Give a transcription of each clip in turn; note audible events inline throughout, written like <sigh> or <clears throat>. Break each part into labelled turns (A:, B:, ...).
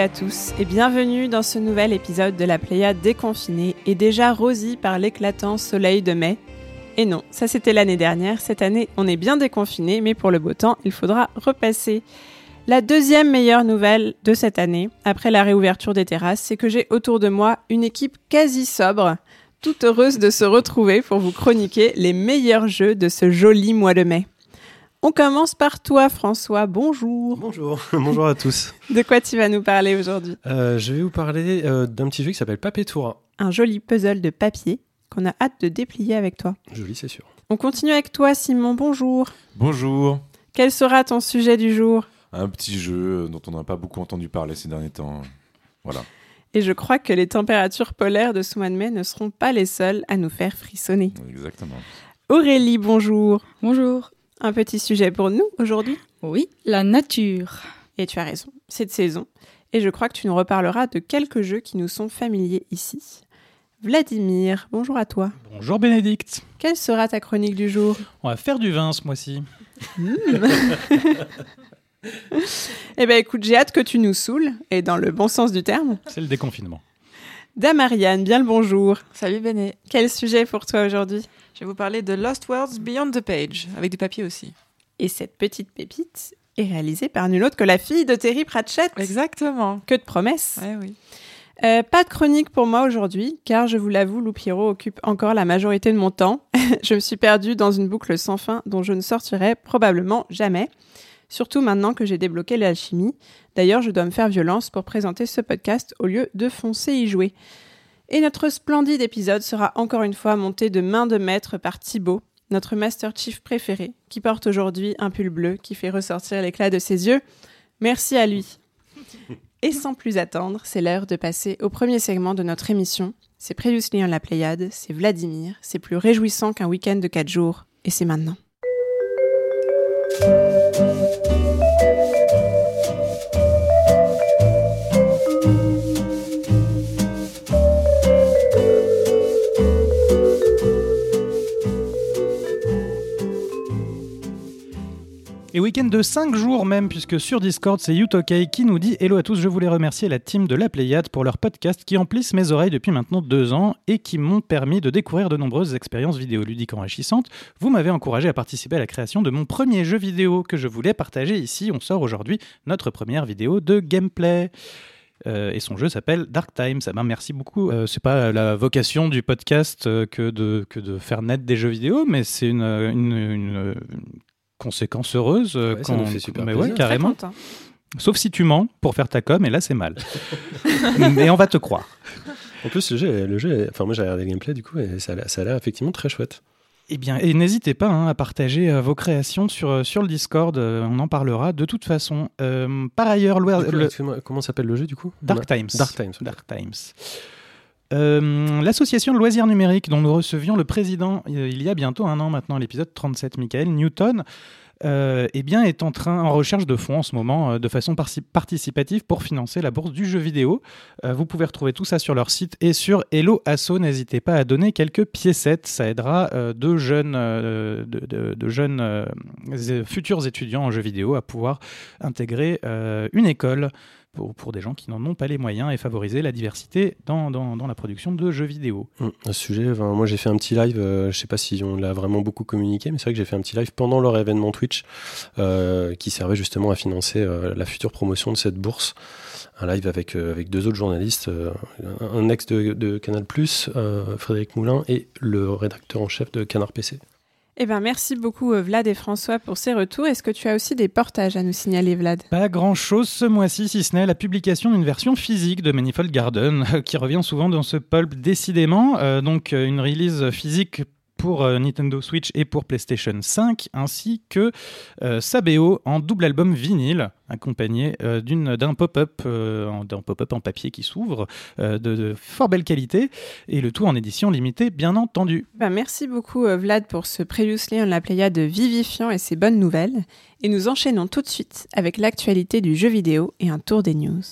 A: à tous et bienvenue dans ce nouvel épisode de la Pléiade déconfinée et déjà rosie par l'éclatant soleil de mai. Et non, ça c'était l'année dernière, cette année on est bien déconfiné mais pour le beau temps il faudra repasser. La deuxième meilleure nouvelle de cette année, après la réouverture des terrasses, c'est que j'ai autour de moi une équipe quasi sobre, toute heureuse de se retrouver pour vous chroniquer les meilleurs jeux de ce joli mois de mai. On commence par toi, François. Bonjour.
B: Bonjour, <laughs> bonjour à tous.
A: De quoi tu vas nous parler aujourd'hui?
B: Euh, je vais vous parler euh, d'un petit jeu qui s'appelle Papetura.
A: Un joli puzzle de papier qu'on a hâte de déplier avec toi.
B: Joli, c'est sûr.
A: On continue avec toi, Simon. Bonjour.
C: Bonjour.
A: Quel sera ton sujet du jour?
C: Un petit jeu dont on n'a pas beaucoup entendu parler ces derniers temps. Voilà.
A: Et je crois que les températures polaires de ce mois de mai ne seront pas les seules à nous faire frissonner.
C: Exactement.
A: Aurélie, bonjour.
D: Bonjour.
A: Un petit sujet pour nous aujourd'hui.
D: Oui, la nature.
A: Et tu as raison, c'est de saison. Et je crois que tu nous reparleras de quelques jeux qui nous sont familiers ici. Vladimir, bonjour à toi.
E: Bonjour Bénédicte.
A: Quelle sera ta chronique du jour?
E: On va faire du vin ce mois-ci. <laughs>
A: Eh bien écoute, j'ai hâte que tu nous saoules, et dans le bon sens du terme.
E: C'est le déconfinement.
A: Damariane, bien le bonjour.
F: Salut Béné,
A: Quel sujet pour toi aujourd'hui?
F: Je vais vous parler de Lost Worlds Beyond the Page, avec du papier aussi.
A: Et cette petite pépite est réalisée par nul autre que la fille de Terry Pratchett.
F: Exactement.
A: Que de promesses.
F: Ouais, oui.
A: Euh, pas de chronique pour moi aujourd'hui, car je vous l'avoue, Lou Pierrot occupe encore la majorité de mon temps. <laughs> je me suis perdue dans une boucle sans fin dont je ne sortirai probablement jamais. Surtout maintenant que j'ai débloqué l'alchimie. D'ailleurs, je dois me faire violence pour présenter ce podcast au lieu de foncer y jouer. Et notre splendide épisode sera encore une fois monté de main de maître par Thibaut, notre Master Chief préféré, qui porte aujourd'hui un pull bleu qui fait ressortir l'éclat de ses yeux. Merci à lui. <laughs> Et sans plus attendre, c'est l'heure de passer au premier segment de notre émission. C'est Previously on la Pléiade, c'est Vladimir, c'est plus réjouissant qu'un week-end de 4 jours, et c'est maintenant.
E: Et week-end de 5 jours même, puisque sur Discord, c'est Utokay qui nous dit Hello à tous, je voulais remercier la team de la Pléiade pour leur podcast qui emplissent mes oreilles depuis maintenant deux ans et qui m'ont permis de découvrir de nombreuses expériences vidéoludiques enrichissantes. Vous m'avez encouragé à participer à la création de mon premier jeu vidéo que je voulais partager ici. On sort aujourd'hui notre première vidéo de gameplay. Euh, et son jeu s'appelle Dark Times. Eh ben, merci beaucoup. Euh, c'est pas la vocation du podcast euh, que, de, que de faire naître des jeux vidéo, mais c'est une conséquence heureuse. euh,
B: Ouais, ça nous fait super
E: mais ouais, carrément.
A: Très content.
E: Sauf si tu mens pour faire ta com, et là c'est mal. <laughs> mais on va te croire.
B: En plus, le jeu, le jeu enfin, moi j'ai regardé le gameplay du coup, et ça a l'air- ça a l'air effectivement très chouette.
E: Eh bien, et n'hésitez pas hein, à partager euh, vos créations sur, euh, sur le Discord. euh, on en parlera de toute façon. Euh, par ailleurs,
B: coup,
E: le-
B: comment s'appelle le jeu du coup?
E: Dark Times.
B: Dark Times.
E: Dark Times. Euh, L'association loisirs numériques dont nous recevions le président euh, il y a bientôt un an maintenant, l'épisode 37, Michael Newton, euh, eh bien, est en train, en recherche de fonds en ce moment, euh, de façon participative pour financer la bourse du jeu vidéo. Vous pouvez retrouver tout ça sur leur site et sur Hello Asso. N'hésitez pas à donner quelques piécettes, ça aidera de jeunes, de, de- jeunes futurs étudiants en jeux vidéo à pouvoir intégrer une école pour, des gens qui n'en ont pas les moyens et favoriser la diversité dans, dans, la production de jeux vidéo.
B: Hum, À ce sujet, moi j'ai fait un petit live, euh, je sais pas si on l'a vraiment beaucoup communiqué, mais c'est vrai que j'ai fait un petit live pendant leur événement Twitch euh, qui servait justement à financer euh, la future promotion de cette bourse. Un live avec, euh, avec deux autres journalistes, un ex de, de Canal, Frédéric Moulin, et le rédacteur en chef de Canard PC.
A: Eh ben, merci beaucoup euh, Vlad et François pour ces retours. Est-ce que tu as aussi des portages à nous signaler, Vlad?
E: Pas grand chose ce mois-ci, si ce n'est la publication d'une version physique de Manifold Garden, <laughs> qui revient souvent dans ce pulp décidément. Euh, donc, euh, une release physique pour euh, Nintendo Switch et pour PlayStation 5, ainsi que euh, Sabeo en double album vinyle, accompagné euh, d'un pop-up en- papier qui s'ouvre, de, fort belle qualité, et le tout en édition limitée, bien entendu.
A: Ben, Merci beaucoup Vlad pour ce Previously on la Pléiade vivifiant et ses bonnes nouvelles. Et nous enchaînons tout de suite avec l'actualité du jeu vidéo et un tour des news.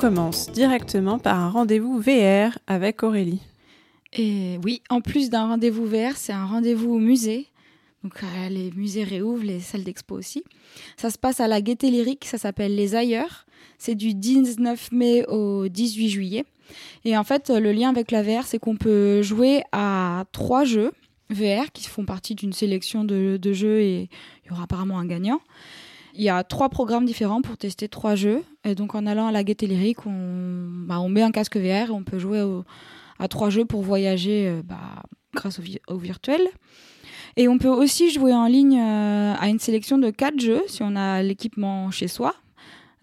A: Commence directement par un rendez-vous VR avec Aurélie.
D: Et oui, en plus d'un rendez-vous VR, c'est un rendez-vous au musée. Donc euh, les musées réouvrent, les salles d'expo aussi. Ça se passe à la Gaîté Lyrique, ça s'appelle Les Ailleurs. C'est du 19 mai au 18 juillet. Et en fait, le lien avec la VR, c'est qu'on peut jouer à trois jeux VR qui font partie d'une sélection de, de jeux et il y aura apparemment un gagnant. Il y a trois programmes différents pour tester trois jeux. Et donc en allant à la Gaîté Lyrique, on, bah, on met un casque VR et on peut jouer à trois jeux pour voyager euh, bah, grâce au, vi- virtuel. Et on peut aussi jouer en ligne euh, à une sélection de quatre jeux si on a l'équipement chez soi.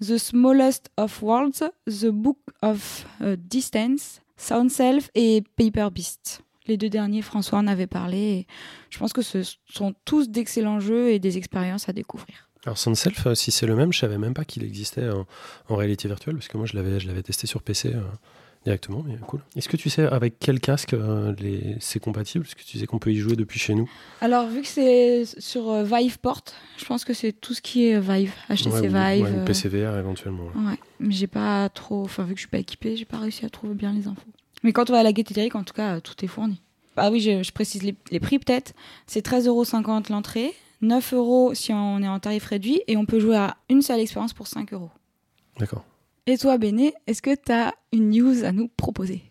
D: The Smallest of Worlds, The Book of euh, Distance, Sound Self et Paper Beast. Les deux derniers, François en avait parlé. je pense que ce sont tous d'excellents jeux et des expériences à découvrir.
B: Alors Soundself, euh, si c'est le même, je savais même pas qu'il existait en, en réalité virtuelle, parce que moi je l'avais, je l'avais testé sur PC euh, directement, mais cool. Est-ce que tu sais avec quel casque euh, les, c'est compatible? Est-ce que tu sais qu'on peut y jouer depuis chez nous
D: Alors, vu que c'est sur euh, Viveport, je pense que c'est tout ce qui est Vive, HTC
B: Ouais, ou-
D: Vive.
B: ouais, ou PCVR éventuellement. ouais.
D: Ouais, mais j'ai pas trop. Enfin, vu que je suis pas équipée, j'ai pas réussi à trouver bien les infos. Mais quand on va à la Lyrique, en tout cas, tout est fourni. Ah oui, je, je précise les, les prix peut-être. C'est 13,50€ l'entrée, 9 euros si on est en tarif réduit, et on peut jouer à une seule expérience pour 5 euros.
B: D'accord.
D: Et toi, Béné, est-ce que tu as une news à nous proposer?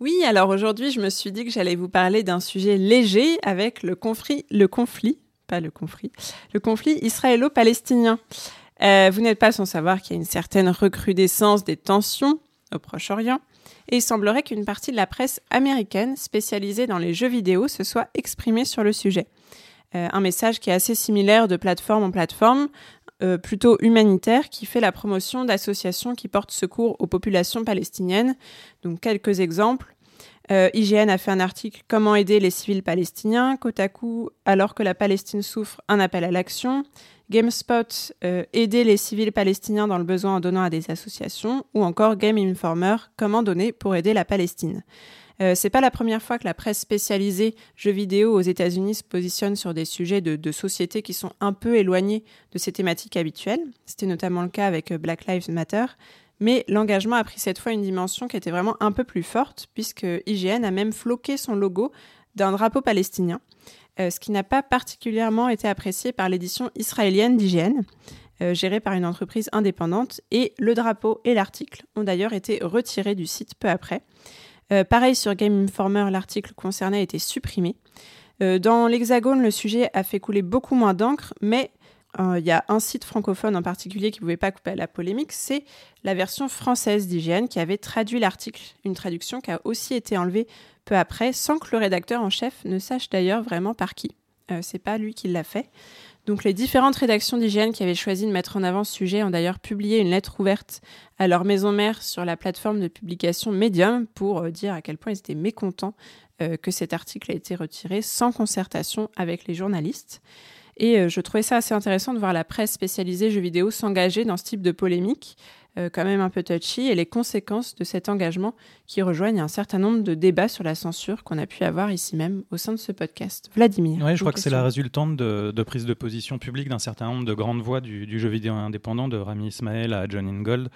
A: Oui, alors aujourd'hui, je me suis dit que j'allais vous parler d'un sujet léger avec le conflit, le conflit, pas le conflit, le conflit israélo-palestinien. Euh, vous n'êtes pas sans savoir qu'il y a une certaine recrudescence des tensions au Proche-Orient, et il semblerait qu'une partie de la presse américaine spécialisée dans les jeux vidéo se soit exprimée sur le sujet. Euh, un message qui est assez similaire de plateforme en plateforme, euh, plutôt humanitaire, qui fait la promotion d'associations qui portent secours aux populations palestiniennes. Donc quelques exemples. Euh, IGN a fait un article Comment aider les civils palestiniens. Kotaku, alors que la Palestine souffre, un appel à l'action. GameSpot, aider les civils palestiniens dans le besoin en donnant à des associations. Ou encore Game Informer, comment donner pour aider la Palestine. Euh, c'est pas la première fois que la presse spécialisée jeux vidéo aux États-Unis se positionne sur des sujets de, société qui sont un peu éloignés de ces thématiques habituelles. C'était notamment le cas avec euh, Black Lives Matter. Mais l'engagement a pris cette fois une dimension qui était vraiment un peu plus forte, puisque IGN a même floqué son logo d'un drapeau palestinien, euh, ce qui n'a pas particulièrement été apprécié par l'édition israélienne d'IGN, gérée par une entreprise indépendante, et le drapeau et l'article ont d'ailleurs été retirés du site peu après. Euh, pareil sur Game Informer, l'article concerné a été supprimé. Euh, dans l'Hexagone, le sujet a fait couler beaucoup moins d'encre, mais euh, il y a un site francophone en particulier qui ne pouvait pas couper la polémique, c'est la version française d'IGN qui avait traduit l'article, une traduction qui a aussi été enlevée peu après, sans que le rédacteur en chef ne sache d'ailleurs vraiment par qui. C'est pas lui qui l'a fait. Donc les différentes rédactions d'IGN qui avaient choisi de mettre en avant ce sujet ont d'ailleurs publié une lettre ouverte à leur maison mère sur la plateforme de publication Medium pour euh, dire à quel point ils étaient mécontents euh, que cet article ait été retiré sans concertation avec les journalistes. Et euh, je trouvais ça assez intéressant de voir la presse spécialisée jeux vidéo s'engager dans ce type de polémique, euh, quand même un peu touchy, et les conséquences de cet engagement qui rejoignent un certain nombre de débats sur la censure qu'on a pu avoir ici même au sein de ce podcast. Vladimir.
E: Ouais, je crois que c'est la résultante de, de prise de position publique d'un certain nombre de grandes voix du, du jeu vidéo indépendant, de Rami Ismail à John Ingold,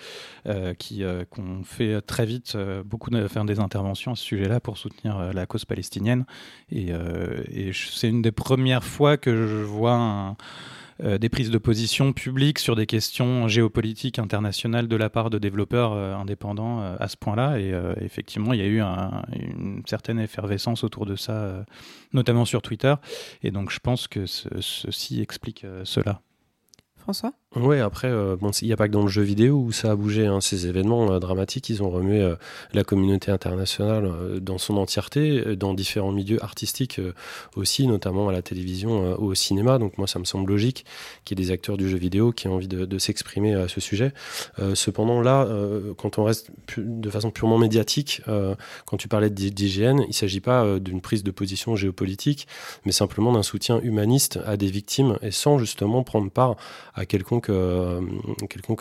E: euh, qui euh, ont fait très vite beaucoup de, faire des interventions à ce sujet-là pour soutenir la cause palestinienne. Et, et c'est une des premières fois que je vois un- euh, des prises de position publiques sur des questions géopolitiques internationales de la part de développeurs euh, indépendants euh, à ce point-là. Et effectivement, il y a eu un- une certaine effervescence autour de ça, notamment sur Twitter. Et donc, je pense que ce- ceci explique cela.
A: François?
B: Ouais, après, euh, bon, il n'y a pas que dans le jeu vidéo où ça a bougé. hein. Ces événements euh, dramatiques, ils ont remué euh, la communauté internationale dans son entièreté, dans différents milieux artistiques aussi, notamment à la télévision au cinéma. Donc moi, ça me semble logique qu'il y ait des acteurs du jeu vidéo qui ont envie de, de s'exprimer à ce sujet. Cependant, là, quand on reste de façon purement médiatique, quand tu parlais d'I- d'IGN, il ne s'agit pas d'une prise de position géopolitique, mais simplement d'un soutien humaniste à des victimes et sans justement prendre part à quelconque, euh,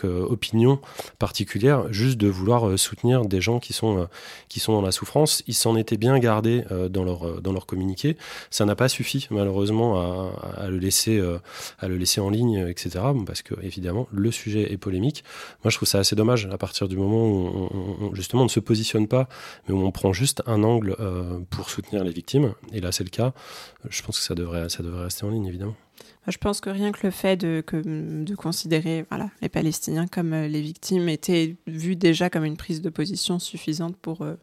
B: euh, opinion particulière, juste de vouloir euh, soutenir des gens qui sont, qui sont dans la souffrance. Ils s'en étaient bien gardés dans, leur, dans leur communiqué. Ça n'a pas suffi, malheureusement, à, à, le laisser, à le laisser en ligne, etc. Parce que, évidemment, le sujet est polémique. Moi, je trouve ça assez dommage à partir du moment où, on, justement, on ne se positionne pas, mais où on prend juste un angle pour soutenir les victimes. Et là, c'est le cas. Je pense que ça devrait, ça devrait rester en ligne, évidemment.
A: Je pense que rien que le fait de, de considérer voilà, les Palestiniens comme euh, les victimes était vu déjà comme une prise de position suffisante pour euh,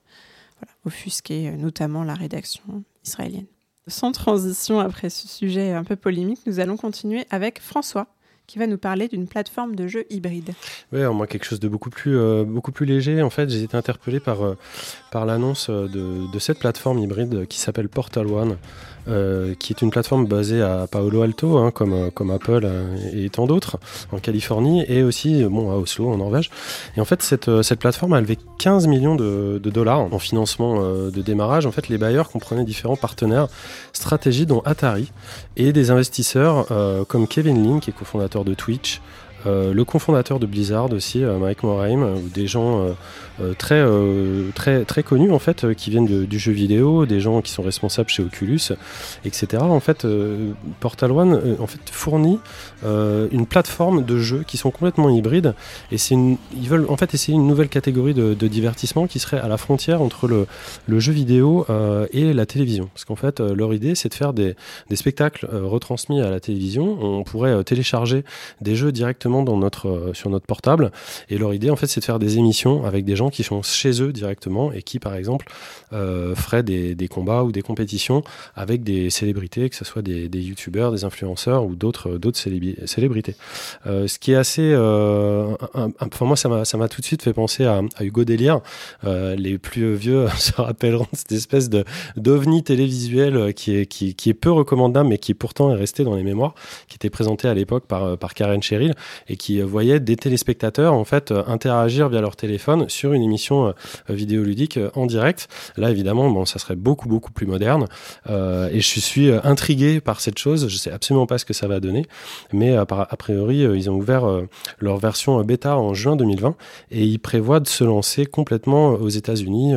A: offusquer euh, notamment la rédaction israélienne. Sans transition après ce sujet un peu polémique, nous allons continuer avec François qui va nous parler d'une plateforme de jeu hybride.
B: Oui, moi quelque chose de beaucoup plus, beaucoup plus léger. En fait, j'ai été interpellé par, par l'annonce de, de, cette plateforme hybride qui s'appelle Portal One. Euh, qui est une plateforme basée à Paolo Alto, hein, comme, euh, comme Apple euh, et tant d'autres, en Californie, et aussi bon, à Oslo, en Norvège. Et en fait, cette, cette plateforme a levé 15 millions de, dollars en financement de démarrage. En fait, les bailleurs comprenaient différents partenaires stratégiques, dont Atari, et des investisseurs comme Kevin Lin, qui est cofondateur de Twitch, le cofondateur de Blizzard aussi, Mike Morheim, ou des gens euh, très, euh, très, très connus en fait, euh, qui viennent du jeu vidéo, des gens qui sont responsables chez Oculus, etc. En fait, Portal One en fait, fournit une plateforme de jeux qui sont complètement hybrides et une, ils veulent en fait essayer une nouvelle catégorie de, divertissement qui serait à la frontière entre le, jeu vidéo et la télévision. Parce qu'en fait, leur idée, c'est de faire des spectacles retransmis à la télévision. On pourrait télécharger des jeux directement dans notre, sur notre portable et leur idée, en fait, c'est de faire des émissions avec des gens qui sont chez eux directement et qui, par exemple, euh, feraient des, combats ou des compétitions avec des célébrités, que ce soit des, youtubeurs, des influenceurs ou d'autres d'autres célébrités. Euh, ce qui est assez, euh, enfin moi ça m'a ça m'a tout de suite fait penser à, Hugo Délire. les plus vieux <laughs> se rappelleront de cette espèce de d'ovni télévisuel qui est qui, qui est peu recommandable mais qui pourtant est resté dans les mémoires, qui était présenté à l'époque par par Karen Cheryl et qui voyait des téléspectateurs en fait interagir via leur téléphone sur une émission euh, vidéoludique euh, en direct. Là, évidemment, bon, ça serait beaucoup, beaucoup plus moderne. Euh, et je suis intrigué par cette chose. Je sais absolument pas ce que ça va donner. Mais a priori, ils ont ouvert leur version bêta en juin 2020 et ils prévoient de se lancer complètement aux États-Unis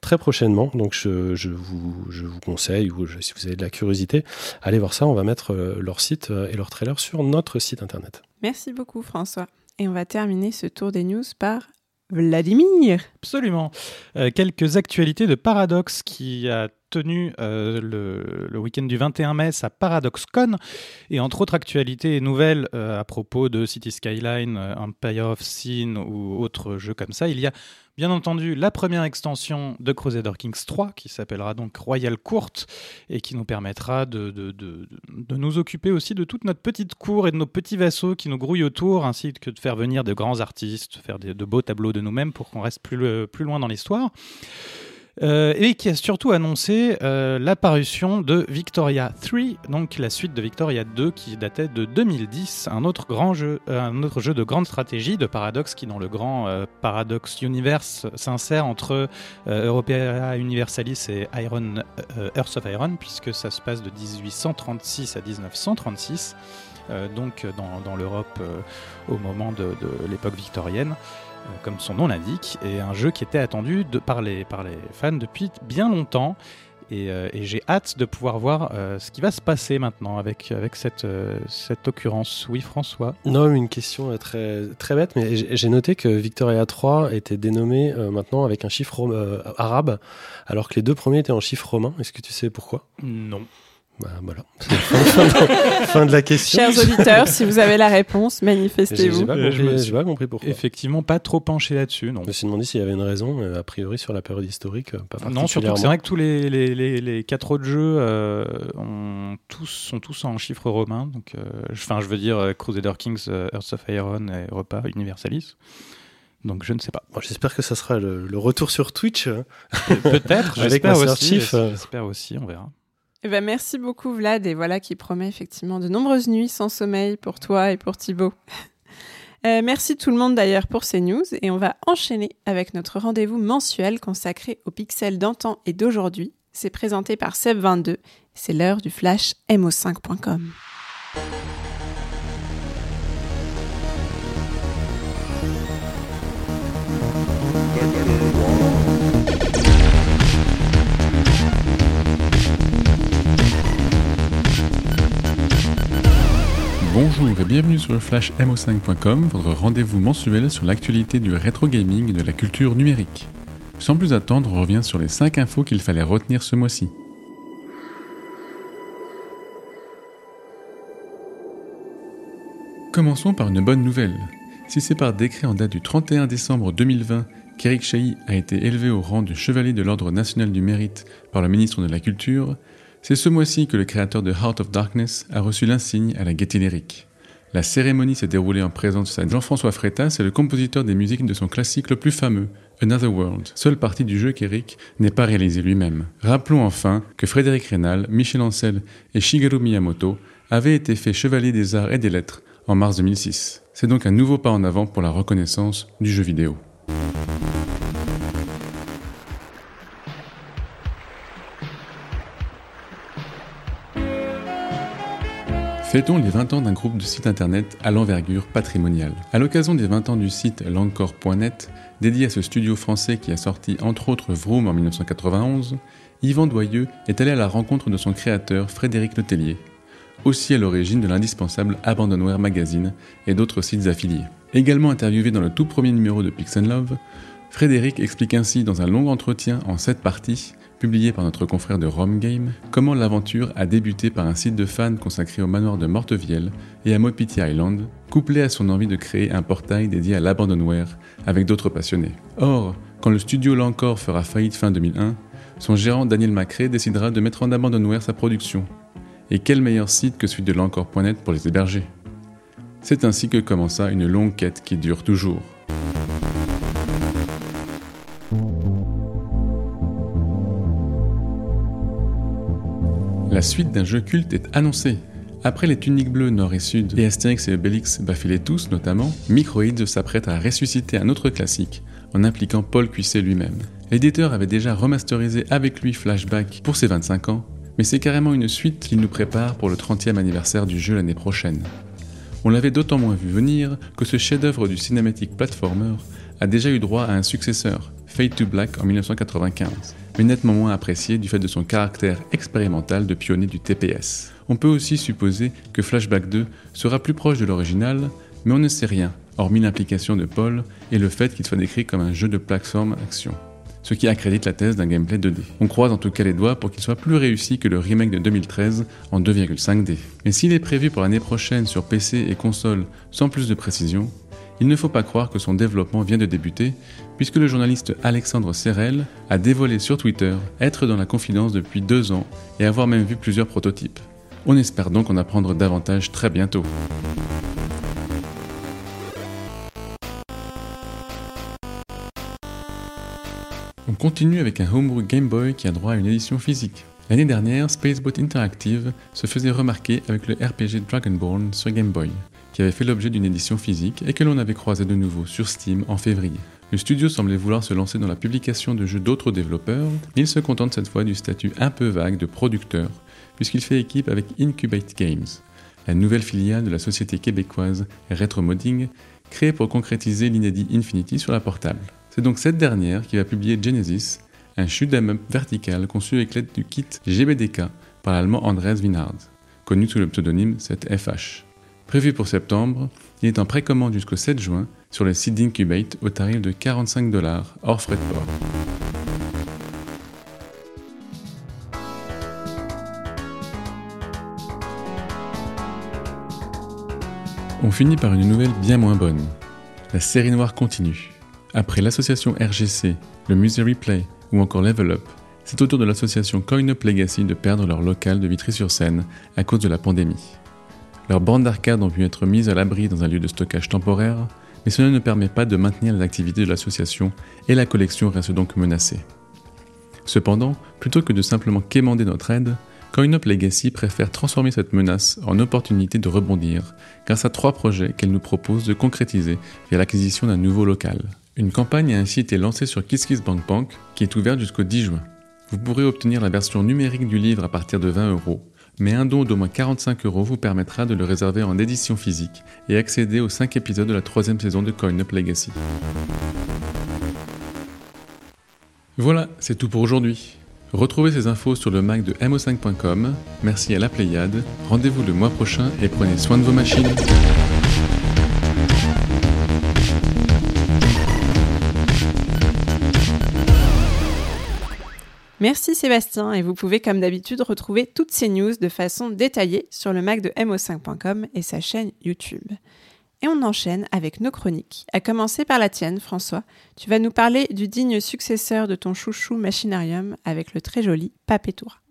B: très prochainement. Donc, je, je, vous, je vous conseille, ou si vous avez de la curiosité, allez voir ça. On va mettre leur site et leur trailer sur notre site internet.
A: Merci beaucoup, François. Et on va terminer ce tour des news par Vladimir.
E: Absolument. Euh, quelques actualités de Paradox qui a tenu euh, le, week-end du 21 mai sa ParadoxCon et entre autres actualités et nouvelles euh, à propos de City Skyline, Empire of Sin ou autres jeux comme ça, il y a Bien entendu, la première extension de Crusader Kings 3, qui s'appellera donc Royal Court, et qui nous permettra de, de, de, de, nous occuper aussi de toute notre petite cour et de nos petits vassaux qui nous grouillent autour, ainsi que de faire venir de grands artistes, faire de beaux tableaux de nous-mêmes pour qu'on reste plus, plus loin dans l'histoire. Euh, et qui a surtout annoncé euh, l'apparition de Victoria 3, donc la suite de Victoria 2 qui datait de 2010, un autre grand jeu, euh, un autre jeu de grande stratégie de Paradox qui dans le grand Paradox Universe s'insère entre Europea Universalis et Iron, Earth of Iron puisque ça se passe de 1836 à 1936. donc dans, l'Europe au moment de l'époque victorienne. Euh, comme son nom l'indique, et un jeu qui était attendu de, par, les, par les fans depuis bien longtemps. Et, euh, j'ai hâte de pouvoir voir euh, ce qui va se passer maintenant avec, avec cette, cette occurrence. Oui, François
B: Non, une question très, très bête, mais j'ai noté que Victoria 3 était dénommé maintenant avec un chiffre arabe, alors que les deux premiers étaient en chiffre romain. Est-ce que tu sais pourquoi?
E: Non.
B: Bah, voilà. <laughs> fin, de, la question.
A: Chers auditeurs, si vous avez la réponse, manifestez-vous.
B: Je n'ai pas, compris pourquoi.
E: Effectivement, pas trop penché là-dessus. Non.
B: Je me suis demandé s'il y avait une raison, a priori sur la période historique, euh, pas
E: Non, surtout que c'est vrai que tous les, les, les, quatre autres jeux euh, ont tous, sont tous en chiffres romains. Donc, euh, enfin, je veux dire Crusader Kings, Earth of Iron et Repas Universalis. Donc je ne sais pas.
B: J'espère que ça sera le, retour sur Twitch.
E: Peut-être, <laughs> j'espère aussi. J'espère aussi, on verra.
A: Eh ben, merci beaucoup Vlad et voilà qui promet effectivement de nombreuses nuits sans sommeil pour toi et pour Thibaut. <laughs> Euh, merci tout le monde d'ailleurs pour ces news et on va enchaîner avec notre rendez-vous mensuel consacré aux pixels d'antan et d'aujourd'hui. C'est présenté par
G: bienvenue sur le flash mo5.com, votre rendez-vous mensuel sur l'actualité du rétro gaming et de la culture numérique. Sans plus attendre, on revient sur les 5 infos qu'il fallait retenir ce mois-ci. Commençons par une bonne nouvelle. Si c'est par décret en date du 31 décembre 2020 qu'Eric Chahi a été élevé au rang de chevalier de l'Ordre national du mérite par le ministre de la Culture, c'est ce mois-ci que le créateur de Heart of Darkness a reçu l'insigne à la Gaîté Lyrique. La cérémonie s'est déroulée en présence de Jean-François Freitas et le compositeur des musiques de son classique le plus fameux, Another World, seule partie du jeu qu'Eric n'est pas réalisé lui-même. Rappelons enfin que Frédéric Rénal, Michel Ancel et Shigeru Miyamoto avaient été faits chevaliers des arts et des lettres en mars 2006. C'est donc un nouveau pas en avant pour la reconnaissance du jeu vidéo. Fêtons les 20 ans d'un groupe de sites internet à l'envergure patrimoniale. À l'occasion des 20 ans du site l'encore.net, dédié à ce studio français qui a sorti entre autres Vroom en 1991, Yvan Doyeux est allé à la rencontre de son créateur Frédéric Letellier, aussi à l'origine de l'indispensable Abandonware Magazine et d'autres sites affiliés. Également interviewé dans le tout premier numéro de Pix Love, Frédéric explique ainsi dans un long entretien en 7 parties, publié par notre confrère de Rome Game, comment l'aventure a débuté par un site de fans consacré au manoir de Mortevielle et à Mopiti Island, couplé à son envie de créer un portail dédié à l'abandonware avec d'autres passionnés. Or, quand le studio L'Encore fera faillite fin 2001, son gérant Daniel Macré décidera de mettre en abandonware sa production, et quel meilleur site que celui de l'encore.net pour les héberger? C'est ainsi que commença une longue quête qui dure toujours. La suite d'un jeu culte est annoncée. Après les tuniques bleues Nord et Sud et Astérix et Obélix baffilaient tous notamment, Microids s'apprête à ressusciter un autre classique en impliquant Paul Cuisset lui-même. L'éditeur avait déjà remasterisé avec lui Flashback pour ses 25 ans mais c'est carrément une suite qu'il nous prépare pour le 30e anniversaire du jeu l'année prochaine. On l'avait d'autant moins vu venir que ce chef-d'œuvre du cinématique platformer a déjà eu droit à un successeur, Fade to Black en 1995, mais nettement moins apprécié du fait de son caractère expérimental de pionnier du TPS. On peut aussi supposer que Flashback 2 sera plus proche de l'original, mais on ne sait rien, hormis l'implication de Paul et le fait qu'il soit décrit comme un jeu de plateforme action ce qui accrédite la thèse d'un gameplay 2D. On croise en tout cas les doigts pour qu'il soit plus réussi que le remake de 2013 en 2,5D. Mais s'il est prévu pour l'année prochaine sur PC et console sans plus de précision, il ne faut pas croire que son développement vient de débuter, puisque le journaliste Alexandre Serrel a dévoilé sur Twitter être dans la confidence depuis deux ans et avoir même vu plusieurs prototypes. On espère donc en apprendre davantage très bientôt. On continue avec un homebrew Game Boy qui a droit à une édition physique. L'année dernière, Spaceboat Interactive se faisait remarquer avec le RPG Dragonborn sur Game Boy, qui avait fait l'objet d'une édition physique et que l'on avait croisé de nouveau sur Steam en février. Le studio semblait vouloir se lancer dans la publication de jeux d'autres développeurs, il se contente cette fois du statut un peu vague de producteur, puisqu'il fait équipe avec Incubate Games, la nouvelle filiale de la société québécoise Retro Modding, créée pour concrétiser l'inédit Infinity sur la portable. C'est donc cette dernière qui va publier Genesis, un shoot'em up vertical conçu avec l'aide du kit GBDK par l'allemand Andreas Winhard, connu sous le pseudonyme 7FH. Prévu pour septembre, il est en précommande jusqu'au 7 juin sur le site d'Incubate au tarif de 45 dollars hors frais de port. On finit par une nouvelle bien moins bonne. La série noire continue. Après l'association RGC, le Musée Replay ou encore Level Up, c'est au tour de l'association Coin Up Legacy de perdre leur local de Vitry-sur-Seine à cause de la pandémie. Leurs bandes d'arcade ont pu être mises à l'abri dans un lieu de stockage temporaire, mais cela ne permet pas de maintenir les activités de l'association et la collection reste donc menacée. Cependant, plutôt que de simplement quémander notre aide, CoinUp Legacy préfère transformer cette menace en opportunité de rebondir grâce à trois projets qu'elle nous propose de concrétiser via l'acquisition d'un nouveau local. Une campagne a ainsi été lancée sur KissKissBankBank qui est ouverte jusqu'au 10 juin. Vous pourrez obtenir la version numérique du livre à partir de 20 euros, mais un don d'au moins 45 euros vous permettra de le réserver en édition physique et accéder aux 5 épisodes de la troisième saison de CoinUp Legacy. Voilà, c'est tout pour aujourd'hui. Retrouvez ces infos sur le Mac de mo5.com. Merci à la Pléiade. Rendez-vous le mois prochain et prenez soin de vos machines.
A: Merci Sébastien et vous pouvez comme d'habitude retrouver toutes ces news de façon détaillée sur le Mac de mo5.com et sa chaîne YouTube. Et on enchaîne avec nos chroniques, à commencer par la tienne François. Tu vas nous parler du digne successeur de ton chouchou Machinarium avec le très joli Papetoura.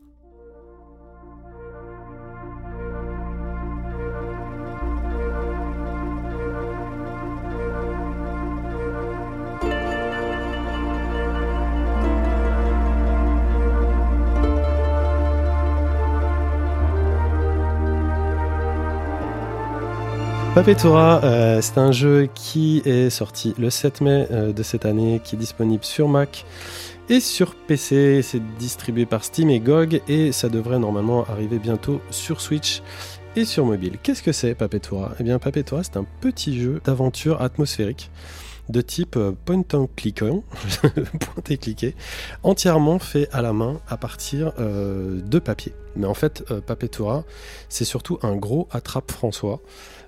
B: Papetora, euh, c'est un jeu qui est sorti le 7 mai euh, de cette année, qui est disponible sur Mac et sur PC. C'est distribué par Steam et GOG et ça devrait normalement arriver bientôt sur Switch et sur mobile. Qu'est-ce que c'est Papetora? Eh bien Papetora, c'est un petit jeu d'aventure atmosphérique de type euh, point and click, <laughs> point et entièrement fait à la main à partir de papier. Mais en fait, Papetora, c'est surtout un gros attrape François.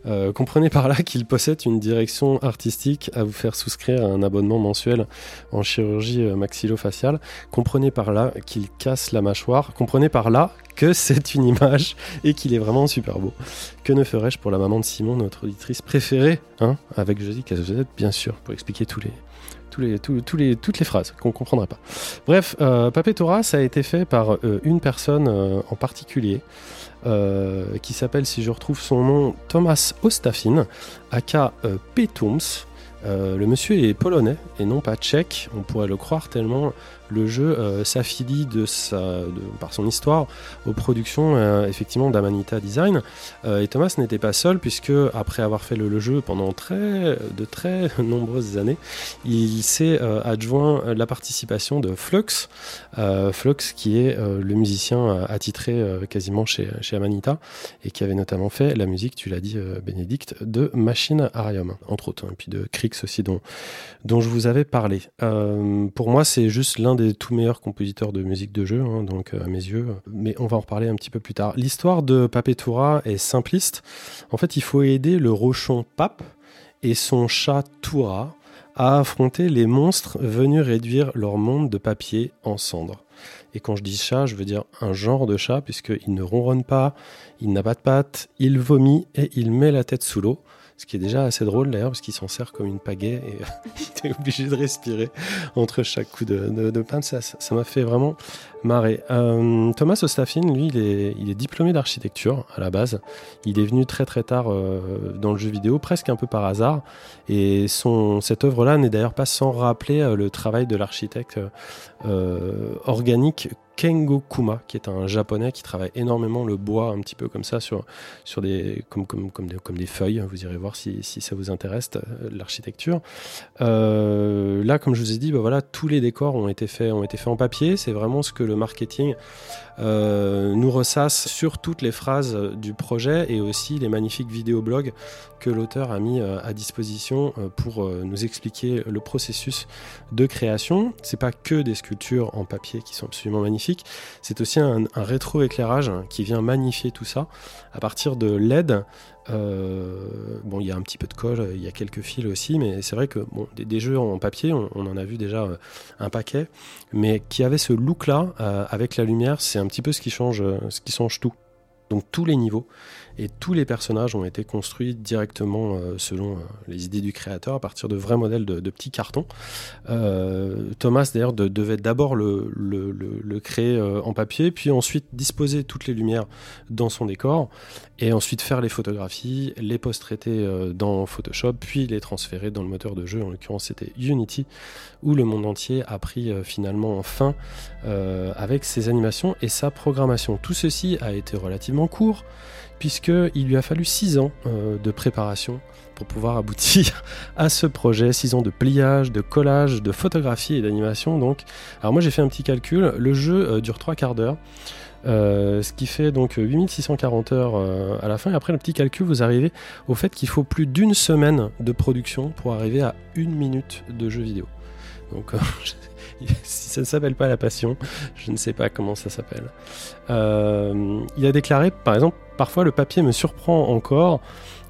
B: Euh, comprenez par là <laughs> qu'il possède une direction artistique à vous faire souscrire à un abonnement mensuel en chirurgie euh, maxillofaciale. Comprenez par là qu'il casse la mâchoire. Comprenez par là que c'est une image et qu'il est vraiment super beau. Que ne ferais-je pour la maman de Simon, notre auditrice préférée, hein, avec Josie Casozette, bien sûr, pour expliquer les, les, les, toutes les phrases qu'on ne comprendrait pas. Bref, euh, Papetora, ça a été fait par euh, une personne en particulier. Euh, qui s'appelle, si je retrouve son nom, Thomas Ostafin, aka euh, Petums. Euh, le monsieur est polonais et non pas tchèque, on pourrait le croire tellement le jeu euh, s'affilie par son histoire aux productions euh, effectivement d'Amanita Design. Et Thomas n'était pas seul puisque après avoir fait le, jeu pendant très, de très <laughs> nombreuses années, il s'est adjoint la participation de Flux, Flux qui est le musicien attitré quasiment chez, chez Amanita et qui avait notamment fait la musique, tu l'as dit Bénédicte, de Machine Arium entre autres, hein, et puis de Krix aussi dont, dont je vous avais parlé. pour moi c'est juste l'un des tout meilleurs compositeurs de musique de jeu, hein, donc euh, à mes yeux. Mais on va en reparler un petit peu plus tard. L'histoire de Papetura est simpliste. En fait, il faut aider le rochon Pape et son chat Toura à affronter les monstres venus réduire leur monde de papier en cendres. Et quand je dis chat, je veux dire un genre de chat, puisqu'il ne ronronne pas, il n'a pas de pattes, il vomit et il met la tête sous l'eau. Ce qui est déjà assez drôle d'ailleurs, parce qu'il s'en sert comme une pagaie et <laughs> il est obligé de respirer entre chaque coup de, de, Ça m'a fait vraiment marrer. Euh, Thomas Ostafin, lui, il est, diplômé d'architecture à la base. Il est venu très très tard euh, dans le jeu vidéo, presque un peu par hasard. Et son, cette œuvre-là n'est d'ailleurs pas sans rappeler euh, le travail de l'architecte organique Kengo Kuma, qui est un japonais qui travaille énormément le bois, un petit peu comme ça, sur, sur des, comme, comme, comme, des, comme des feuilles. Vous irez voir si, si ça vous intéresse, l'architecture. Là, comme je vous ai dit, bah voilà, tous les décors ont été faits, ont été faits en papier. C'est vraiment ce que le marketing euh, nous ressasse sur toutes les phrases du projet et aussi les magnifiques vidéoblogs que l'auteur a mis à disposition pour nous expliquer le processus de création. C'est pas que des sculptures en papier qui sont absolument magnifiques c'est aussi un, rétro-éclairage qui vient magnifier tout ça à partir de LED. Euh, bon, il y a un petit peu de colle, il y a quelques fils aussi, mais c'est vrai que bon, des, jeux en papier, on, en a vu déjà euh, un paquet, mais qui avait ce look-là euh, avec la lumière, c'est un petit peu ce qui change, ce qui change tout. Donc tous les niveaux. Et tous les personnages ont été construits directement euh, selon euh, les idées du créateur à partir de vrais modèles de, petits cartons. Euh, Thomas d'ailleurs devait d'abord le, créer en papier, puis ensuite disposer toutes les lumières dans son décor, et ensuite faire les photographies, les post-traiter dans Photoshop, puis les transférer dans le moteur de jeu, en l'occurrence c'était Unity, où le monde entier a pris finalement fin avec ses animations et sa programmation. Tout ceci a été relativement court puisqu'il lui a fallu 6 ans euh, de préparation pour pouvoir aboutir <laughs> à ce projet, 6 ans de pliage, de collage, de photographie et d'animation. Donc, alors moi j'ai fait un petit calcul, le jeu euh, dure 3 quarts d'heure. Euh, ce qui fait donc 8640 heures à la fin. Et après le petit calcul, vous arrivez au fait qu'il faut plus d'une semaine de production pour arriver à une minute de jeu vidéo. Donc <laughs> <laughs> si ça ne s'appelle pas la passion, je ne sais pas comment ça s'appelle. il a déclaré, par exemple, Parfois, le papier me surprend encore.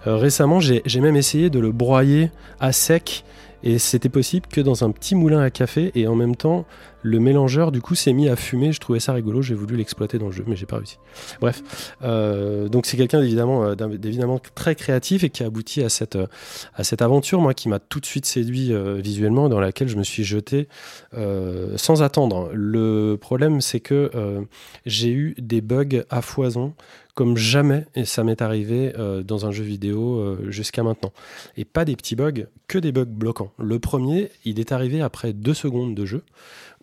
B: Euh, récemment, j'ai même essayé de le broyer à sec Et c'était possible que dans un petit moulin à café et en même temps le mélangeur du coup s'est mis à fumer. Je trouvais ça rigolo, j'ai voulu l'exploiter dans le jeu, mais j'ai pas réussi. Bref, euh, donc c'est quelqu'un d'évidemment, euh, d'évidemment très créatif et qui a abouti à cette, euh, à cette aventure, moi qui m'a tout de suite séduit visuellement, dans laquelle je me suis jeté sans attendre. Le problème c'est que j'ai eu des bugs à foison comme jamais, et ça m'est arrivé euh, dans un jeu vidéo euh, jusqu'à maintenant. Et pas des petits bugs, que des bugs bloquants. Le premier, il est arrivé après deux secondes de jeu,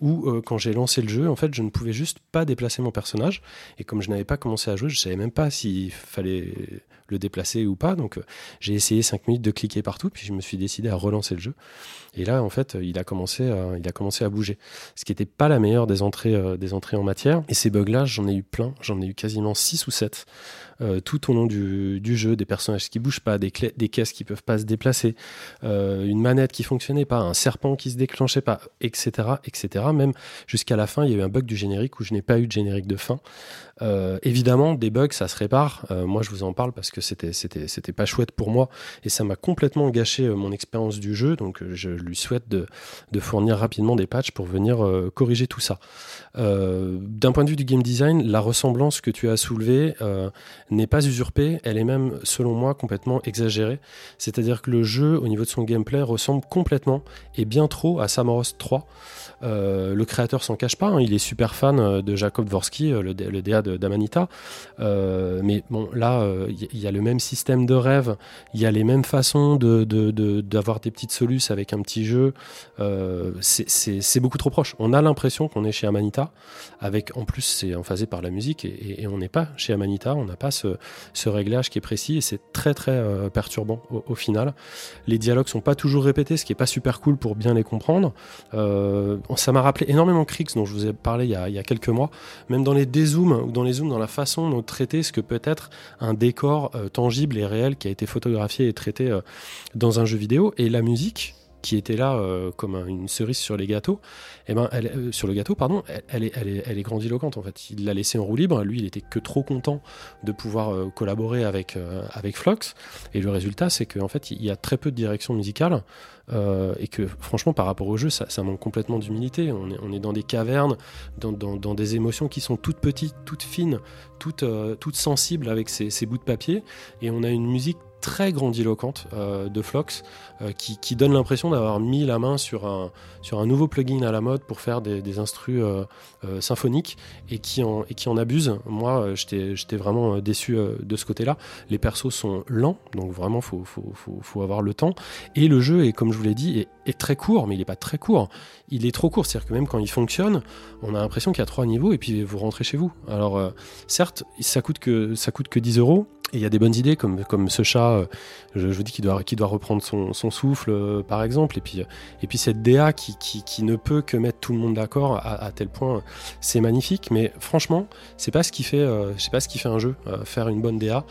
B: où euh, quand j'ai lancé le jeu, en fait, je ne pouvais juste pas déplacer mon personnage. Et comme je n'avais pas commencé à jouer, je savais même pas s'il fallait le déplacer ou pas. Donc euh, j'ai essayé cinq minutes de cliquer partout, puis je me suis décidé à relancer le jeu. Et là, en fait, il a commencé à, il a commencé à bouger. Ce qui n'était pas la meilleure des entrées, euh, des entrées en matière. Et ces bugs-là, j'en ai eu plein. J'en ai eu quasiment 6 ou 7 euh, tout au long du, jeu. Des personnages qui bougent pas, des, des caisses qui peuvent pas se déplacer, euh, une manette qui fonctionnait pas, un serpent qui se déclenchait pas, etc. etc. Même jusqu'à la fin, il y a eu un bug du générique où je n'ai pas eu de générique de fin. Euh, évidemment, des bugs, ça se répare. Moi, je vous en parle parce que c'était, c'était, pas chouette pour moi et ça m'a complètement gâché mon expérience du jeu. Donc, je lui souhaite de, de fournir rapidement des patchs pour venir corriger tout ça. D'un point de vue du game design, la ressemblance que tu as soulevée n'est pas usurpée, elle est même, selon moi, complètement exagérée. C'est-à-dire que le jeu, au niveau de son gameplay, ressemble complètement et bien trop à Samaros 3. Euh, le créateur s'en cache pas, hein, il est super fan euh, de Jacob Dvorsky, euh, le, DA d'Amanita. Mais bon, là, il y, a le même système de rêve, il y a les mêmes façons d'avoir des petites solutions avec un petit jeu. C'est- beaucoup trop proche. On a l'impression qu'on est chez Amanita, avec en plus c'est emphasé par la musique, et, on n'est pas chez Amanita, on n'a pas ce, réglage qui est précis, et c'est très très perturbant au, final. Les dialogues sont pas toujours répétés, ce qui est pas super cool pour bien les comprendre. Ça m'a rappelé énormément Krix, dont je vous ai parlé il y a, il y a quelques mois, même dans les dézooms ou dans les zooms, dans la façon dont traiter ce que peut être un décor euh, tangible et réel qui a été photographié et traité euh, dans un jeu vidéo, et la musique qui était là euh, comme un- une cerise sur les gâteaux, eh ben, elle, euh, sur le gâteau, pardon, elle, est, elle, grandiloquente en fait. Il l'a laissé en roue libre. Lui, il était que trop content de pouvoir euh, collaborer avec avec Flox. Et le résultat, c'est qu'en fait, il y a très peu de direction musicale et que franchement, par rapport au jeu, ça, manque complètement d'humilité. On est, dans des cavernes, dans, des émotions qui sont toutes petites, toutes fines, toutes, toutes sensibles avec ces, ces bouts de papier, et on a une musique très grandiloquente euh, de Flox euh, qui, donne l'impression d'avoir mis la main sur un, nouveau plugin à la mode pour faire des, des instrus euh, symphoniques et qui en, abuse. Moi, j'étais vraiment déçu de ce côté-là. Les persos sont lents, donc vraiment, faut, faut, avoir le temps. Et le jeu est, comme je vous l'ai dit, est, très court, mais il n'est pas très court. Il est trop court, c'est-à-dire que même quand il fonctionne, on a l'impression qu'il y a trois niveaux et puis vous rentrez chez vous. Alors, certes, ça coûte que, ça coûte que 10 euros. Et il y a des bonnes idées comme, comme ce chat, euh, je, vous dis qu'il doit, doit reprendre son, son souffle, euh, par exemple. Et puis, euh, et puis cette DA qui, qui, ne peut que mettre tout le monde d'accord à, tel point, c'est magnifique. Mais franchement, c'est pas ce qui fait, pas ce qui fait un jeu. Faire une bonne DA,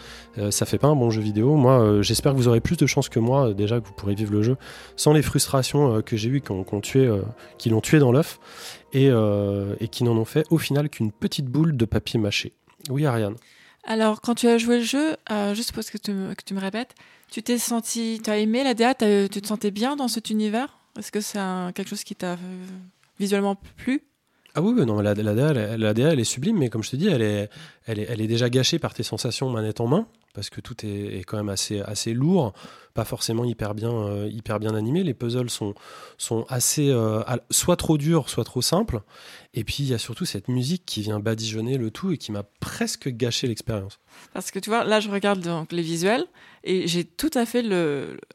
B: ça fait pas un bon jeu vidéo. Moi, j'espère que vous aurez plus de chances que moi, déjà que vous pourrez vivre le jeu sans les frustrations que j'ai eues, tué, qui l'ont tué dans l'œuf et, et qui n'en ont fait au final qu'une petite boule de papier mâché. Oui, Ariane.
F: Alors, quand tu as joué le jeu, euh, juste pour que tu, me, que tu me répètes, tu t'es senti, tu as aimé la DA, tu te sentais bien dans cet univers? Est-ce que c'est quelque chose qui t'a euh, visuellement plu?
B: Ah oui, non, la, la, DA, la, elle est sublime, mais comme je te dis, elle est, elle est, elle est déjà gâchée par tes sensations manette en main, parce que tout est, est quand même assez, assez lourd, pas forcément hyper bien, euh, hyper bien animé. Les puzzles sont, sont assez, euh, soit trop durs, soit trop simples. Et puis il y a surtout cette musique qui vient badigeonner le tout et qui m'a presque gâché l'expérience.
F: Parce que tu vois, là, je regarde donc les visuels et j'ai tout à fait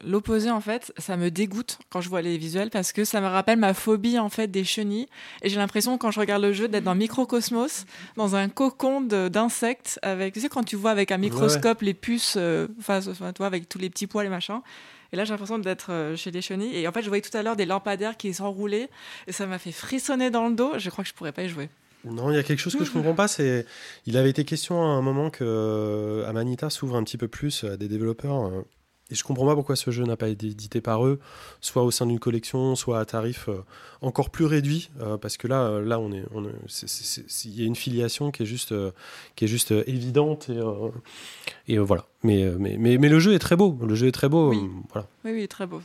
F: l'opposé en fait. Ça me dégoûte quand je vois les visuels parce que ça me rappelle ma phobie en fait des chenilles. Et j'ai l'impression quand je regarde le jeu d'être dans Microcosmos, dans un cocon d'insectes avec, tu sais, quand tu vois avec un microscope les puces, euh, enfin, vois, avec tous les petits poils et machin. Et là, j'ai l'impression d'être euh, chez des chenilles. Et en fait, je voyais tout à l'heure des lampadaires qui s'enroulaient et ça m'a fait frissonner dans le dos. Je crois que je pourrais pas y jouer.
B: Non, il y a quelque chose que je comprends pas. C'est, il avait été question à un moment que euh, Amanita s'ouvre un petit peu plus à des développeurs. Et je comprends pas pourquoi ce jeu n'a pas été édité par eux, soit au sein d'une collection, soit à tarif euh, encore plus réduit, euh, parce que là, euh, là, on est, on il y a une filiation qui est juste, qui est juste évidente et, et voilà. Mais, mais, mais, mais le jeu est très beau. Le jeu est très beau.
F: Oui.
B: voilà.
F: Oui, oui, très beau.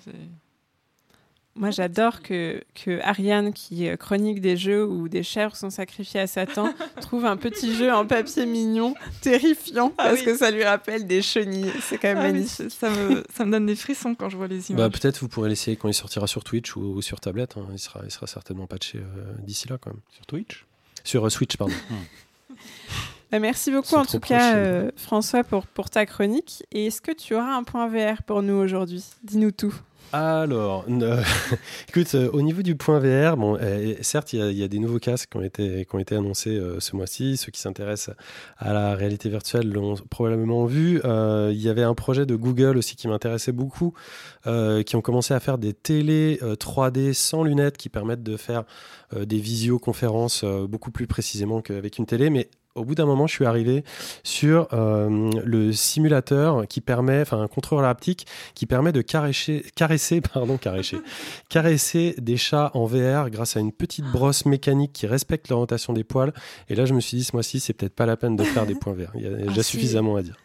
A: Moi, j'adore que, que Ariane, qui euh, chronique des jeux où des chèvres sont sacrifiées à Satan, <laughs> trouve un petit jeu en papier mignon, terrifiant,
F: Ah
A: parce
F: oui.
A: que ça lui rappelle des chenilles. C'est quand même
F: Ah oui,
A: magnifique.
F: ça, me, ça me donne des frissons quand je vois les
B: Bah,
F: images.
B: peut-être vous pourrez l'essayer quand il sortira sur Twitch ou, ou sur tablette. hein. Il, sera, il sera certainement patché euh, d'ici là quand même.
E: Sur Twitch?
B: Sur euh, Switch, pardon. <laughs>
A: Bah, merci beaucoup en tout cas, euh, François, pour, pour ta chronique. Et est-ce que tu auras un point VR pour nous aujourd'hui? Dis-nous tout.
B: Alors, <laughs> écoute, euh, au niveau du point VR, bon, euh, certes, il y, a- des nouveaux casques qui ont été, qui ont été annoncés euh, ce mois-ci. Ceux qui s'intéressent à la réalité virtuelle l'ont probablement vu. Euh, il y avait un projet de Google aussi qui m'intéressait beaucoup, qui ont commencé à faire des télés euh, 3D sans lunettes qui permettent de faire des visioconférences beaucoup plus précisément qu'avec une télé. Mais au bout d'un moment, je suis arrivé sur euh, le simulateur qui permet, enfin un contrôleur haptique qui permet de caresser, caresser, <laughs> pardon, caresser, caresser des chats en VR grâce à une petite brosse mécanique qui respecte l'orientation des poils. Et là, je me suis dit, ce mois-ci, c'est peut-être pas la peine de faire des points VR. Il y a déjà
A: c'est-
B: suffisamment à dire.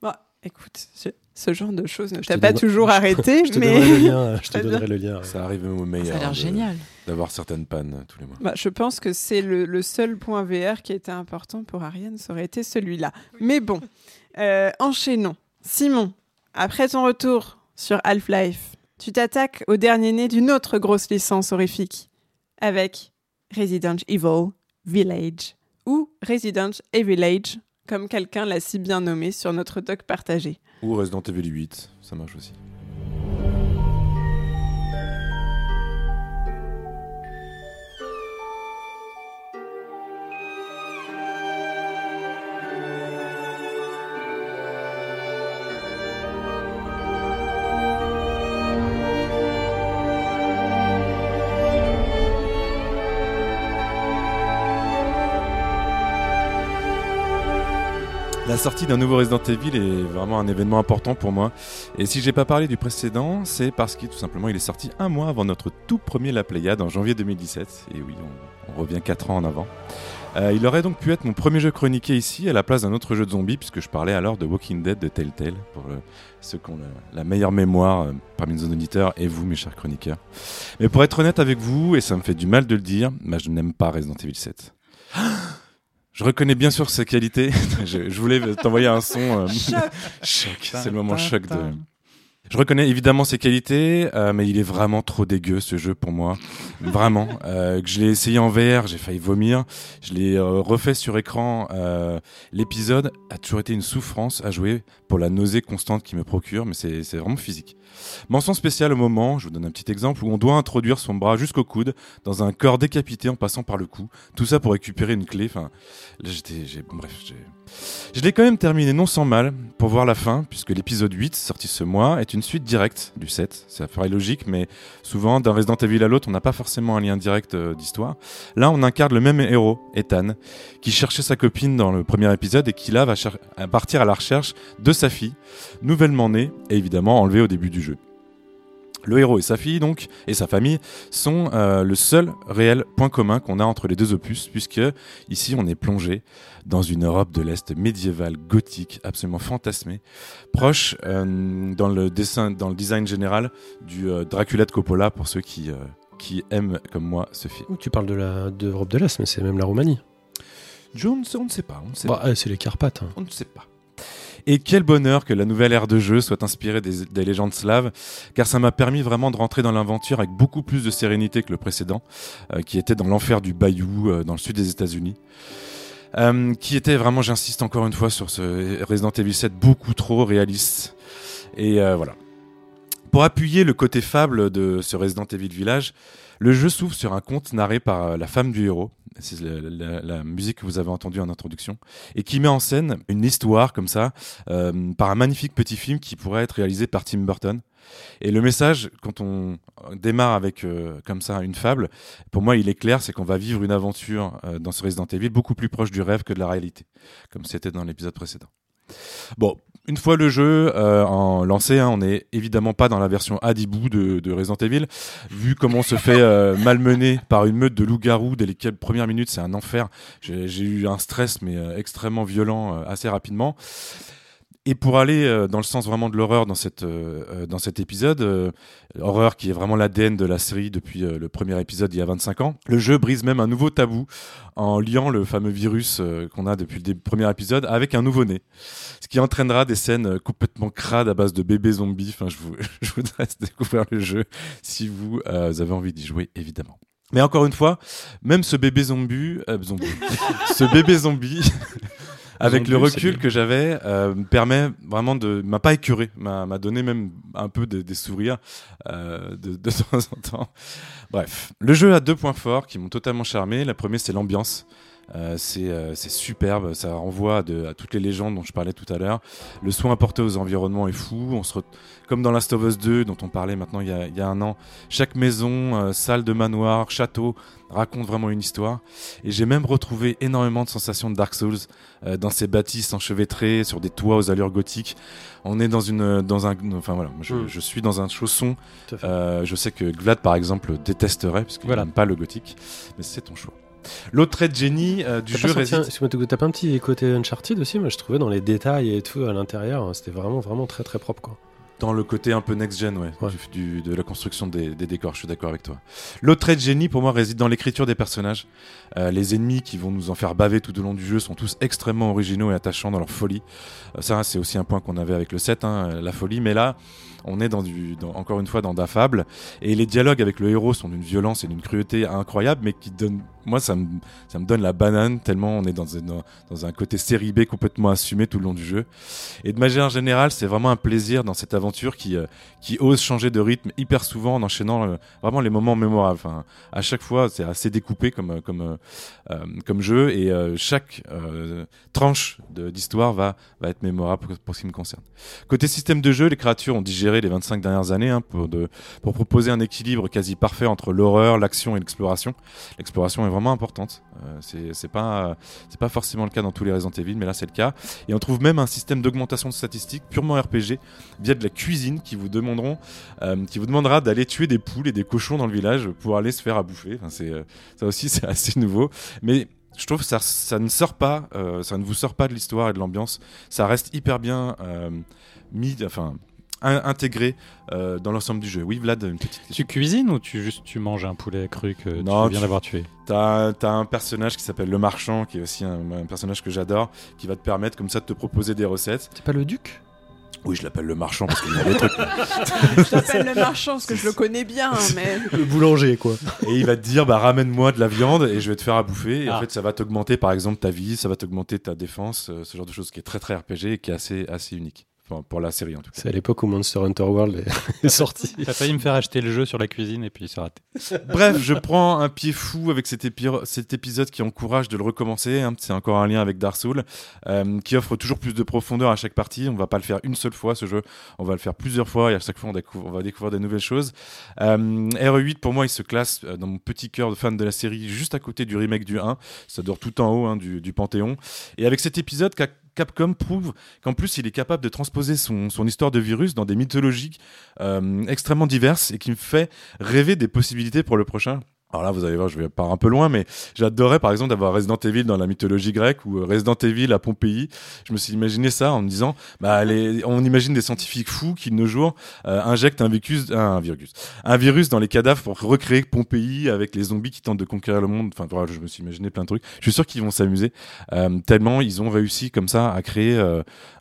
A: Bon, écoute, ce, ce genre de choses ne
B: Je
A: t'a pas
B: donne-
A: toujours arrêté,
B: Je te
A: mais
B: donnerai le lien. <laughs> Je te donnerai le lien.
C: Ça arrive au meilleur.
F: Ça a l'air
C: de-
F: génial.
C: D'avoir certaines pannes tous les mois.
A: Bah, je pense que c'est le, le seul point VR qui été important pour Ariane, ça aurait été celui-là. Mais bon, euh, enchaînons. Simon, après ton retour sur Half-Life, tu t'attaques au dernier né d'une autre grosse licence horrifique, avec Resident Evil Village, ou Resident Village, comme quelqu'un l'a si bien nommé sur notre doc partagé.
C: Ou Resident Evil 8, ça marche aussi. Sortie d'un nouveau Resident Evil est vraiment un événement important pour moi. Et si j'ai pas parlé du précédent, c'est parce qu'il tout simplement il est sorti un mois avant notre tout premier La Pléiade en janvier 2017. Et oui, on, revient 4 ans en avant. Euh, il aurait donc pu être mon premier jeu chroniqué ici à la place d'un autre jeu de zombies, puisque je parlais alors de Walking Dead de Telltale, pour euh, ceux qui ont la, la meilleure mémoire euh, parmi nos auditeurs et vous, mes chers chroniqueurs. Mais pour être honnête avec vous, et ça me fait du mal de le dire, je n'aime pas Resident Evil 7. Je reconnais bien sûr ses qualités. <laughs> je, je voulais t'envoyer un son. euh, choc. <laughs> C'est le moment choc de. Je reconnais évidemment ses qualités, euh, mais il est vraiment trop dégueu ce jeu pour moi. Vraiment. <laughs> Euh, je l'ai essayé en VR, j'ai failli vomir. Je l'ai euh, refait sur écran. euh, L'épisode a toujours été une souffrance à jouer pour la nausée constante qu'il me procure, mais c'est c'est vraiment physique. Mention spéciale au moment, je vous donne un petit exemple, où on doit introduire son bras jusqu'au coude dans un corps décapité en passant par le cou. Tout ça pour récupérer une clé. Enfin, là bref. Je l'ai quand même terminé non sans mal pour voir la fin, puisque l'épisode 8, sorti ce mois, est une suite directe du 7. Ça paraît logique, mais souvent, d'un Resident Evil à l'autre, on n'a pas forcément un lien direct euh, d'histoire. Là, on incarne le même héros, Ethan, qui cherchait sa copine dans le premier épisode et qui là va partir à la recherche de sa fille, nouvellement née et évidemment enlevée au début du jeu. Le héros et sa fille, donc, et sa famille, sont euh, le seul réel point commun qu'on a entre les deux opus, puisque ici on est plongé dans une Europe de l'Est médiévale, gothique, absolument fantasmée, proche euh, dans, le dessin, dans le design général du euh, Dracula de Coppola, pour ceux qui, qui aiment, comme moi, ce film.
B: Tu parles de l'Europe de l'Est, mais c'est même la Roumanie.
C: On ne sait pas, on ne sait
B: Bah, euh, c'est les Carpates. hein.
C: On ne sait pas. Et quel bonheur que la nouvelle ère de jeu soit inspirée des, des légendes slaves, car ça m'a permis vraiment de rentrer dans l'aventure avec beaucoup plus de sérénité que le précédent, euh, qui était dans l'enfer du Bayou, euh, dans le sud des États-Unis. Euh, qui était vraiment, j'insiste encore une fois sur ce Resident Evil 7, beaucoup trop réaliste. Et voilà. Pour appuyer le côté fable de ce Resident Evil Village, le jeu s'ouvre sur un conte narré par la femme du héros. C'est la, musique que vous avez entendue en introduction et qui met en scène une histoire comme ça euh, par un magnifique petit film qui pourrait être réalisé par Tim Burton. Et le message, quand on démarre avec euh, comme ça une fable, pour moi il est clair, c'est qu'on va vivre une aventure euh, dans ce Resident Evil beaucoup plus proche du rêve que de la réalité, comme c'était dans l'épisode précédent. Bon, une fois le jeu euh, en lancé, hein, on n'est évidemment pas dans la version Adibou de, de Resident Evil. Vu comment on se fait euh, <laughs> malmener par une meute de loups-garous dès les quelques premières minutes, c'est un enfer. J'ai eu un stress mais euh, extrêmement violent euh, assez rapidement. Et pour aller euh, dans le sens vraiment de l'horreur dans, cette, euh, euh, dans cet épisode, horreur qui est vraiment l'ADN de la série depuis le premier épisode il y a 25 ans, le jeu brise même un nouveau tabou en liant le fameux virus qu'on a depuis le premier épisode avec un nouveau-né. Ce qui entraînera des scènes complètement crades à base de bébés zombies. Enfin, je vous, <laughs> je vous laisse <laughs> découvrir le jeu si vous euh, avez envie d'y jouer, évidemment. Mais encore une fois, même ce bébé zombie, euh, zombie <laughs> ce bébé zombie, avec le recul que j'avais, euh, me permet vraiment de, m'a pas écœuré, m'a donné même un peu de- des sourires euh, de, de <laughs> temps en temps. Bref, le jeu a deux points forts qui m'ont totalement charmé. La première, c'est l'ambiance. Euh, c'est euh, superbe, ça renvoie à, de- à toutes les légendes dont je parlais tout à l'heure. Le soin apporté aux environnements est fou. On se re- Comme dans Last of Us 2, dont on parlait maintenant il y a, il y a un an, chaque maison, euh, salle de manoir, château raconte vraiment une histoire. Et j'ai même retrouvé énormément de sensations de Dark Souls euh, dans ces bâtisses enchevêtrées, sur des toits aux allures gothiques. On est dans une, dans un, enfin voilà, je,
B: Mm.
C: je suis dans un chausson. Euh, je sais que Vlad par exemple détesterait parce qu'il
E: Voilà.
C: n'aime pas le gothique, mais c'est ton choix. L'autre trait de génie euh, du
B: T'as
C: jeu réside.
B: T'as pas un petit côté Uncharted aussi? Moi, je trouvais dans les détails et tout à l'intérieur, hein, c'était vraiment, vraiment très, très propre, quoi.
C: Dans le côté un peu next-gen, ouais,
B: Ouais.
C: du- de la construction des, des décors, je suis d'accord avec toi. L'autre trait de génie, pour moi, réside dans l'écriture des personnages. Euh, les ennemis qui vont nous en faire baver tout au long du jeu sont tous extrêmement originaux et attachants dans leur folie. Euh, ça, c'est aussi un point qu'on avait avec le 7, hein, la folie. Mais là, on est dans du, dans- encore une fois dans d'affable. Et les dialogues avec le héros sont d'une violence et d'une cruauté incroyable, mais qui donnent... Moi, ça me, ça me donne la banane, tellement on est dans, une- dans un côté série B complètement assumé tout le long du jeu. Et de manière générale, c'est vraiment un plaisir dans cette aventure qui, euh, qui ose changer de rythme hyper souvent en enchaînant euh, vraiment les moments mémorables. Enfin, à chaque fois, c'est assez découpé comme, euh, comme, comme jeu et chaque tranche d'histoire va, va être mémorable pour ce qui me concerne. Côté système de jeu, les créatures ont digéré les 25 dernières années hein, pour, proposer un équilibre quasi parfait entre l'horreur, l'action et l'exploration. L'exploration est vraiment importante. Euh, c'est pas, c'est pas forcément le cas dans tous les Resident Evil, mais là c'est le cas. Et on trouve même un système d'augmentation de statistiques purement RPG via de la cuisine qui vous demanderont, euh, qui vous demandera d'aller tuer des poules et des cochons dans le village pour aller se faire à bouffer. Euh, ça aussi <laughs> c'est assez nouveau, mais je trouve que ça, ça ne sort pas, euh, ça ne vous sort pas de l'histoire et de l'ambiance. Ça reste hyper bien mis, enfin in- intégré euh, dans l'ensemble du jeu. Oui, Vlad, une petite question.
E: Tu cuisines ou tu juste tu manges un poulet cru que
C: Non,
E: tu viens
C: tu-
E: d'avoir tué?
C: T'as as un personnage qui s'appelle le marchand, qui est aussi un, un personnage que j'adore, qui va te permettre comme ça de te proposer des recettes.
B: C'est pas le duc?
C: Oui, je l'appelle le marchand parce qu'il y a des trucs. <laughs>
A: Je t'appelle le marchand parce que je le connais bien, mais
B: Le boulanger, quoi.
C: Et il va te dire, bah ramène-moi de la viande et je vais te faire à bouffer. Et en
E: Ah.
C: fait, ça va t'augmenter par exemple ta vie, ça va t'augmenter ta défense, euh, ce genre de choses qui est très très RPG et qui est assez, assez unique. Enfin, pour la série en tout cas.
B: C'est à l'époque où Monster Hunter World est, <laughs> sorti.
E: T'as failli me faire acheter le jeu sur la cuisine et puis c'est raté. <laughs>
C: Bref, je prends un pied fou avec cet, épi- cet épisode qui encourage de le recommencer. hein. C'est encore un lien avec Dark Souls, euh, qui offre toujours plus de profondeur à chaque partie. On va pas le faire une seule fois ce jeu, on va le faire plusieurs fois et à chaque fois on, découvre- on va découvrir des nouvelles choses. Euh, RE8 pour moi il se classe euh, dans mon petit cœur de fan de la série juste à côté du remake du 1. Ça dort tout en haut hein, du, du Panthéon. Et avec cet épisode, Cap- Capcom prouve qu'en plus il est capable de transposer son, histoire de virus dans des mythologies euh, extrêmement diverses et qui me fait rêver des possibilités pour le prochain. Alors là, vous allez voir, je vais part un peu loin, mais j'adorerais par exemple d'avoir Resident Evil dans la mythologie grecque ou euh, Resident Evil à Pompéi. Je me suis imaginé ça en me disant, bah, on imagine des scientifiques fous qui de nos jours euh, injectent un virus, un virus, un virus dans les cadavres pour recréer Pompéi avec les zombies qui tentent de conquérir le monde. Enfin, voilà, je me suis imaginé plein de trucs. Je suis sûr qu'ils vont s'amuser euh, tellement ils ont réussi comme ça à créer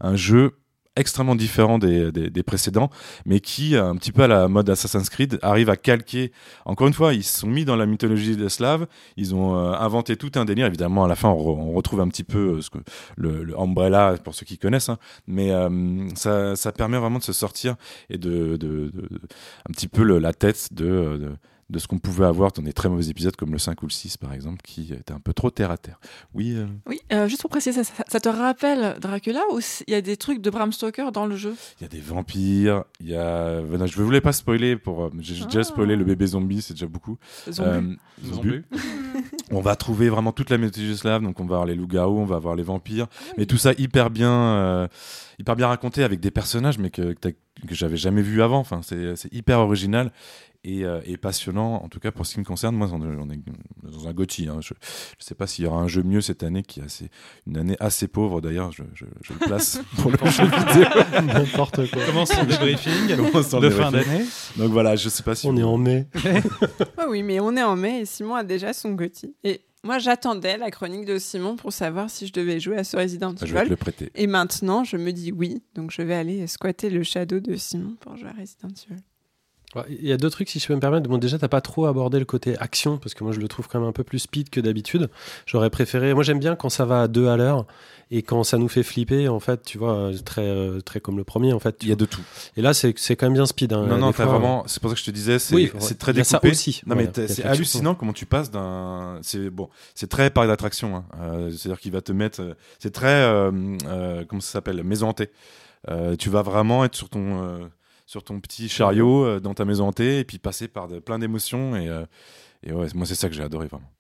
C: un jeu extrêmement différent des, des, précédents, mais qui, un petit peu à la mode Assassin's Creed, arrive à calquer. Encore une fois, ils se sont mis dans la mythologie des Slaves, ils ont euh, inventé tout un délire. Évidemment, à la fin, on, re- on retrouve un petit peu euh, ce que, le, pour ceux qui connaissent, hein. mais euh, ça, permet vraiment de se sortir et de, un petit peu la tête de, de, ce qu'on pouvait avoir dans des très mauvais épisodes comme le 5 ou le 6, par exemple, qui étaient un peu trop terre à terre. Oui, euh,
F: Oui, euh, juste pour préciser, ça, ça- te rappelle Dracula ou il y a des trucs de Bram Stoker dans le jeu?
C: Il y a des vampires, il y a. je ne voulais pas spoiler pour. euh, J'ai déjà
F: Ah.
C: spoilé le bébé zombie, c'est déjà beaucoup.
F: Zombie.
C: Euh, zombie. <laughs> On va trouver vraiment toute la mythologie slave, donc on va avoir les loups-garous, on va avoir les vampires, mais tout ça hyper bien, euh, hyper bien raconté avec des personnages, mais que, que que j'avais jamais vu avant. Enfin, c'est c'est hyper original et, euh, et passionnant. En tout cas, pour ce qui me concerne, moi, on est, on est dans un Gotti. hein. Je ne sais pas s'il y aura un jeu mieux cette année, qui est assez, une année assez pauvre d'ailleurs. Je, je, je le place <laughs> pour le jeu vidéo.
B: N'importe quoi.
E: Commence son débriefing
C: Commence son
E: de fin
C: débriefing.
E: d'année?
C: Donc voilà, je sais pas si
B: On est en mai. <laughs>
A: Ah oui, mais on est en mai et Simon a déjà son Gotti. Et moi, j'attendais la chronique de Simon pour savoir si je devais jouer à ce Resident
C: je vais te
A: Evil.
C: le prêter.
A: Et maintenant, je me dis oui. Donc, je vais aller squatter le shadow de Simon pour jouer à Resident Evil.
B: Ouais, Il y a deux trucs, si je peux me permettre. Bon, déjà, t'as pas trop abordé le côté action, parce que moi, je le trouve quand même un peu plus speed que d'habitude. J'aurais préféré. Moi, j'aime bien quand ça va à deux à l'heure et quand ça nous fait flipper, en fait, tu vois, euh, très, euh, très comme le premier, en fait.
C: Il y a de tout.
B: Et là, c'est quand même bien speed. hein.
C: non, non, t'as vraiment. C'est pour ça que je te disais, c'est
B: Oui,
C: très
B: a ça
C: découpé.
B: aussi.
C: Non, mais
B: Voilà,
C: c'est hallucinant comment tu passes d'un. C'est bon, c'est très parc d'attraction. Hein. Euh, C'est-à-dire qu'il va te mettre. euh, C'est très. euh, euh, comment ça s'appelle Maison hantée. Euh, tu vas vraiment être sur ton. Sur ton petit chariot euh, dans ta maison hantée et puis passer par de- plein d'émotions et, euh, et ouais moi c'est ça que j'ai adoré vraiment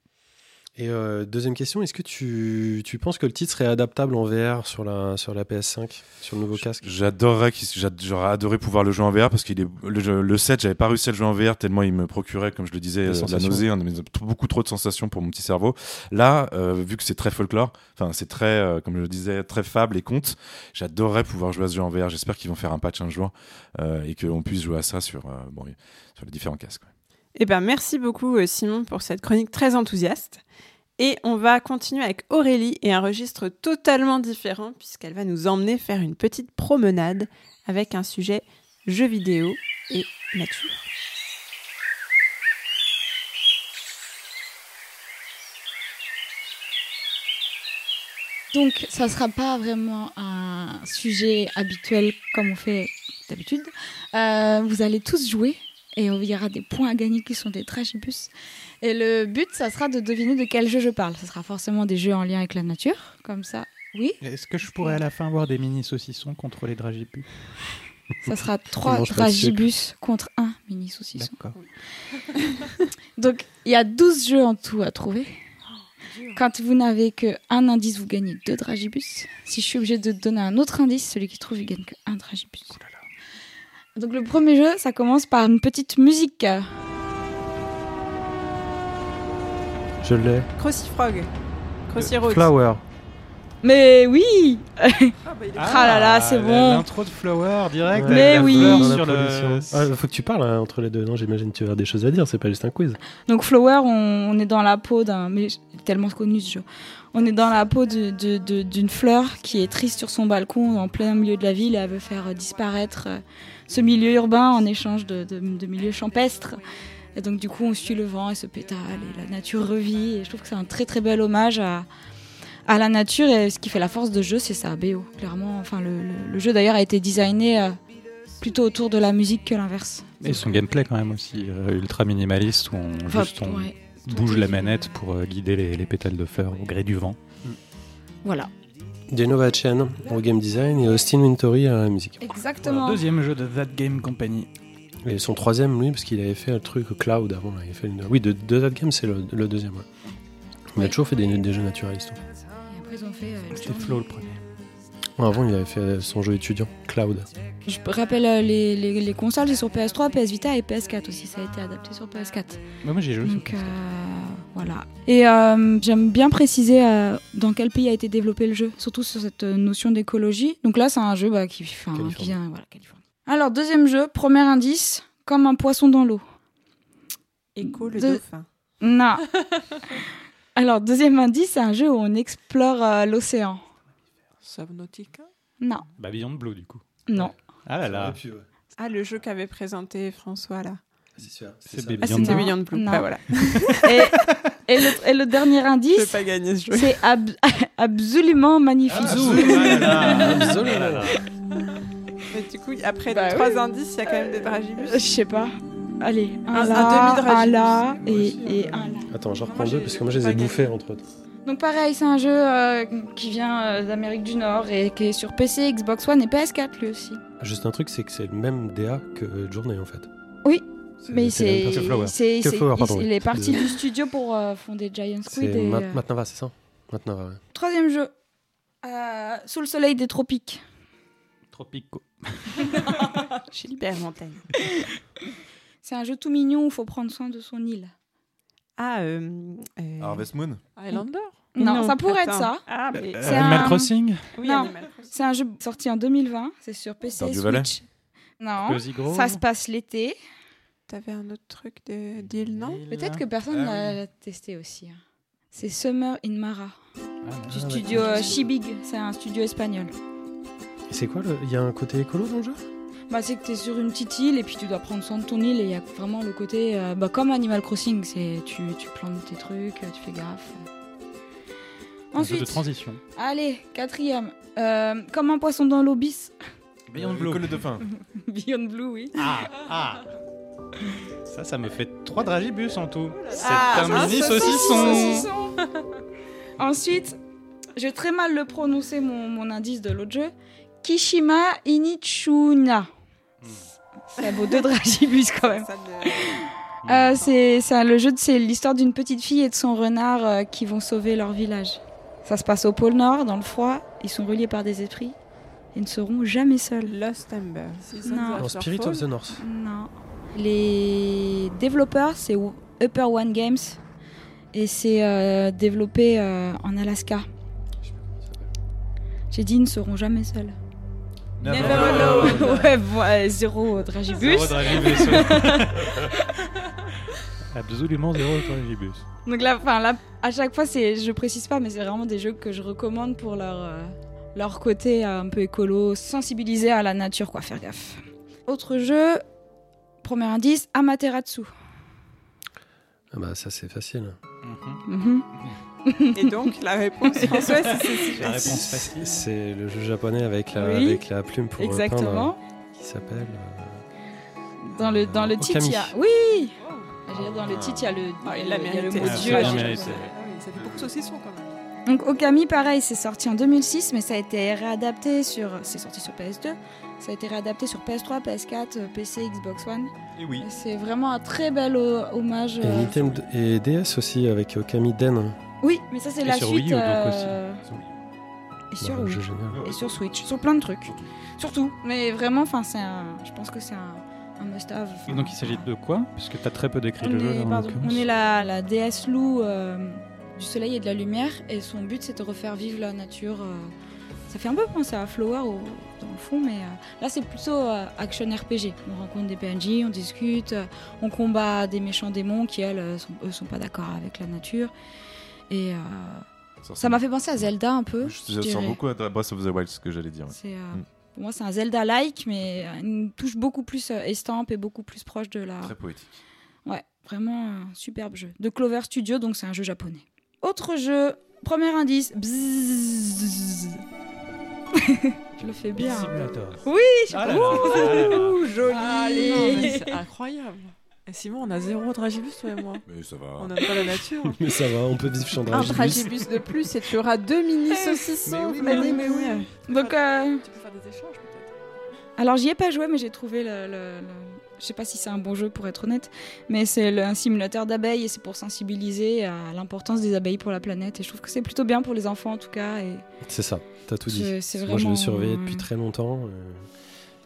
B: Et euh, deuxième question, est-ce que tu, tu penses que le titre serait adaptable en VR sur la, sur la PS5, sur le nouveau casque?
C: J'adorerais j'aurais adoré pouvoir le jouer en VR parce qu'il est le, le 7 j'avais pas réussi à le jouer en VR tellement il me procurait comme je le disais euh, de la nausée hein, beaucoup trop de sensations pour mon petit cerveau. Là euh, vu que c'est très folklore enfin c'est très euh, comme je le disais très fable et conte j'adorerais pouvoir jouer à ce jeu en VR j'espère qu'ils vont faire un patch un jour euh, et qu'on puisse jouer à ça sur bon, sur les différents casques ouais.
A: Eh ben, merci beaucoup, euh, Simon, pour cette chronique très enthousiaste. Et on va continuer avec Aurélie et un registre totalement différent, puisqu'elle va nous emmener faire une petite promenade avec un sujet jeux vidéo et nature.
D: Donc, ça sera pas vraiment un sujet habituel comme on fait d'habitude. Euh, vous allez tous jouer et il y aura des points à gagner qui sont des tragibus. Et le but, ça sera de deviner de quel jeu je parle. Ce sera forcément des jeux en lien avec la nature, comme ça. Oui,
E: Est-ce que je pourrais à la fin voir des mini saucissons contre les dragibus
D: ça sera <laughs> trois dragibus contre un mini saucisson.
E: D'accord. <laughs>
D: Donc, il y a 12 jeux en tout à trouver. Quand vous n'avez qu'un indice, vous gagnez deux dragibus. Si je suis obligée de donner un autre indice, celui qui trouve, il gagne qu'un dragibus. Donc, le premier jeu, ça commence par une petite musique.
B: Je l'ai.
A: Crossy Frog. Crossy Road.
B: Flower.
D: Mais oui
A: Ah, bah, il est-
D: Ah là là, c'est
E: la-
D: bon.
E: L'intro de Flower direct.
B: Ouais.
E: avec
D: Mais oui.
E: sur le.
B: Ah, faut que tu parles hein, entre les deux. Non, j'imagine que tu as des choses à dire. C'est pas juste un quiz.
D: Donc, Flower, on, on est dans la peau d'un. Mais tellement connu ce jeu. On est dans la peau de- de- de- d'une fleur qui est triste sur son balcon en plein milieu de la ville et elle veut faire euh, disparaître euh, ce milieu urbain en échange de, de, de milieux champestres. Et donc, du coup, on suit le vent et ce pétale et la nature revit. Et je trouve que c'est un très très bel hommage à, à la nature. Et ce qui fait la force de jeu, c'est sa BO. Clairement, enfin, le, le- le jeu d'ailleurs a été designé euh, plutôt autour de la musique que l'inverse.
E: Et son gameplay quand même aussi euh, ultra minimaliste où on,
D: Enfin,
E: juste on
D: ouais.
E: bouge la manette pour euh, guider les, les pétales de fleurs au gré du vent.
D: Voilà.
B: Genova Chen au game design et Austin Wintory à la musique.
D: Exactement.
E: Voilà, deuxième jeu de That Game Company.
B: Et son troisième, lui, parce qu'il avait fait le truc Cloud avant. là, il fait une- Oui, de, de That Game, c'est le, le deuxième. ouais. Il a toujours fait des, des jeux naturalistes. en fait.
D: Et après, ils ont fait. euh,
E: C'était. Flo le premier.
B: Avant, il avait fait son jeu étudiant, Cloud.
D: Je rappelle euh, les, les, les consoles, c'est sur PS3, PS Vita et PS4 aussi. Ça a été adapté sur PS4.
E: Ouais, moi j'ai joué.
D: Donc euh, voilà. Et euh, j'aime bien préciser euh, dans quel pays a été développé le jeu, surtout sur cette notion d'écologie. Donc là, c'est un jeu bah, qui,
B: Californie.
D: qui vient voilà, Californie. Alors deuxième jeu, premier indice, comme un poisson dans l'eau.
A: Echo le
D: De-
A: dauphin.
D: Non. <laughs> Alors deuxième indice, c'est un jeu où on explore euh, l'océan.
F: Subnautica
D: Non,
E: Bah Beyond Blue du coup.
D: non.
E: Ah là là.
A: Ah, le jeu qu'avait présenté François là.
E: C'est
B: ça.
E: Baby
A: Ah,
E: Beyond
A: c'était
D: Blue.
A: Beyond Blue.
D: Non.
A: Bah voilà. <laughs>
D: Et, et le, et le dernier
A: Je vais
D: indice,
A: pas gagner ce jeu.
D: c'est ab- <laughs> absolument magnifique.
A: Mais du coup, après
D: Bah
A: les trois indices, il y a quand même des dragibus.
D: Je sais pas. Allez, un,
A: Un- un
D: là,
A: demi-dragibus.
D: un là et, et un là.
B: Attends, j'en reprends deux parce que moi je les ai bouffés entre autres.
D: Donc pareil, c'est un jeu euh, qui vient euh, d'Amérique du Nord et qui est sur PC, Xbox One et PS4 lui aussi.
B: Juste un truc, c'est que c'est le même DA que Journey en fait.
D: Oui,
B: C'est-
D: Mais
B: c'est
D: c'est, il-
B: pardon,
D: il
B: oui.
D: est parti du studio pour euh, fonder Giant Squid.
B: C'est
D: Et,
B: Ma-
D: euh,
B: Matnava, c'est ça? Matnava, ouais.
D: Troisième jeu, euh, Sous le soleil des tropiques.
E: Tropico. <laughs>
A: Gilbert Montaigne.
D: C'est un jeu tout mignon où il faut prendre soin de son île.
A: Ah, euh, euh,
C: Harvest Moon
F: Highlander
D: Non, ça pourrait être ça.
A: Ah, mais
E: Euh,
D: C'est
E: Animal
D: un-
E: Crossing
A: oui,
D: non. C'est un jeu sorti en 2020. C'est sur PC et Switch. Non, ça se passe l'été.
A: T'avais un autre truc de deal, non
D: Peut-être que personne
C: Ah
D: l'a testé aussi. hein. C'est Summer in Mara,
E: Ah,
D: du
E: ouais.
D: studio euh, Shibig. C'est un studio espagnol.
B: C'est quoi le... Il y a un côté écolo dans le jeu?
D: Bah, c'est que tu es sur une petite île et puis tu dois prendre soin de ton île et il y a vraiment le côté euh, bah, comme Animal Crossing, c'est tu, tu plantes tes trucs, tu fais gaffe.
E: Un jeu de
D: Ensuite,
E: transition.
D: allez, quatrième, euh, comme un poisson dans l'eau bis. <laughs>
E: Beyond
C: Euh,
E: Blue.
C: École de fin.
D: Beyond Blue, oui.
E: Ah, ah. Ça, ça me fait trois dragibus en tout. C'est
A: Ah,
E: un
A: ça,
E: mini saucisson. <laughs>
D: Ensuite, je vais très mal le prononcer mon, mon indice de l'autre jeu. Kishima Inichuna. Ça vaut deux dragibus quand même.
A: Ça
D: Euh, c'est un- le jeu, de- c'est l'histoire d'une petite fille et de son renard euh, qui vont sauver leur village. Ça se passe au pôle Nord, dans le froid. Ils sont reliés par des esprits. Ils ne seront jamais seuls.
A: Lost Ember. Seasons
D: Non.
B: Spirit of the North.
D: Non. Les développeurs, c'est Upper One Games. Et c'est euh, développé euh, en Alaska. J'ai dit, ils ne seront jamais seuls.
A: Never alone. <laughs>
D: ouais, ouais, zéro dragibus.
E: Zéro dragibus. <laughs> Absolument zéro dragibus.
D: Donc là, enfin, là, à chaque fois, c'est, je précise pas, mais c'est vraiment des jeux que je recommande pour leur, euh, leur côté euh, un peu écolo, sensibiliser à la nature, quoi, faire gaffe. Autre jeu, premier indice, Amaterasu.
B: Ah bah ça c'est facile.
E: Mhm.
D: Mhm.
A: Et donc, la réponse, <laughs> François, c'est c'est-
E: La réponse facile.
B: C'est le jeu japonais avec la,
D: Oui.
B: avec la plume pour peindre,
D: Exactement.
B: qui s'appelle. euh,
D: Dans le, dans le titre, il y a... Oui dire, Dans le titre, il y a le,
A: Ah,
D: il y a
A: l'a
D: le
A: mérité.
D: mot
E: Ah,
D: Dieu.
E: ça.
A: Ah oui, fait beaucoup de saucissons quand même.
D: Donc Okami, pareil, c'est sorti en 2006, mais ça a été réadapté sur... C'est sorti sur PS2. Ça a été réadapté sur PS3, PS4, euh, PC, Xbox One.
C: Et oui.
D: C'est vraiment un très bel ho- hommage.
B: Et
D: euh,
B: Nintendo et DS aussi avec Okami Den.
D: Oui, mais ça c'est
E: Et
D: la
E: sur
D: suite.
E: Wii U, donc,
D: euh, Et sur Wii.
B: jeu.
D: Et sur Switch, sur plein de trucs. Surtout. Mais vraiment, enfin, c'est un. Je pense que c'est un, un must-have.
E: Et donc il s'agit de quoi? Puisque tu as très peu décrit
D: on
E: le jeu.
D: est,
E: là, l'occurrence.
D: on est la, la déesse loup euh, du soleil et de la lumière, et son but c'est de refaire vivre la nature. euh. Ça fait un peu penser à Flower au- dans le fond, mais là c'est plutôt action RPG. On rencontre des PNJ, on discute, on combat des méchants démons qui elles sont, eux sont pas d'accord avec la nature. Et euh, ça m'a fait penser à Zelda un peu.
C: Je,
D: je
C: sens beaucoup à Breath of the Wild, ce que j'allais dire. ouais.
D: Euh,
C: Mm.
D: Pour moi, c'est un Zelda-like, mais une touche beaucoup plus euh, estampe et beaucoup plus proche de la.
C: Très poétique.
D: Ouais, vraiment un superbe jeu. De Clover Studio, donc c'est un jeu japonais. Autre jeu, premier indice. Bzzz. <laughs> Je le fais bien. hein.
E: Simulator.
D: Oui, je
E: Ah là là, ah
A: joli
F: c'est incroyable. Et Simon, on a zéro dragibus, toi et moi. <laughs>
C: Mais ça va.
F: On n'aime pas la nature. <laughs>
B: Mais ça va, on peut vivre chez
A: Un
B: Dragibus.
A: dragibus de plus et tu auras deux mini saucissons.
C: oui,
A: Freddy,
F: mais oui.
D: Donc, euh,
F: Tu peux faire des échanges peut-être.
D: alors j'y ai pas joué, mais j'ai trouvé le. le- le- Je sais pas si c'est un bon jeu pour être honnête, mais c'est le- un simulateur d'abeilles et c'est pour sensibiliser à l'importance des abeilles pour la planète. Et je trouve que c'est plutôt bien pour les enfants en tout cas. Et
B: C'est ça, t'as tout dit. Moi je le surveillais depuis très longtemps. euh,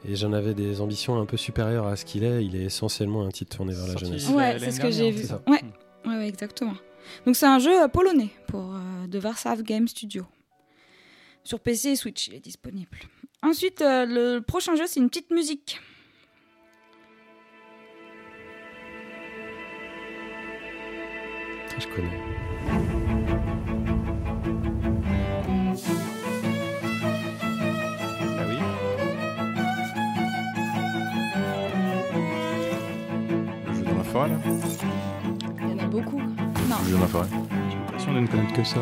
B: Et j'en avais des ambitions un peu supérieures à ce qu'il est. Il est essentiellement un titre tourné vers la jeunesse.
E: la-
D: Ouais, c'est ce que j'ai vu.
B: c'est ça.
D: Ouais. Ouais, ouais, exactement. Donc c'est un jeu euh, polonais pour euh, de Warsaw Game Studio. Sur PC et Switch, il est disponible. Ensuite, euh, le prochain jeu, c'est une petite musique.
B: Je connais.
C: Forêt, là
D: Il y en a beaucoup. Non.
E: J'ai l'impression de ne connaître que ça.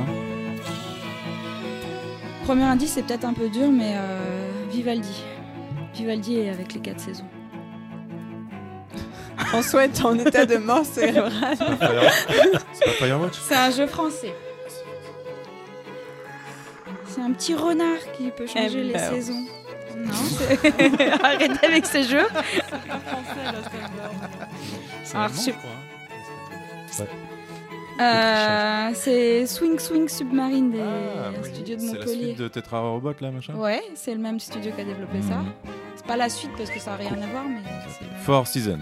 D: Premier indice, c'est peut-être un peu dur, mais euh, Vivaldi. Vivaldi est avec les quatre saisons. <laughs>
A: François est en état de mort cérébrale.
C: C'est pas Firewatch
D: C'est un jeu français. C'est un petit renard qui peut changer les
A: Amber.
D: saisons. Non, <laughs> arrêtez avec ces jeux.
E: C'est
D: je
E: hein.
D: Euh, c'est Swing Swing Submarine des
C: Ah,
D: un
C: oui.
D: studio de
C: C'est la
D: Montpellier.
C: suite de Tetra Robot là, machin
D: Ouais, c'est le même studio qui a développé ça.
C: Mhm.
D: C'est pas la suite parce que ça n'a rien à voir, mais.
C: Four Seasons.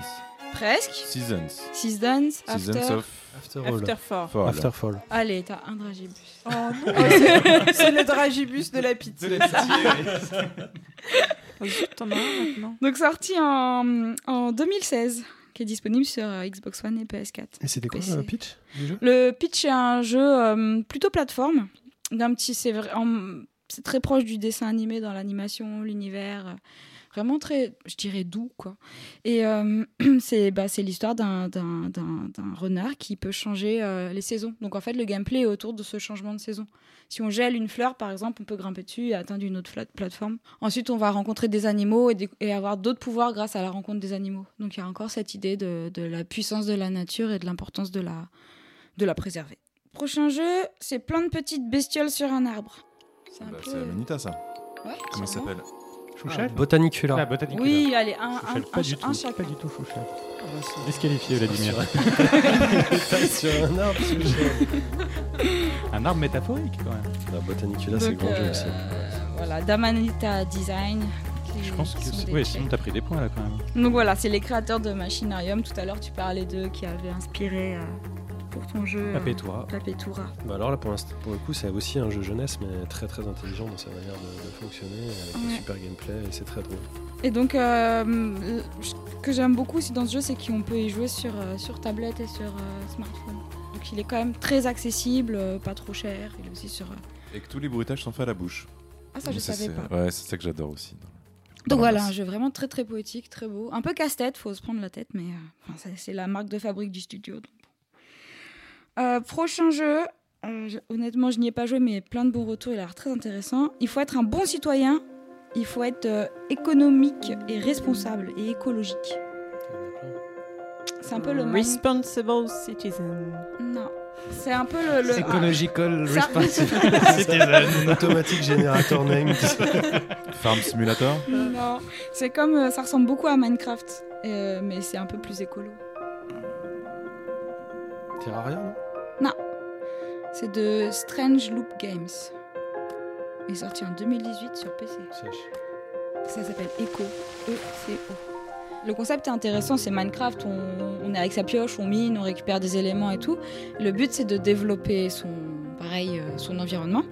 D: Presque.
C: Seasons.
D: Seasons,
C: Seasons
D: After.
C: of
B: After all.
A: After.
B: Afterfall.
D: Allez, t'as un dragibus.
A: Oh non, <laughs> c'est- c'est le dragibus de la pitié. <laughs>
F: Un maintenant.
D: Donc sorti en, en 2016, qui est disponible sur euh, Xbox One et PS4.
B: Et c'était quoi
D: PC.
B: le pitch du jeu?
D: Le pitch est un jeu euh, plutôt plateforme, d'un petit, c'est c'est très proche du dessin animé dans l'animation, l'univers, euh, vraiment très, je dirais doux quoi. Et euh, <clears throat> c'est bah, l'histoire d'un renard qui peut changer euh, les saisons. Donc en fait le gameplay est autour de ce changement de saison. Si on gèle une fleur par exemple, on peut grimper dessus et atteindre une autre plateforme. Ensuite on va rencontrer des animaux et, des- et avoir d'autres pouvoirs grâce à la rencontre des animaux. Donc il y a encore cette idée de, de la puissance de la nature et de l'importance de la de la préserver. Prochain jeu, c'est plein de petites bestioles sur un arbre. C'est
C: Bah,
D: peu.
C: Amanita ça.
D: Ouais,
C: Comment
D: sûrement.
C: s'appelle?
E: Chouchette
B: Botanicula.
E: Ah, botanique.
D: Oui, allez, un, un,
E: pas du
D: un
E: tout.
D: chacun.
E: Pas du tout chouchette. Disqualifié, Vladimir.
B: sur un arbre, <laughs>
E: Un arbre métaphorique, quand même.
B: La Botanicula, c'est grand jeu
D: euh,
B: aussi.
D: Voilà, Damanita Design.
E: Je pense que c'est-
D: Tchèques.
E: sinon t'as pris des points là quand même.
D: Donc voilà, c'est les créateurs de Machinarium. Tout à l'heure, tu parlais d'eux qui avaient inspiré euh, pour ton jeu. euh,
E: Papetura.
D: Papetura.
B: Bah alors là, pour, le coup, c'est aussi un jeu jeunesse, mais très très intelligent dans sa manière de, de fonctionner, avec un super gameplay, et c'est très drôle.
D: Et donc, euh, ce que j'aime beaucoup aussi dans ce jeu, c'est qu'on peut y jouer sur, euh, sur tablette et sur euh, smartphone. Donc il est quand même très accessible, pas trop cher. Il est aussi sur.
C: Et que tous les bruitages sont faits à la bouche.
D: Ah, ça, je
C: Ça,
D: savais pas.
C: Ouais, c'est ça que j'adore aussi.
D: Donc voilà, un jeu vraiment très très poétique, très beau. Un peu casse-tête, faut se prendre la tête, mais euh, c'est- la marque de fabrique du studio. donc. Euh, prochain jeu, euh, je- honnêtement, je n'y ai pas joué, mais plein de bons retours, il a l'air très intéressant. Il faut être un bon citoyen, il faut être euh, économique et responsable et écologique. C'est un peu le
A: Responsible Citizen.
D: Non. C'est un peu le. le-
E: Ecological
D: Ça-
E: responsibility <laughs> citizen. <laughs>
B: Automatic Generator Name. <laughs>
C: Farm Simulator
D: non. C'est comme. ça ressemble beaucoup à Minecraft, euh, mais c'est un peu plus écolo.
B: Terraria, non?
D: C'est de Strange Loop Games. Il est sorti en 2018 sur PC.
B: Sèche.
D: Ça s'appelle Echo. E-C-O. Le concept est intéressant, c'est Minecraft, on, est avec sa pioche, on mine, on récupère des éléments et tout. Le but c'est de développer son, pareil, euh, son environnement.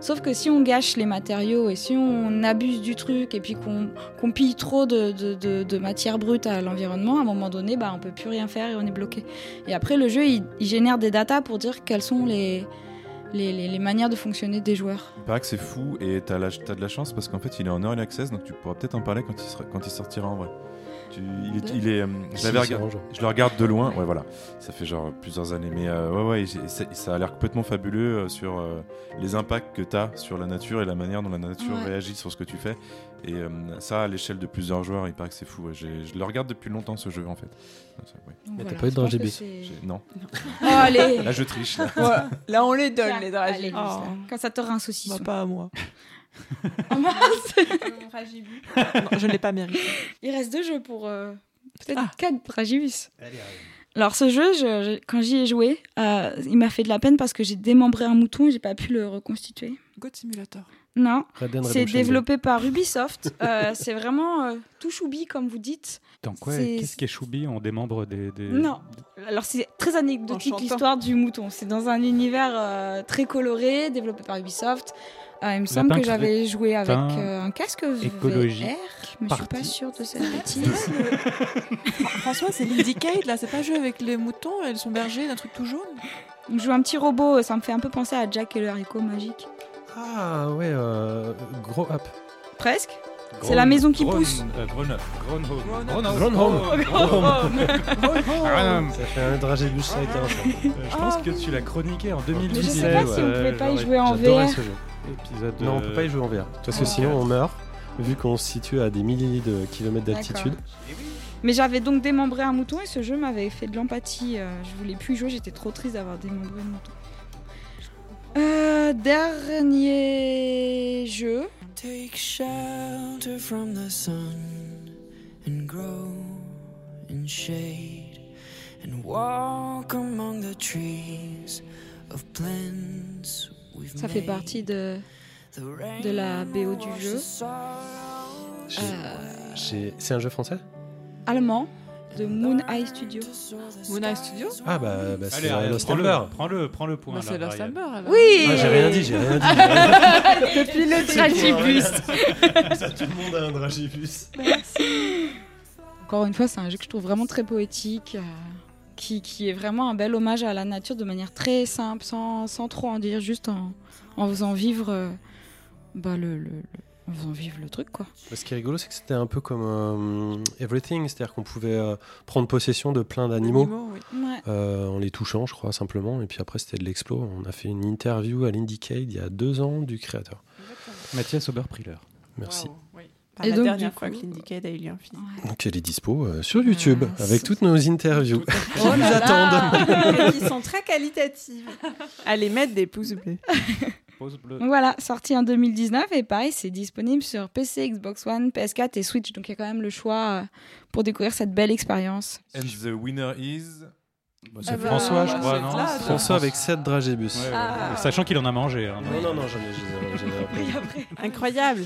D: Sauf que si on gâche les matériaux et si on abuse du truc et puis qu'on pille trop de, matière brute à l'environnement, à un moment donné, bah, on peut plus rien faire et on est bloqué. Et après le jeu, il, génère des datas pour dire quelles sont les, les, manières de fonctionner des joueurs.
C: Il paraît que c'est fou et t'as t'as de la chance parce qu'en fait il est en early access donc tu pourras peut-être en parler quand il sortira en vrai. Tu- il, est, il est, euh, je
B: Si, un
C: le regarde de loin, ouais voilà, ça fait genre plusieurs années, mais euh, ouais ouais, ça, ça a l'air complètement fabuleux euh, sur euh, les impacts que tu as sur la nature et la manière dont la nature
D: Ouais.
C: réagit sur ce que tu fais. Et euh, ça à l'échelle de plusieurs joueurs, il paraît que c'est fou. ouais. Je le regarde depuis longtemps ce jeu en fait. Ouais.
D: Donc
B: Mais t'as pas eu de
D: c'est-
C: J'ai- Non,
D: Oh, allez
C: là je triche. Là.
A: On les donne, les
D: allez,
A: dragibus.
F: Oh.
D: Quand ça t'aura un saucisson.
F: Bah, pas à moi. <laughs>
D: Oh, mince.
F: Non, je ne l'ai pas mérité.
D: Il reste deux jeux pour euh, peut-être
F: Ah.
D: quatre dragibus. Alors ce jeu, je- je- quand j'y ai joué, euh, il m'a fait de la peine parce que j'ai démembré un mouton et j'ai pas pu le reconstituer.
F: God Simulator.
D: Non, c'est développé par Ubisoft. <laughs> Euh, c'est vraiment euh, tout choubi comme vous dites.
E: Dans quoi Qu'est-ce qui est choubi? On démembre des. des-
D: Non. Alors c'est très anecdotique
A: En
D: l'histoire du mouton. C'est dans un univers euh, très coloré, développé par Ubisoft. Euh, il me semble que j'avais joué avec euh, un casque
E: écologie,
D: VR. Je me suis pas sûre de cette <laughs> bêtise.
F: François, c'est l'Indicate, là. C'est pas jeu avec les moutons, elles sont bergers, d'un truc tout jaune.
D: Je joue un petit robot, ça me fait un peu penser à Jack et le haricot magique.
B: Ah ouais, euh, Grow Up.
D: Presque. C'est la maison qui pousse.
E: euh,
B: Ça fait un dragibus avec un chat.
E: euh, Je pense que tu l'as chroniqué en 2017.
D: Mais je sais pas si on pouvait pas y jouer en VR.
B: ce jeu.
E: Épisode
B: Non, on
E: euh,
B: peut pas y jouer en VR. Parce que sinon on meurt, vu qu'on se situe à des milliers de kilomètres d'altitude.
D: Mais j'avais donc démembré un mouton et ce jeu m'avait fait de l'empathie. euh, je voulais plus y jouer, j'étais trop triste d'avoir démembré le mouton. Euh, dernier jeu.
H: Take shelter from the sun and grow in shade and walk among the trees of plants we've
D: Ça fait partie de. La BO du jeu. euh,
B: C'est un jeu français?
D: Allemand de Moon Eye Studio.
F: Moon Eye Studio
B: Ah bah, bah c'est Lost Ember.
E: prends-le, prends le point.
F: Bah,
E: là,
F: C'est Lost alors.
D: Oui
B: Ah, j'ai rien dit, j'ai rien dit. <laughs>
D: Depuis le Dragibus. <laughs>
B: Ça, tout le monde a un dragibus.
D: Encore une fois, c'est un jeu que je trouve vraiment très poétique, euh, qui, qui est vraiment un bel hommage à la nature de manière très simple, sans, sans trop en dire, juste en, en faisant vivre euh, bah, le, le- le- en faisant vivre le truc, quoi.
B: Ce qui est rigolo, c'est que c'était un peu comme euh, Everything, c'est-à-dire qu'on pouvait euh, prendre possession de plein d'animaux
F: oui.
D: Ouais.
B: euh, en les touchant, je crois, simplement. Et puis après, c'était de l'explo. On a fait une interview à l'Indiecade il y a deux ans du créateur.
E: Mathias Oberpriller.
B: Merci.
F: Oui.
D: Et
A: la
D: donc,
A: dernière fois
D: coup-
A: que l'Indicade a eu lieu un film.
B: Donc elle est dispo euh, sur YouTube
D: Ah,
B: avec toutes nos interviews. <laughs>
A: Oh
B: Qui nous attendent. <laughs>
A: Qui sont très qualitatives. Allez mettre des pouces bleus. <laughs>
E: Pause bleue.
D: Donc voilà, sorti en 2019 et pareil, c'est disponible sur PC, Xbox One, PS4 et Switch. Donc il y a quand même le choix euh, pour découvrir cette belle expérience.
C: And the winner is.
E: Bah, c'est
F: Ah bah,
E: François, je crois,
F: c'est
E: non
F: là,
E: C'est
B: François avec 7 dragébus.
E: Ouais, ouais,
A: Ah.
E: Sachant qu'il en a mangé. hein,
B: Non, non, non, j'en ai, j'en ai- j'en ai appris.
A: Incroyable.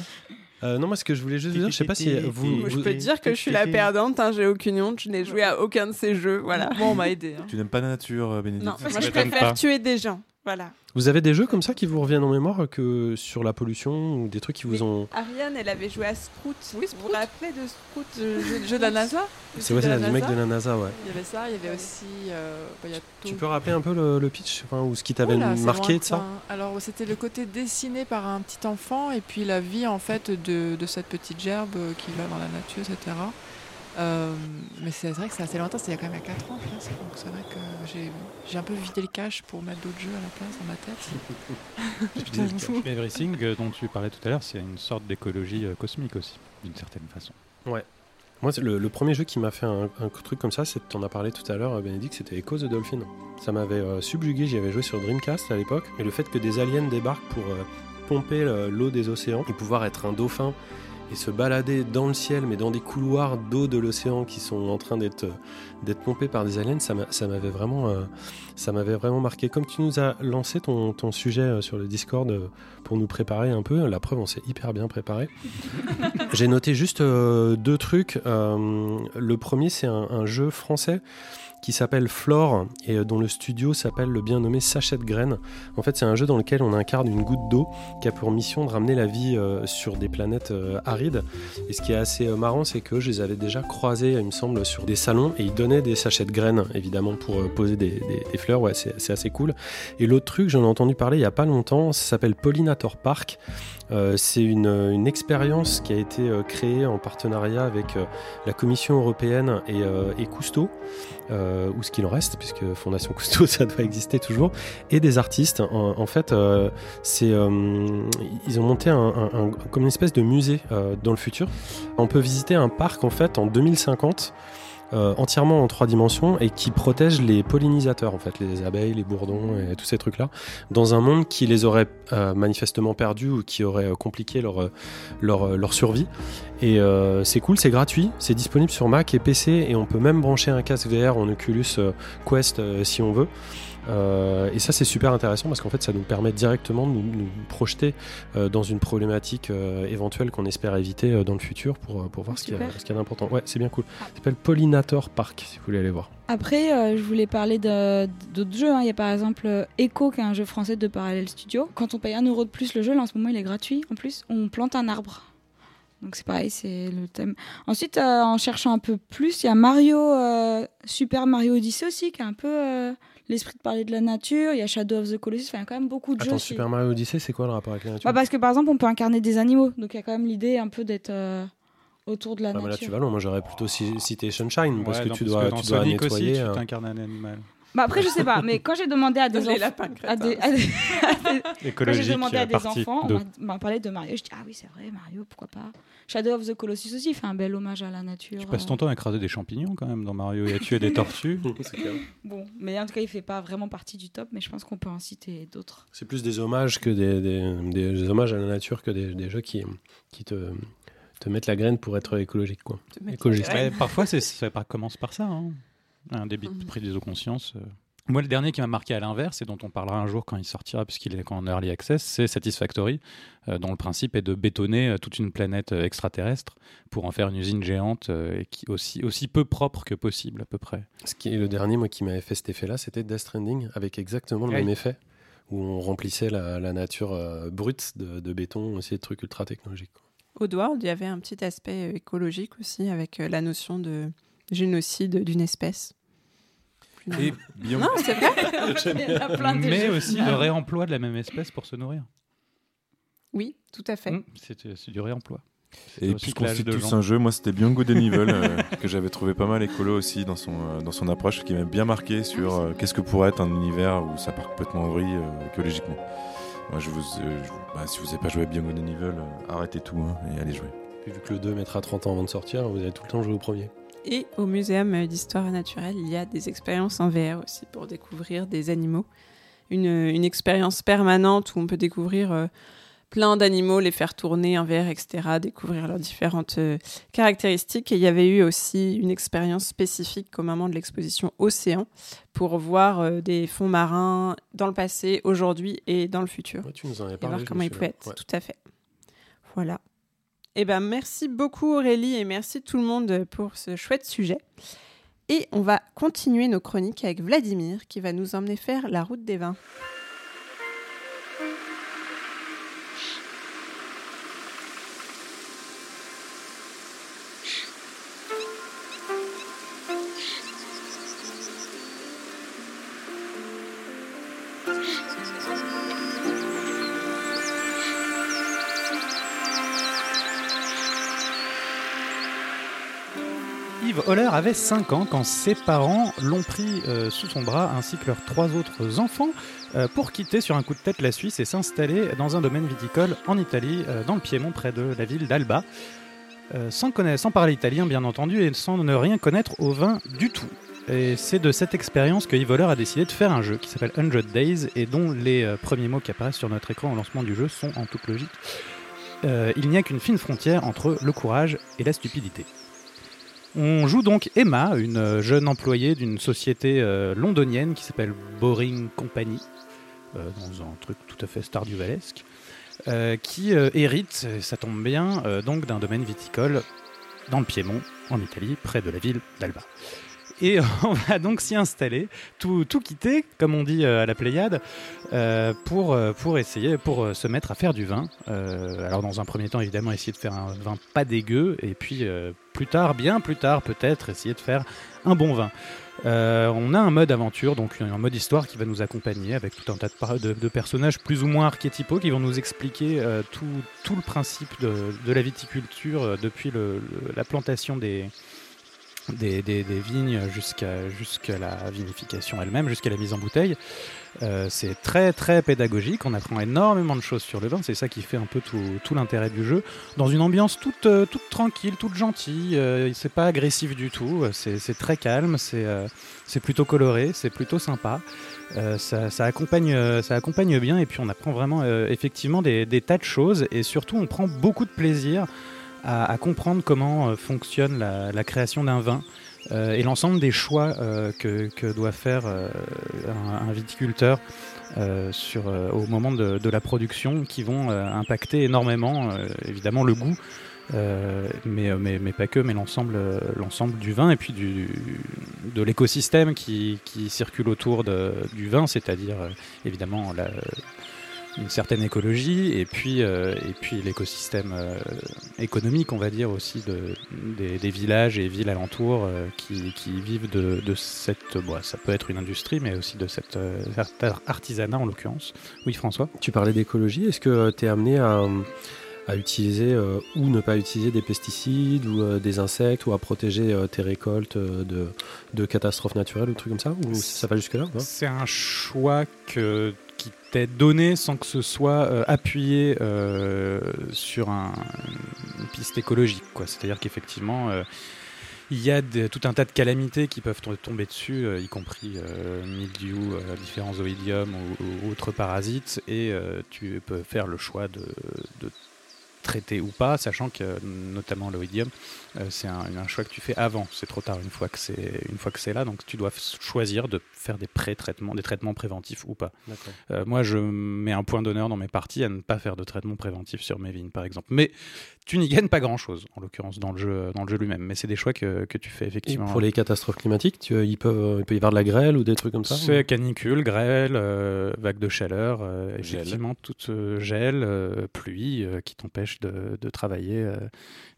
B: Euh, non, moi, ce que je voulais juste vous dire, je sais pas si vous.
A: Moi, je peux te dire que je suis la perdante. hein, J'ai aucune honte. Je n'ai joué à aucun de ces jeux. Voilà.
F: Bon, on m'a aidé. hein.
C: Tu n'aimes pas la nature, euh, Bénédicte
A: Non, moi je préfère tuer des gens. Voilà.
B: Vous avez des jeux comme ça qui vous reviennent en mémoire que sur la pollution ou des trucs qui vous ont.
A: Ariane, elle avait joué à Sprout.
F: Oui,
A: Vous vous rappelez de Sprout
F: Le jeu, jeu de la NASA?
B: C'est ouais, c'est le mec de la NASA, ouais.
F: Il y avait ça, il y avait aussi. euh, bah, il y a
B: Tu peux rappeler un peu le, le pitch enfin, ou ce qui t'avait marqué de ça?
F: Alors, c'était le côté dessiné par un petit enfant et puis la vie en fait de, de cette petite gerbe euh, qui va dans la nature, etc. Euh, mais c'est vrai que c'est assez lointain, c'était il y a quand même il y a 4 ans presque. Donc c'est vrai que j'ai- j'ai un peu vidé le cache pour mettre d'autres jeux à la place dans ma tête. <laughs> Je.
E: Everything euh, dont tu parlais tout à l'heure, c'est une sorte d'écologie euh, cosmique aussi, d'une certaine façon.
B: Moi, c'est le, le premier jeu qui m'a fait un, un truc comme ça, c'est en as parlé tout à l'heure, Bénédicte, c'était Echo the Dolphin. Ça m'avait euh, subjugué, j'y avais joué sur Dreamcast à l'époque, et le fait que des aliens débarquent pour euh, pomper l'eau des océans et pouvoir être un dauphin et se balader dans le ciel, mais dans des couloirs d'eau de l'océan qui sont en train d'être d'être pompés par des aliens, ça m'a- ça m'avait vraiment, euh, ça m'avait vraiment marqué. Comme tu nous as lancé ton, ton sujet euh, sur le Discord euh, pour nous préparer un peu, la preuve, on s'est hyper bien préparé. <laughs> J'ai noté juste deux trucs. Le premier, c'est un, un jeu français qui s'appelle Flore et euh, dont le studio s'appelle le bien nommé Sachet de graines. En fait, c'est un jeu dans lequel on incarne une goutte d'eau qui a pour mission de ramener la vie euh, sur des planètes euh, arides. Et ce qui est assez marrant, c'est que je les avais déjà croisés, il me semble, sur des salons et ils donnaient des sachets de graines, évidemment, pour poser des, fleurs. Ouais, c'est assez cool. Et l'autre truc, j'en ai entendu parler il y a pas longtemps, ça s'appelle Pollinator Park. C'est une, expérience qui a été créée en partenariat avec la Commission européenne et Cousteau, euh, ou ce qu'il en reste, puisque Fondation Cousteau, <laughs> ça doit exister toujours, et des artistes. En, fait, euh, c'est, euh, ils ont monté un, un- un- comme une espèce de musée euh, dans le futur. On peut visiter un parc en fait en 2050. Euh, entièrement en trois dimensions et qui protège les pollinisateurs en fait les abeilles les bourdons et tous ces trucs là dans un monde qui les aurait euh, manifestement perdus ou qui aurait euh, compliqué leur, euh, leur, euh, leur survie. Et euh, c'est cool, c'est gratuit, c'est disponible sur Mac et PC et on peut même brancher un casque VR en Oculus Quest si on veut. Euh, et ça c'est super intéressant parce qu'en fait ça nous permet directement de nous, nous projeter euh, dans une problématique euh, éventuelle qu'on espère éviter dans le futur pour, pour voir ce qu'il y y a d'important. Ouais, c'est bien cool. Ça s'appelle Pollinator Park si vous voulez aller voir.
D: Après, je voulais parler d'autres jeux. hein. Il y a par exemple Echo, qui est un jeu français de Parallel Studio. Quand on paye un euro de plus le jeu, là en ce moment il est gratuit. En plus, on plante un arbre. Donc c'est pareil, c'est le thème. Ensuite, en cherchant un peu plus, il y a Mario, Super Mario Odyssey aussi, qui a un peu l'esprit de parler de la nature. Il y a Shadow of the Colossus, enfin, il y a quand même beaucoup de jeux.
B: Attends,
D: aussi.
B: Super Mario Odyssey, c'est quoi le rapport avec la nature?
D: Bah, parce que par exemple, on peut incarner des animaux. Donc il y a quand même l'idée un peu d'être euh, autour de la
B: Ah, mais là
D: nature.
B: tu vas loin, moi j'aurais plutôt ci- cité Sunshine parce
E: Ouais,
B: que
E: non,
B: tu
E: parce
B: dois,
E: dans
B: tu dois
E: Sonic
B: nettoyer.
E: aussi,
B: euh,
E: tu t'incarnes un animal.
D: Bah après, je sais pas, mais quand j'ai demandé à des <laughs>
A: Les
D: enfants.
A: lapins
D: À des, à des- <laughs> à des- Quand j'ai
E: Écologique,
D: demandé à des enfants, on m'a- parlé de Mario. Je dis ah oui c'est vrai Mario, pourquoi pas. Shadow of the Colossus aussi fait un bel hommage à la nature.
E: Tu passes
D: euh.
E: ton temps à écraser des champignons quand même dans Mario et à tuer des <laughs> tortues.
B: clair.
D: Bon, mais en tout cas il fait pas vraiment partie du top, mais je pense qu'on peut en citer d'autres.
B: C'est plus des hommages que des, des, des- des hommages à la nature que des, des jeux qui, qui te, te mettent la graine pour être écologique. Quoi.
A: Mettre.
E: Ouais, parfois, c'est- ça commence par ça. hein. Un débit de
F: Mhm.
E: prise de conscience. euh. Moi, le dernier qui m'a marqué à l'inverse et dont on parlera un jour quand il sortira, puisqu'il est en early access, c'est Satisfactory, euh, dont le principe est de bétonner euh, toute une planète extraterrestre pour en faire une usine géante euh, et qui aussi, aussi peu propre que possible, à peu près.
B: Ce qui est le dernier, moi, qui m'avait fait cet effet-là, c'était Death Stranding, avec exactement le
E: Oui.
B: même effet, où on remplissait la, la nature euh, brute de, de béton, aussi des trucs ultra technologiques.
A: Oddworld, il y avait un petit aspect écologique aussi, avec euh, la notion de génocide d'une espèce.
C: Et
A: Non, c'est vrai <laughs>
D: Il y en a plein de
E: Mais
D: jeux.
E: aussi le réemploi de la même espèce pour se nourrir.
A: Oui, tout à fait.
E: Mmh, c'est c'est du réemploi. C'est
C: et puisqu'on cite tous
E: gens.
C: un jeu, moi c'était Beyond Good and Evil <laughs> euh, que j'avais trouvé pas mal écolo aussi dans son, euh, dans son approche, qui m'a bien marqué sur euh, qu'est-ce que pourrait être un univers où ça part complètement en vrille euh, écologiquement. Moi, je vous, euh, je vous- bah, si vous n'avez pas joué à Beyond Good and Evil, euh, arrêtez tout hein, et allez jouer.
B: Puis vu que le 2 mettra 30 ans avant de sortir, vous allez tout le temps jouer au premier.
A: Et au Muséum d'histoire naturelle, il y a des expériences en VR aussi pour découvrir des animaux. Une, une expérience permanente où on peut découvrir euh, plein d'animaux, les faire tourner en VR, etc., découvrir leurs différentes euh, caractéristiques. Et il y avait eu aussi une expérience spécifique au moment de l'exposition Océan pour voir euh, des fonds marins dans le passé, aujourd'hui et dans le futur
B: Ouais, tu nous en avais
A: et
B: parlé.
A: voir
B: je
A: comment
B: me
A: il pouvait
B: souviens.
A: être.
B: Ouais.
A: Tout à fait. Voilà. Eh ben, merci beaucoup Aurélie et merci tout le monde pour ce chouette sujet. Et on va continuer nos chroniques avec Vladimir qui va nous emmener faire la route des vins.
E: Holler avait 5 ans quand ses parents l'ont pris euh, sous son bras ainsi que leurs trois autres enfants euh, pour quitter sur un coup de tête la Suisse et s'installer dans un domaine viticole en Italie, euh, dans le Piémont près de la ville d'Alba. Sans, parler italien bien entendu et sans ne rien connaître au vin du tout. Et c'est de cette expérience que Yves Holler a décidé de faire un jeu qui s'appelle 100 Days et dont les premiers mots qui apparaissent sur notre écran au lancement du jeu sont en toute logique. Il n'y a qu'une fine frontière entre le courage et la stupidité. On joue donc Emma, une jeune employée d'une société euh, londonienne qui s'appelle Boring Company, euh, dans un truc tout à fait starduvallesque, euh, qui hérite, ça tombe bien, donc d'un domaine viticole dans le Piémont, en Italie, près de la ville d'Alba. Et <laughs> on va donc s'y installer, tout, tout quitter, comme on dit euh, à la Pléiade, euh, pour, euh, pour essayer, pour se mettre à faire du vin. Alors dans un premier temps, évidemment, essayer de faire un vin pas dégueu, et puis plus tard, bien plus tard peut-être, essayer de faire un bon vin. On a un mode aventure, donc un mode histoire qui va nous accompagner avec tout un tas de, personnages plus ou moins archétypaux qui vont nous expliquer tout, tout le principe de, la viticulture depuis la plantation des, des, vignes jusqu'à la vinification elle-même, jusqu'à la mise en bouteille. Euh, c'est très très pédagogique, on apprend énormément de choses sur le vin, c'est ça qui fait un peu tout, l'intérêt du jeu. Dans une ambiance toute, euh, toute tranquille, toute gentille, euh, c'est pas agressif du tout, c'est très calme, c'est euh, c'est plutôt coloré, c'est plutôt sympa. Ça, accompagne, ça accompagne bien. Et puis on apprend vraiment effectivement des tas de choses. Et surtout on prend beaucoup de plaisir à, comprendre comment euh, fonctionne la, création d'un vin euh, et l'ensemble des choix euh, que, doit faire un, viticulteur au moment de, la production qui vont impacter énormément évidemment le goût. mais, mais, pas que, mais l'ensemble, du vin et puis du, de l'écosystème qui, qui circule autour du vin, c'est-à-dire évidemment la, une certaine écologie et puis, euh, et puis l'écosystème euh, économique, on va dire aussi, de, des, des villages et villes alentours euh, qui, qui vivent de, de cette. Bon, ça peut être une industrie, mais aussi de cette euh, cet artisanat en l'occurrence. Oui, François?
B: Tu parlais d'écologie. Est-ce que tu es amené à, à utiliser euh, ou ne pas utiliser des pesticides ou euh, des insectes ou à protéger euh, tes récoltes euh, de, de catastrophes naturelles ou trucs comme ça? Ou ça va jusque-là?
E: C'est un choix que, donné sans que ce soit euh, appuyé euh, sur un- une piste écologique. C'est-à-dire qu'effectivement, euh, il y a tout un tas de calamités qui peuvent tomber dessus, y compris mildiou, différents oïdiums ou, autres parasites, et tu peux faire le choix de, de traiter ou pas, sachant que notamment l'oïdium, c'est un, un choix que tu fais avant. C'est trop tard une fois que c'est une fois que c'est là, donc tu dois choisir de faire des pré-traitements, des traitements préventifs ou pas. Euh, moi, je mets un point d'honneur dans mes parties à ne pas faire de traitement préventif sur mes vignes, par exemple. Mais tu n'y gagnes pas grand-chose, en l'occurrence dans le jeu, dans le jeu lui-même. Mais c'est des choix que, que tu fais
B: Et
E: effectivement.
B: pour les catastrophes climatiques, tu, ils peuvent, il peut y avoir de la grêle ou des trucs comme ça
E: C'est canicule, grêle, euh, vague de chaleur, euh,
C: Gel.
E: effectivement, toute euh, gel, euh, pluie euh, qui t'empêche de, de travailler. euh,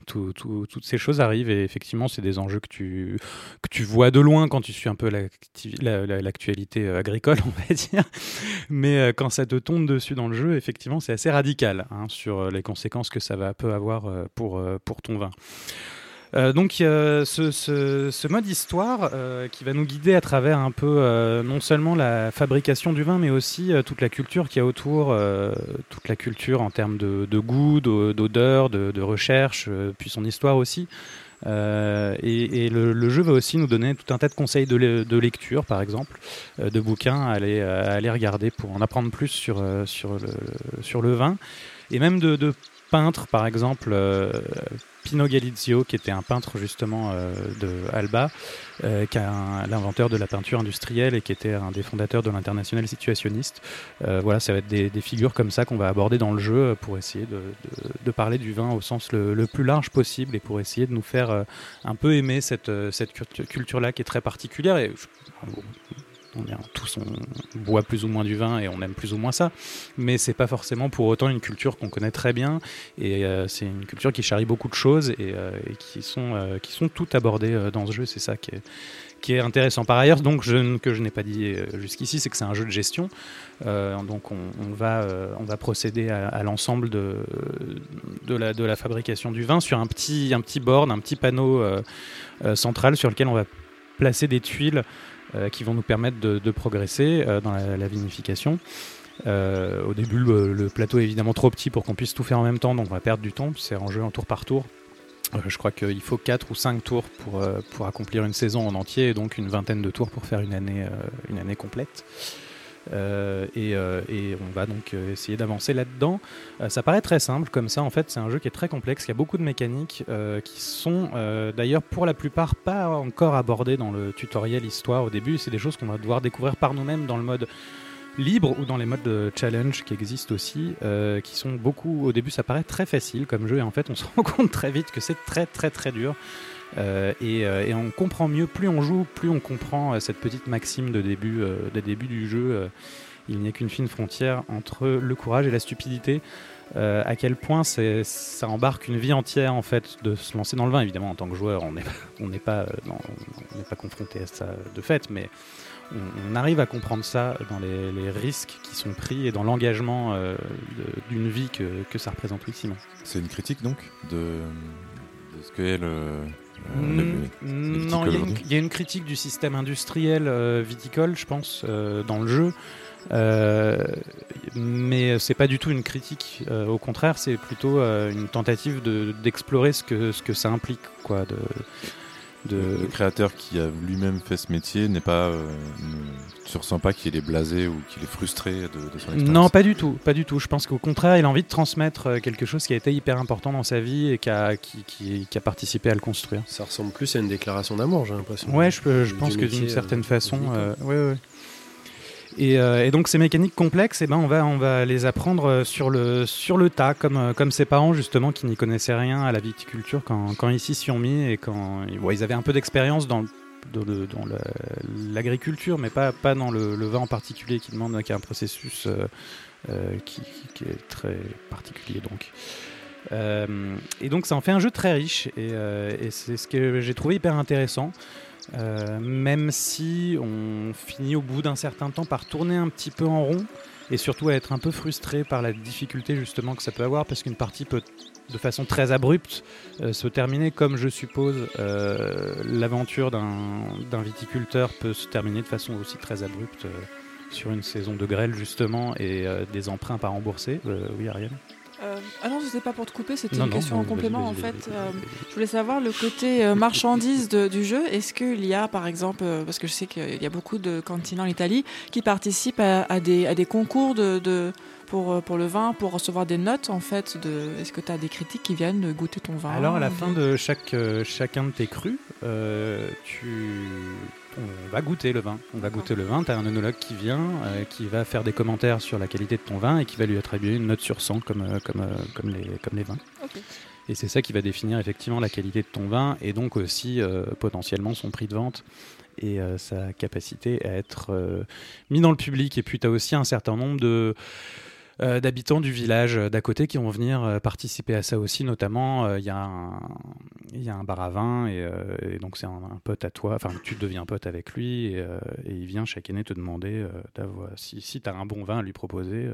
E: tout- tout- toutes ces choses arrivent et effectivement, c'est des enjeux que tu, que tu vois de loin quand tu suis un peu l'actualité euh, agricole, <laughs> on va dire. Mais euh, quand ça te tombe dessus dans le jeu, effectivement, c'est assez radical hein, sur euh, les conséquences que ça va peut avoir pour, pour ton vin. Euh, donc ce, mode histoire euh, qui va nous guider à travers un peu euh, non seulement la fabrication du vin mais aussi toute la culture qu'il y a autour, toute la culture en termes de, goût, d'o- d'odeur, de, recherche, puis son histoire aussi. Et le, jeu va aussi nous donner tout un tas de conseils de, le- de lecture, par exemple, de bouquins à aller, aller regarder pour en apprendre plus sur, sur, le, sur le vin, et même de peintres, par exemple. Pino Galizio, qui était un peintre justement euh, de Alba, euh, qui est l'inventeur de la peinture industrielle et qui était un des fondateurs de l'international situationniste. Euh, voilà, ça va être des, figures comme ça qu'on va aborder dans le jeu pour essayer de, parler du vin au sens le, plus large possible et pour essayer de nous faire un peu aimer cette, cette cultu- culture-là qui est très particulière. On tous boit plus ou moins du vin et on aime plus ou moins ça, mais c'est pas forcément pour autant une culture qu'on connaît très bien et euh, c'est une culture qui charrie beaucoup de choses et, euh, qui sont euh, qui sont toutes abordées dans ce jeu. C'est ça qui est intéressant. Par ailleurs, donc je, que je n'ai pas dit jusqu'ici, c'est que c'est un jeu de gestion. Donc on, va on va procéder à, l'ensemble de de la de la fabrication du vin sur un petit un petit board, un petit panneau central sur lequel on va placer des tuiles qui vont nous permettre de, progresser euh, dans la, vinification. Euh, au début, le, plateau est évidemment trop petit pour qu'on puisse tout faire en même temps, donc on va perdre du temps. C'est en jeu en tour par tour. Euh, je crois qu'il faut 4 ou 5 tours pour, euh, pour accomplir une saison en entier, et donc une vingtaine de tours pour faire une année, euh, une année complète. Euh, et, euh, et on va donc euh, essayer d'avancer là-dedans. Ça paraît très simple comme ça, en fait c'est un jeu qui est très complexe, qui a beaucoup de mécaniques qui sont d'ailleurs pour la plupart pas encore abordées dans le tutoriel histoire au début, c'est des choses qu'on va devoir découvrir par nous-mêmes dans le mode libre ou dans les modes de challenge qui existent aussi, qui sont beaucoup, au début ça paraît très facile comme jeu et en fait on se <laughs> rend compte très vite que c'est très très très dur. Euh, et, euh, et on comprend mieux, plus on joue, plus on comprend euh, cette petite maxime de début, du jeu. il n'y a qu'une fine frontière entre le courage et la stupidité. À quel point ça embarque une vie entière en fait de se lancer dans le vin. Évidemment, en tant que joueur, on n'est pas, confronté à ça de fait, mais on, arrive à comprendre ça dans les, risques qui sont pris et dans l'engagement d'une vie que, ça représente. Simon.
C: C'est une critique donc de, de ce qu'est le. Euh,
E: Mm, mm,
C: le
E: Non, il y, a une-
C: aujourd'hui.
E: il y a une critique du système industriel euh, viticole, je pense, euh, dans le jeu. Euh, mais c'est pas du tout une critique. au contraire, c'est plutôt une tentative de- d'explorer ce que, ce que ça implique, quoi. De, de...
C: Le créateur qui a lui-même fait ce métier n'est pas. euh, ne- tu ressens pas qu'il est blasé ou qu'il est frustré de, de son expérience
E: Non, pas du tout, pas du tout. Je pense qu'au contraire, il a envie de transmettre euh, quelque chose qui a été hyper important dans sa vie et qui a, qui, qui- qui a participé à le construire.
B: Ça ressemble plus à une déclaration d'amour, j'ai l'impression.
E: Ouais, je, pense que d'une certaine
B: euh,
E: façon,
B: viticole.
E: euh, ouais, ouais. Et, euh, et donc ces mécaniques complexes, eh ben, on, va, on va les apprendre euh, sur le, sur le tas, comme, euh, comme ses parents justement qui n'y connaissaient rien à la viticulture quand, quand ils s'y sont mis et quand ils avaient un peu d'expérience dans, l'agriculture, mais pas, pas dans le, vin en particulier qui demande qui a un processus qui, est très particulier donc. Et donc ça en fait un jeu très riche et c'est ce que j'ai trouvé hyper intéressant. Euh, même si on finit au bout d'un certain temps par tourner un petit peu en rond et surtout à être un peu frustré par la difficulté justement que ça peut avoir parce qu'une partie peut de façon très abrupte euh, se terminer comme je suppose euh, l'aventure d'un viticulteur peut se terminer de façon aussi très abrupte sur une saison de grêle justement et des emprunts pas remboursés. Oui Ariel?
F: Euh, ah non, c'était pas pour te couper, c'était une
E: non,
F: question en complément en fait. Euh, je voulais savoir le côté euh, marchandise de- du jeu. Est-ce qu'il y a par exemple, euh, parce que je sais qu'il y a beaucoup de cantines en Italie qui participent à, à des, à des concours de, de- pour, euh, pour le vin, pour recevoir des notes en fait de... Est-ce que tu as des critiques qui viennent goûter ton vin
E: Alors à la fin de chaque, euh, chacun de tes crus, euh, tu, on va goûter le vin. On va goûter le vin. Tu as un œnologue qui vient, euh, qui va faire des commentaires sur la qualité de ton vin et qui va lui attribuer une note sur 100 comme, euh, comme, euh, comme, les, comme les vins. Et c'est ça qui va définir effectivement la qualité de ton vin et donc aussi euh, potentiellement son prix de vente et euh, sa capacité à être euh, mis dans le public. Et puis tu as aussi un certain nombre de euh, d'habitants du village euh, d'à côté qui vont venir euh, participer à ça aussi. Notamment, il y, a un- il y a un bar à vin et, et donc c'est un, un pote à toi. Enfin, tu deviens pote avec lui et, et il vient chaque année te demander si, si tu as un bon vin à lui proposer,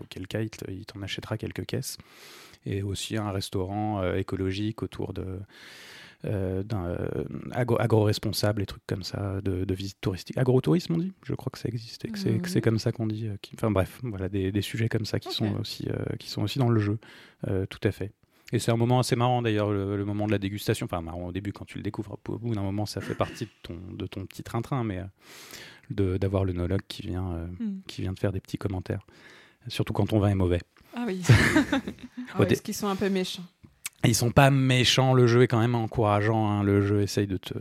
E: auquel cas il te- il t'en achètera quelques caisses. Et aussi un restaurant écologique autour de euh, euh, agro- agro-responsable et trucs comme ça de, de visite touristique. Agrotourisme on dit? Je crois que ça existe et que c'est
F: Mhm.
E: comme ça qu'on dit euh, qui- enfin bref voilà des, des sujets comme ça qui sont aussi euh, qui sont aussi dans le jeu tout à fait. Et c'est un moment assez marrant d'ailleurs le, le moment de la dégustation. Enfin marrant au début quand tu le découvres au bout d'un moment ça fait partie de ton de ton petit train-train mais euh, de- d'avoir l'œnologue qui vient euh,
F: Hmm.
E: qui vient te faire des petits commentaires. Surtout quand ton vin est mauvais.
F: Ah oui. <laughs>
A: Ah ouais, Est-ce qu'ils sont un peu méchants
E: ils sont pas méchants, le jeu est quand même encourageant. hein. Le jeu essaye de te,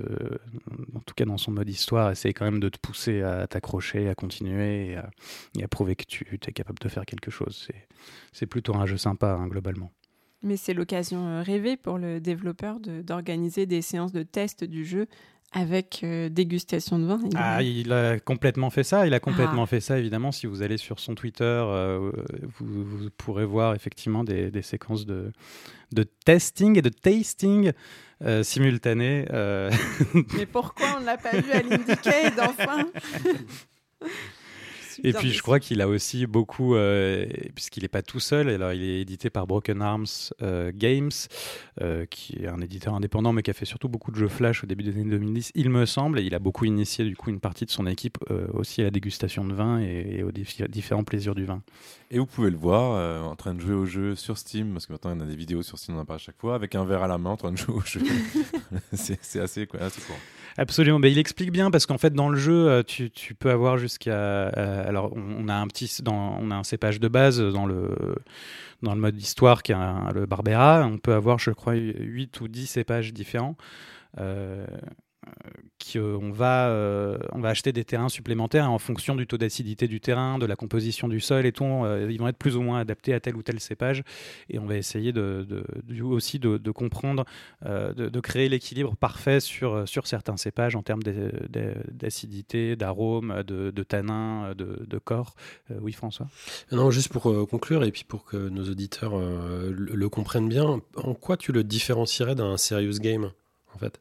E: en tout cas dans son mode histoire, essaye quand même de te pousser à t'accrocher, à continuer et à, prouver que tu es capable de faire quelque chose. C'est, plutôt un jeu sympa hein, globalement.
A: Mais c'est l'occasion euh, rêvée pour le développeur d'organiser des séances de test du jeu avec euh, dégustation de vin. Il-
E: Ah, il a complètement fait ça. Il a complètement
A: Ah.
E: fait ça, évidemment. Si vous allez sur son Twitter, euh, vous, vous pourrez voir effectivement des, des séquences de, de testing et de tasting euh, simultanées. euh,
A: Mais pourquoi on ne l'a pas vu à l'Indiecade enfin <laughs>
E: Et puis je crois qu'il a aussi beaucoup, euh, puisqu'il n'est pas tout seul, alors il est édité par Broken Arms euh, Games, euh, qui est un éditeur indépendant mais qui a fait surtout beaucoup de jeux flash au début des années 2010, il me semble, et il a beaucoup initié du coup une partie de son équipe euh, aussi à la dégustation de vin et, et aux différents plaisirs du vin.
C: Et vous pouvez le voir euh, en train de jouer au jeu sur Steam, parce que maintenant il y a des vidéos sur Steam, on en parle à chaque fois, avec un verre à la main en train de jouer au jeu. <laughs> c'est assez, quoi, assez courant.
E: Absolument, mais il explique bien parce qu'en fait dans le jeu euh, tu, peux avoir jusqu'à euh, alors on, a un petit un cépage de base dans le dans le mode histoire qui est le Barbera, on peut avoir je crois 8 ou 10 cépages différents. Euh, qui, euh, va, euh, on va acheter des terrains supplémentaires en fonction du taux d'acidité du terrain, de la composition du sol et tout. euh, ils vont être plus ou moins adaptés à tel ou tel cépage. Et on va essayer de, aussi de, comprendre, de, créer l'équilibre parfait sur, sur certains cépages en termes d'acidité, d'arôme, de, tanin, de, corps. Oui, François?
B: Non, juste pour conclure et puis pour que nos auditeurs le, le comprennent bien, en quoi tu le différencierais d'un serious game en fait?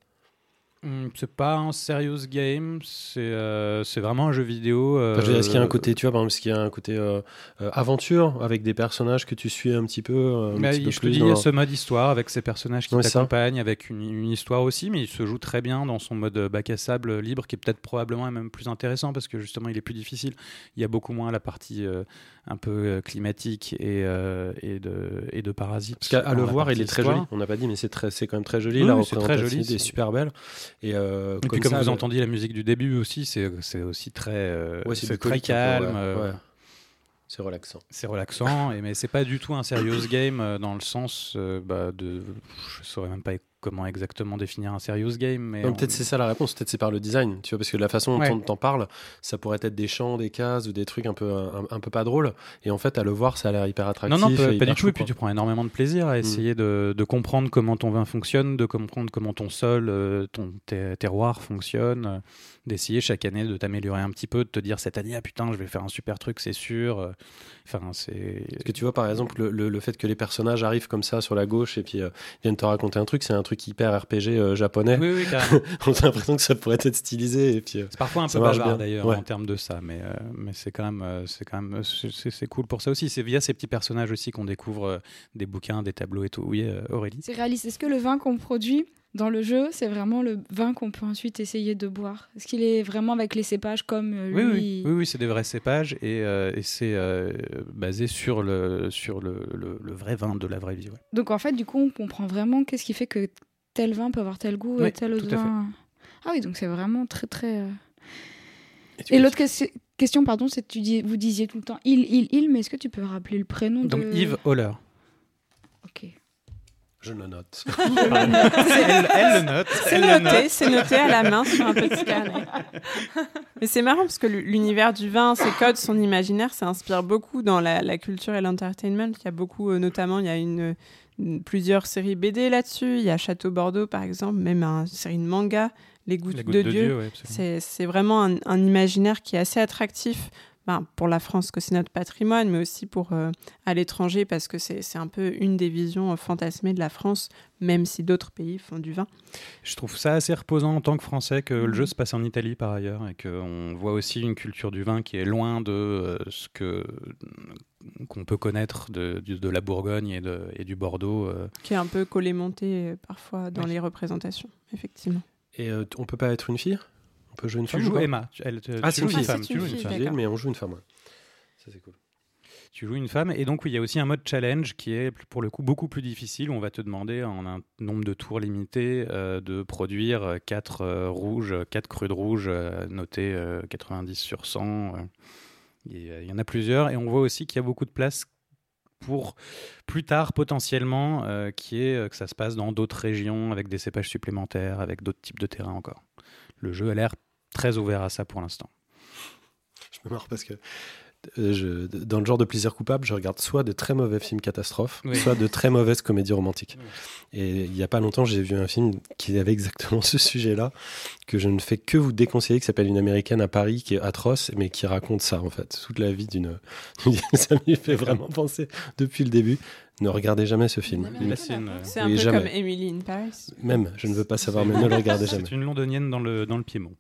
E: C'est pas un serious game, c'est euh, vraiment un jeu vidéo. euh,
B: Enfin, je Est-ce qu'il y a un côté, tu vois, par exemple, est-ce qu'il y a un côté euh, euh, aventure avec des personnages que tu suis un petit peu, euh, un petit
E: il-
B: peu
E: je te dis, il y a ce mode histoire avec ces personnages qui
B: Ouais,
E: t'accompagnent, avec une, une histoire aussi, mais il se joue très bien dans son mode bac à sable libre, qui est peut-être probablement même plus intéressant parce que justement il est plus difficile. Il y a beaucoup moins la partie euh, un peu euh, climatique et, euh, et, de, et de parasites.
B: Parce qu'à le voir, il est très
E: histoire.
B: joli. On n'a pas dit, mais c'est quand même très joli.
E: Oui,
B: la
E: oui, c'est très
B: représentation
E: joli,
B: est super belle. Et, euh,
E: Et puis comme
B: ça,
E: vous entendiez la musique du début aussi, c'est aussi très, euh,
B: Ouais,
E: c'est
B: c'est
E: très calme.
B: ouais,
E: euh.
B: C'est relaxant.
E: C'est relaxant, et, mais c'est pas du tout un serious game euh, dans le sens euh, bah, de. Je saurais même pas comment exactement définir un serious game. Mais on-
B: Peut-être c'est ça la réponse, peut-être c'est par le design, tu vois, parce que la façon dont
E: Ouais.
B: on t'en parle, ça pourrait être des chants, des cases ou des trucs un peu, un, un peu pas drôles. Et en fait, à le voir, ça a l'air hyper attractif.
E: Non, non, pas, du tout. Et puis tu prends énormément de plaisir à essayer de, de comprendre comment ton vin fonctionne, de comprendre comment ton sol, euh, ton ter- terroir fonctionne, euh, d'essayer chaque année de t'améliorer un petit peu, de te dire cette année, ah putain, je vais faire un super truc, c'est sûr. Euh, Enfin, c'est.
B: Parce que tu vois, par exemple, le, le- le fait que les personnages arrivent comme ça sur la gauche et puis euh, viennent te raconter un truc, c'est un truc hyper RPG euh, japonais.
E: Oui, oui, carrément. <laughs>
B: on a l'impression que ça pourrait être stylisé. Et puis, euh,
E: C'est parfois un peu bavard d'ailleurs
B: Ouais.
E: en termes de ça, mais, euh, mais c'est quand même, c'est quand même, c'est- c'est c'est cool pour ça aussi. C'est via ces petits personnages aussi qu'on découvre euh, des bouquins, des tableaux et tout. Oui, euh, Aurélie?
D: C'est réaliste. Est-ce que le vin qu'on produit dans le jeu, c'est vraiment le vin qu'on peut ensuite essayer de boire Est-ce qu'il est vraiment avec les cépages comme euh,
E: Oui,
D: lui
E: oui, oui, oui, c'est des vrais cépages et, euh, et c'est euh, basé sur le sur le, le- le vrai vin de la vraie vie. ouais.
D: Donc en fait, du coup, on comprend vraiment qu'est-ce qui fait que tel vin peut avoir tel goût
E: Oui,
D: et tel autre vin. Ah oui, donc c'est vraiment très très. euh,
B: et
D: l'autre question, question, pardon, c'est que tu dis, vous disiez tout le temps il, il, il, mais est-ce que tu peux rappeler le prénom
E: Donc
D: de...
E: Yves Holler.
B: Je le note. <laughs>
E: elle, elle le note.
A: C'est noté,
E: note.
A: c'est noté à la main sur un petit <laughs> carnet. Mais c'est marrant parce que l'univers du vin, ses codes, son imaginaire, ça inspire beaucoup dans la, la culture et l'entertainment. Il y a beaucoup, euh, notamment, il y a une, une- plusieurs séries BD là-dessus. Il y a Château Bordeaux, par exemple, même une série de manga, Les Gouttes,
E: La goutte
A: de, Dieu.
E: ouais, absolument.
A: C'est c'est vraiment un, un imaginaire qui est assez attractif ben, pour la France, que c'est notre patrimoine, mais aussi pour euh, à l'étranger, parce que c'est c'est un peu une des visions euh, fantasmées de la France, même si d'autres pays font du vin.
E: Je trouve ça assez reposant en tant que Français que le jeu se passe en Italie par ailleurs et qu'on voit aussi une culture du vin qui est loin de euh, ce que qu'on peut connaître de, de la Bourgogne et, de, et du Bordeaux. euh.
A: qui est un peu collé-monté euh, parfois dans
E: Oui.
A: les représentations, effectivement.
B: Et euh, on peut pas être une fille? Peut jouer une
E: Tu
B: femme ou
E: joues Emma. Tu, elle,
B: Ah,
E: tu
B: c'est une
E: une
B: fille.
E: femme. Tu
A: une
E: joues
A: fille,
E: une femme.
A: d'accord.
B: mais on joue une femme. ouais. Ça c'est cool.
E: Tu joues une femme et donc oui, il y a aussi un mode challenge qui est pour le coup beaucoup plus difficile où on va te demander en un nombre de tours limité euh, de produire 4 rouges, 4 crus de rouge euh, notés euh, 90 sur 100. euh. Et, euh, Il y en a plusieurs et on voit aussi qu'il y a beaucoup de place pour plus tard potentiellement euh, qui est euh, que ça se passe dans d'autres régions avec des cépages supplémentaires, avec d'autres types de terrains encore. Le jeu a l'air très ouvert à ça pour l'instant.
B: Je me marre parce que euh, je, dans le genre de plaisir coupable, je regarde soit de très mauvais films catastrophes,
E: Oui.
B: soit de très mauvaises comédies romantiques. Et il y a pas longtemps, j'ai vu un film qui avait exactement <laughs> ce sujet-là, que je ne fais que vous déconseiller, qui s'appelle Une américaine à Paris, qui est atroce, mais qui raconte ça, en fait. Toute la vie d'une. <laughs> ça <laughs> m'y fait vraiment penser depuis le début. Ne regardez jamais ce film.
E: Là, c'est
A: un peu
B: jamais.
A: comme Emily in Paris.
B: Même, je ne veux pas savoir, mais ne le regardez jamais.
E: C'est une londonienne dans le, dans le Piémont.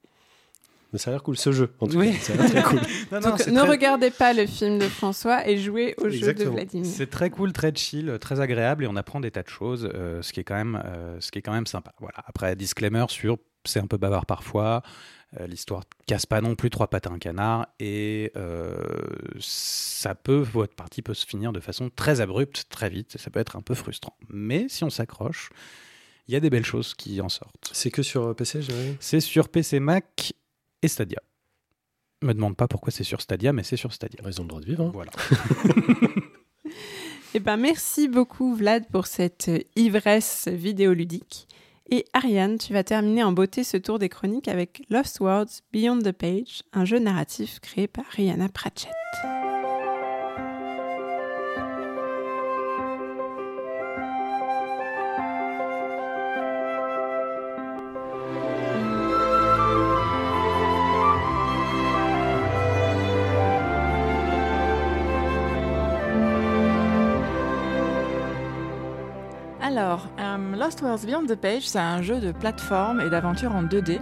B: Mais ça a l'air cool, ce jeu, en tout
E: Oui.
B: cas. Ça a l'air très cool. <laughs>
A: Donc, ne regardez pas le film de François et jouez au jeu de. Vladimir.
E: C'est très cool, très chill, très agréable et on apprend des tas de choses, euh, ce, qui est quand même, euh, ce qui est quand même sympa. Voilà. Après, disclaimer sur c'est un peu bavard parfois, euh, l'histoire casse pas non plus trois pattes à un canard et euh, ça peut, votre partie peut se finir de façon très abrupte, très vite, et ça peut être un peu frustrant. Mais si on s'accroche, il y a des belles choses qui en sortent.
B: C'est que sur PC,
E: C'est sur PC, Mac et Stadia. Me demande pas pourquoi c'est sur Stadia, mais c'est sur Stadia.
B: Ont le droit de vivre. hein.
E: Voilà. <laughs>
A: Eh ben, merci beaucoup, Vlad, pour cette ivresse vidéoludique. Et Ariane, tu vas terminer en beauté ce tour des chroniques avec Lost Words Beyond the Page, un jeu narratif créé par Rihanna Pratchett.
F: Lost Worlds Beyond the Page, c'est un jeu de plateforme et d'aventure en 2D.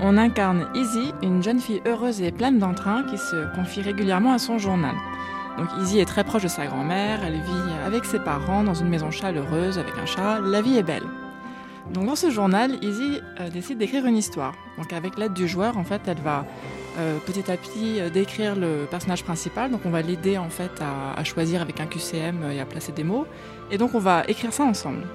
F: On incarne Izzy, une jeune fille heureuse et pleine d'entrain qui se confie régulièrement à son journal. Donc Izzy est très proche de sa grand-mère, elle vit avec ses parents dans une maison chaleureuse avec un chat, la vie est belle. Donc dans ce journal, Izzy euh, décide d'écrire une histoire. Donc avec l'aide du joueur, en fait, elle va euh, petit à petit euh, décrire le personnage principal. Donc on va l'aider en fait à, à choisir avec un QCM et à placer des mots. Et donc on va écrire ça ensemble.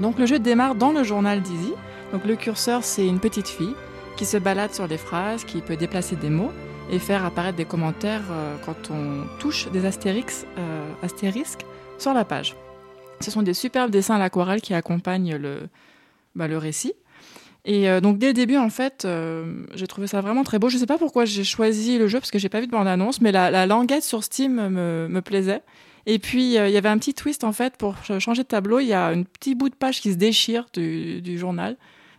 F: Donc le jeu démarre dans le journal d'Izzy. Donc le curseur c'est une petite fille qui se balade sur les phrases, qui peut déplacer des mots et faire apparaître des commentaires euh, quand on touche des euh, astérisques sur la page. Ce sont des superbes dessins à l'aquarelle qui accompagnent le, bah, le récit. Et euh, donc dès le début, en fait, j'ai trouvé ça vraiment très beau. Je sais pas pourquoi j'ai choisi le jeu parce que j'ai pas vu de bande annonce, mais la, la languette sur Steam me plaisait. Et puis euh, il y avait un petit twist en fait pour ch- changer de tableau. Il y a un petit bout de page qui se déchire du, journal.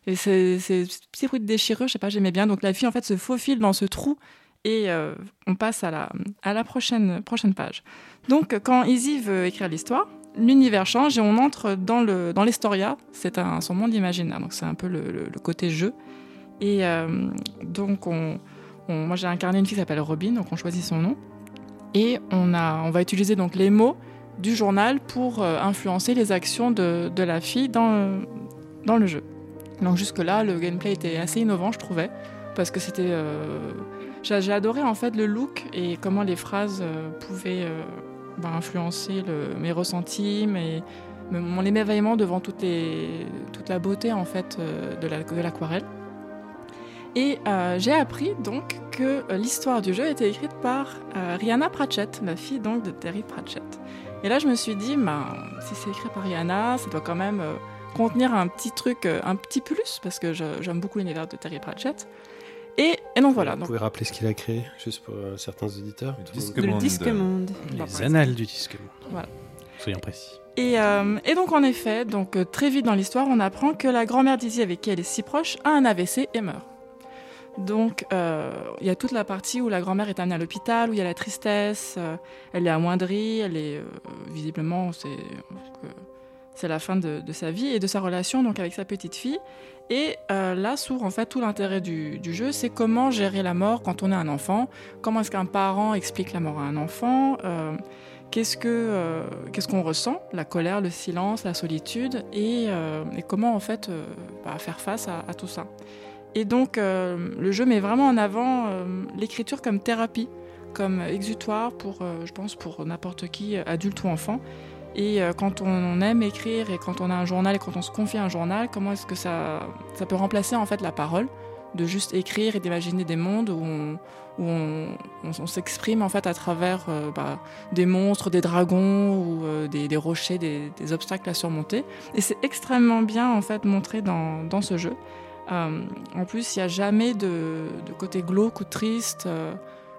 F: Et c'est c'est ce petit bruit de déchirure, je sais pas, j'aimais bien. Donc la fille en fait se faufile dans ce trou et euh, on passe à la, prochaine, page. Donc quand Izzy veut écrire l'histoire, l'univers change et on entre dans le dans l'Historia. C'est son monde imaginaire, donc c'est un peu le, côté jeu. Et euh, donc on, on- moi j'ai incarné une fille qui s'appelle Robin, donc on choisit son nom et on a on va utiliser donc les mots du journal pour euh, influencer les actions de, de la fille dans dans le jeu. Donc jusque là le gameplay était assez innovant je trouvais parce que c'était euh, j'ai adoré en fait le look et comment les phrases euh, pouvaient bah, influencer mes ressentis, mes, me- mon émerveillement devant toutes les, toute la beauté en fait de l'aquarelle. Et euh, j'ai appris donc que euh, l'histoire du jeu été écrite par euh, Rihanna Pratchett, la fille donc de Terry Pratchett. Et là, je me suis dit, bah, si c'est écrit par Rihanna, ça doit quand même euh, contenir un petit truc, euh, un petit plus, parce que j'aime beaucoup l'univers de Terry Pratchett. Et, et donc voilà.
B: Vous
F: Donc,
B: pouvez rappeler ce qu'il a créé, juste pour euh, certains auditeurs.
C: Le
B: le monde-
C: disque
A: Le
C: monde.
A: disque monde.
F: Par
E: Les annales du disque.
F: Voilà.
E: Soyons précis.
F: Et, euh, et donc en effet, donc très vite dans l'histoire, on apprend que la grand-mère d'Izzy, avec qui elle est si proche, a un AVC et meurt. Donc euh, il y a toute la partie où la grand-mère est amenée à l'hôpital, où il y a la tristesse, euh, elle est amoindrie, elle est euh, visiblement c'est la fin de, sa vie et de sa relation donc avec sa petite fille. Et là s'ouvre en fait tout l'intérêt du, jeu, c'est comment gérer la mort quand on est un enfant, comment est-ce qu'un parent explique la mort à un enfant. qu'est-ce que qu'on ressent, la colère, le silence, la solitude, et, comment en fait bah, faire face à tout ça. Et donc euh, le jeu met vraiment en avant euh, l'écriture comme thérapie, comme exutoire pour, euh, je pense, pour n'importe qui, adulte ou enfant. Et quand on aime écrire et quand on a un journal et quand on se confie un journal, comment est-ce que ça, ça peut remplacer en fait la parole, de juste écrire et d'imaginer des mondes où on, où on, on- s'exprime en fait à travers bah, des monstres, des dragons ou des, rochers, des, obstacles à surmonter. Et c'est extrêmement bien en fait montré dans ce jeu. Euh, en plus, il n'y a jamais de, côté glauque ou triste euh,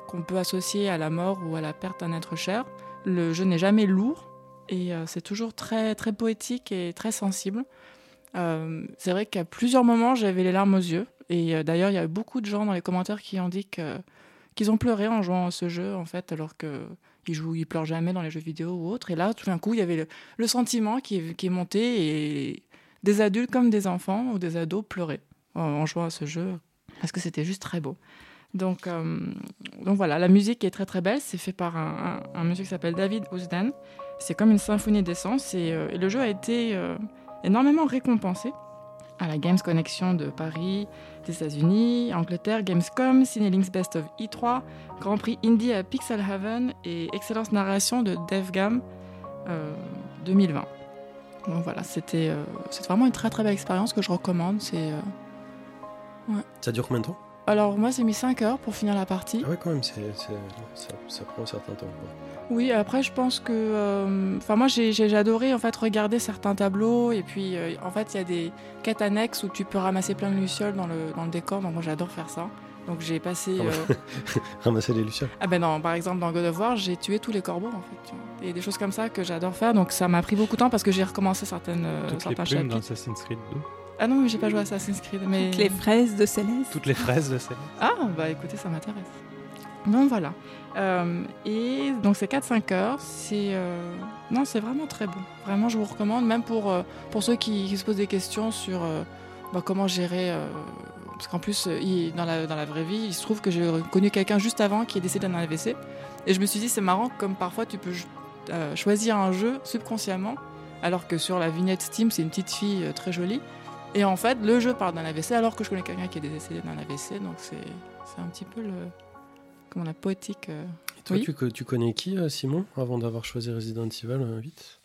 F: qu'on peut associer à la mort ou à la perte d'un être cher. Le jeu n'est jamais lourd et euh, c'est toujours très très poétique et très sensible. Euh, c'est vrai qu'à plusieurs moments, j'avais les larmes aux yeux. Et euh, d'ailleurs, il y a eu beaucoup de gens dans les commentaires qui dit que qu'ils ont pleuré en jouant à ce jeu, en fait, alors que ils jouent, ils pleurent jamais dans les jeux vidéo ou autres. Et là, tout d'un coup, il y avait le, sentiment qui est monté et des adultes comme des enfants ou des ados pleuraient en, jouant à ce jeu parce que c'était juste très beau. Donc, euh, donc voilà, la musique est très très belle. C'est fait par un, un- monsieur qui s'appelle David Ousdan. C'est comme une symphonie d'essence et, euh, et le jeu a été euh, énormément récompensé à la Games Connection de Paris, des États-Unis, Angleterre, Gamescom, Cinelinks Best of E3, Grand Prix Indie à Pixel Haven et Excellence Narration de DevGam euh, 2020. Donc voilà, c'était vraiment une très très belle expérience que je recommande. C'est
B: Ça dure combien de temps
F: alors moi j'ai mis 5 heures pour finir la partie.
B: Ah ouais, quand même, ça, ça prend un certain temps.
F: Oui, après je pense que, euh, enfin moi j'ai adoré en fait regarder certains tableaux et puis euh, en fait il y a des quêtes annexes où tu peux ramasser plein de lucioles dans le dans le décor. Donc moi j'adore faire ça. Donc j'ai passé.
B: Ah
F: euh, <laughs>
B: Ramasser les lucioles.
F: Ah ben non, par exemple dans God of War, j'ai tué tous les corbeaux en fait. tu vois. Et des choses comme ça que j'adore faire. Donc ça m'a pris beaucoup de temps parce que j'ai recommencé certaines, euh,
E: Toutes les
F: certains
E: plumes
F: chapitres.
E: d'Assassin's Creed 2.
F: Ah non, mais j'ai pas joué à Assassin's Creed. Mais...
A: Toutes les fraises de Céleste.
E: Toutes les fraises de celle
F: Ah, bah écoutez, ça m'intéresse. Donc voilà. Euh, et donc c'est 4-5 heures. C'est euh, non, c'est vraiment très bon. Vraiment, je vous recommande, même pour, euh, pour ceux qui, qui se posent des questions sur euh, bah, comment gérer. euh, parce qu'en plus, il- dans, la, dans la vraie vie, il se trouve que j'ai connu quelqu'un juste avant qui est décédé d'un AVC. Et je me suis dit, c'est marrant, comme parfois tu peux euh, choisir un jeu subconsciemment, alors que sur la vignette Steam, c'est une petite fille euh, très jolie. Et en fait, le jeu parle d'un AVC alors que je connais quelqu'un qui est décédé d'un AVC, donc c'est c'est un petit peu le comment la poétique. euh.
B: Et toi,
F: Oui.
B: tu, tu connais qui, euh, Simon, avant d'avoir choisi Resident Evil euh, 8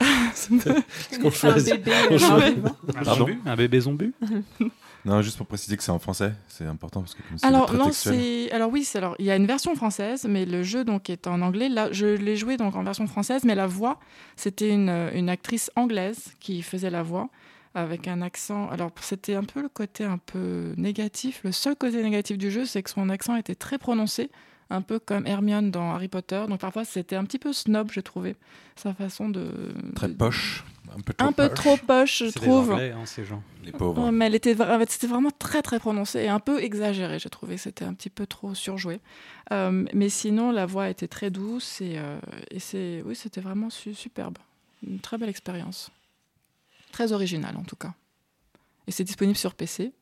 B: <laughs>
A: C'est
B: qu'on choisit-
A: un bébé.
B: on
A: euh,
B: choisit-
A: vivant.
E: Un,
C: Pardon?
E: zombu un bébé zombie? <laughs>
C: Non, juste pour préciser que c'est en français, c'est important parce que comme
F: Alors
C: très
F: non, c'est alors oui, c'est alors il y a une version française, mais le jeu donc est en anglais. Là, je l'ai joué donc en version française, mais la voix, c'était une, une actrice anglaise qui faisait la voix avec un accent. Alors c'était un peu le côté un peu négatif. Le seul côté négatif du jeu, c'est que son accent était très prononcé, un peu comme Hermione dans Harry Potter. Donc parfois c'était un petit peu snob, j'ai trouvé sa façon de
C: Très
F: de-
C: poche, un peu trop
F: un peu
C: poche.
F: trop poche, je
E: C'est des
F: trouve.
E: Anglais, hein, ces gens.
C: Les pauvres.
F: Ouais, mais elle était, c'était vraiment très très prononcé et un peu exagéré. J'ai trouvé que c'était un petit peu trop surjoué. Euh, mais sinon, la voix était très douce et, euh, et c'est, oui, c'était vraiment su- superbe. Une très belle expérience. Très originale en tout cas. Et c'est disponible sur PC.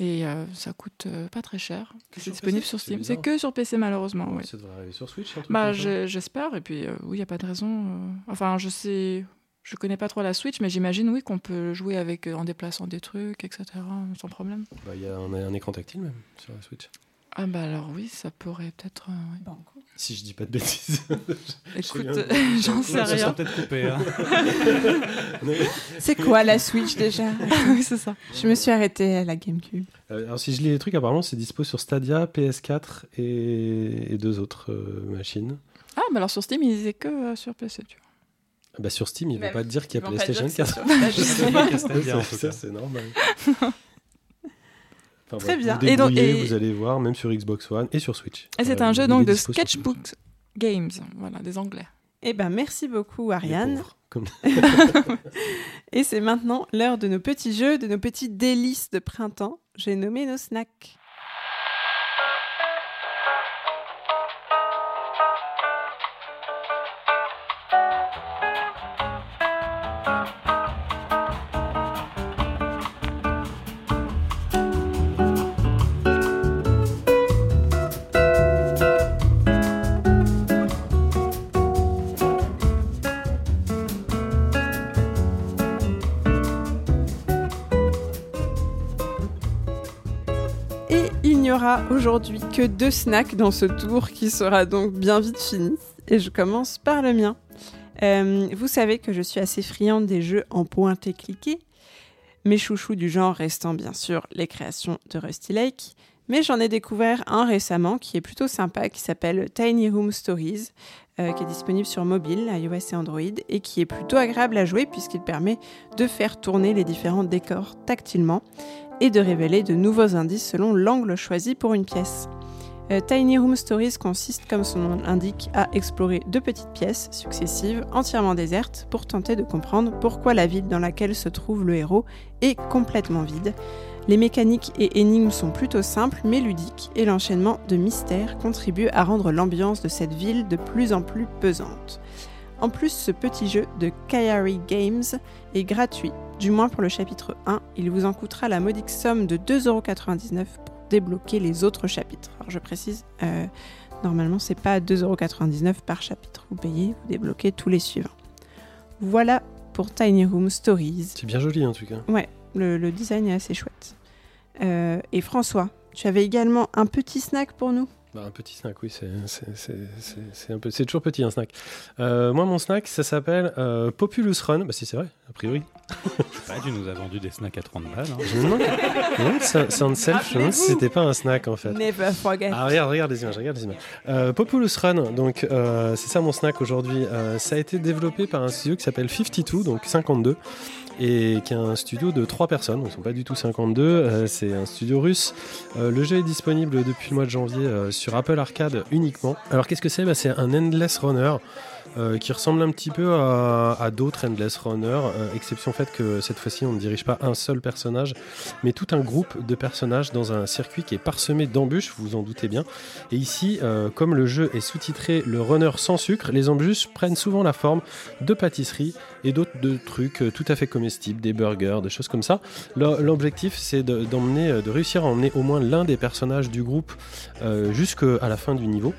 F: Et euh, ça coûte euh, pas très cher. C'est disponible
B: PC?
F: sur Steam. C'est que sur PC malheureusement.
B: Ça devrait arriver sur Switch,
F: Bah, j'espère. Et puis, euh, oui, il n'y a pas de raison. Enfin, je sais. Je connais pas trop la Switch, mais j'imagine, oui, qu'on peut jouer avec en déplaçant des trucs, etc., sans problème.
B: Bah, Il y a un, un écran tactile même sur la Switch.
F: Ah bah alors oui, ça pourrait peut-être. euh, oui.
B: Si je dis pas de bêtises. <laughs>
F: Écoute, <laughs> j'en sais
E: Ça sera
F: rien.
E: peut-être coupé. hein. <laughs>
A: C'est quoi la Switch déjà?
F: Oui, c'est ça.
A: Je me suis arrêtée à la GameCube.
B: Euh, alors si je lis les trucs, apparemment c'est dispo sur Stadia, PS4 et, et deux autres euh, machines.
F: Ah, mais alors sur Steam, il disait que euh, sur PC, tu vois.
B: Ah Bah sur Steam, il ne
A: Bah,
B: va pas te dire qu'il y a
A: ils vont pas
B: PlayStation
A: dire que
B: 4.
A: c'est sur-
E: Je sais pas c'est
B: normal. Enfin,
A: Très
B: bref,
A: bien.
B: Vous,
A: Et donc- et-
B: vous allez voir, même sur Xbox One et sur Switch.
F: Et c'est
B: Euh,
F: un jeu donc de Sketchbook Games, voilà, des Anglais.
A: Eh ben merci beaucoup Ariane. <laughs> Et c'est maintenant l'heure de nos petits jeux, de nos petits délices de printemps. J'ai nommé nos snacks. N'y aura aujourd'hui que deux snacks dans ce tour qui sera donc bien vite fini. Et je commence par le mien. Euh, vous savez que je suis assez friande des jeux en pointe et cliquer. Mes chouchous du genre restant bien sûr les créations de Rusty Lake. Mais j'en ai découvert un récemment qui est plutôt sympa, qui s'appelle Tiny Room Stories, euh, qui est disponible sur mobile, iOS et Android, et qui est plutôt agréable à jouer puisqu'il permet de faire tourner les différents décors tactilement et de révéler de nouveaux indices selon l'angle choisi pour une pièce. Euh, Tiny Room Stories consiste, comme son nom l'indique, à explorer deux petites pièces successives entièrement désertes pour tenter de comprendre pourquoi la ville dans laquelle se trouve le héros est complètement vide. Les mécaniques et énigmes sont plutôt simples mais ludiques et l'enchaînement de mystères contribue à rendre l'ambiance de cette ville de plus en plus pesante. En plus, ce petit jeu de Kayari Games est gratuit, du moins pour le chapitre 1. Il vous en coûtera la modique somme de 2,99€ pour débloquer les autres chapitres. Alors je précise, euh, normalement c'est pas 2,99€ par chapitre. Vous payez, vous débloquez tous les suivants. Voilà pour Tiny Room Stories.
B: C'est bien joli en tout cas.
A: Ouais, le, le design est assez chouette. Euh, et François, tu avais également un petit snack pour nous?
B: Bah, un petit snack, oui, c'est c'est- toujours petit un snack. Euh, moi, mon snack, ça s'appelle euh, Populous Run. Bah, si c'est vrai, a priori.
E: Bah, tu nous as vendu des snacks à 30 balles. hein.
B: C'est un self, c'était pas un snack en fait.
A: Never forget.
B: Ah, regarde, regarde les images, regarde les images. Euh, Populous Run, donc euh, c'est ça mon snack aujourd'hui. Euh, ça a été développé par un studio qui s'appelle 52, donc 52, et qui est un studio de 3 personnes, donc ils sont pas du tout 52, euh, c'est un studio russe. Euh, le jeu est disponible depuis le mois de janvier euh, sur Apple Arcade uniquement. Alors qu'est-ce que c'est? Bah, C'est un Endless Runner. Euh, qui ressemble un petit peu à, d'autres Endless Runner, euh, exception faite que cette fois-ci on ne dirige pas un seul personnage, mais tout un groupe de personnages dans un circuit qui est parsemé d'embûches, vous vous en doutez bien. Et ici, euh, comme le jeu est sous-titré le runner sans sucre, les embûches prennent souvent la forme de pâtisseries et d'autres trucs euh, tout à fait comestibles, des burgers, des choses comme ça. L'o- L'objectif, c'est de, de réussir à emmener au moins l'un des personnages du groupe jusqu'à la fin du niveau.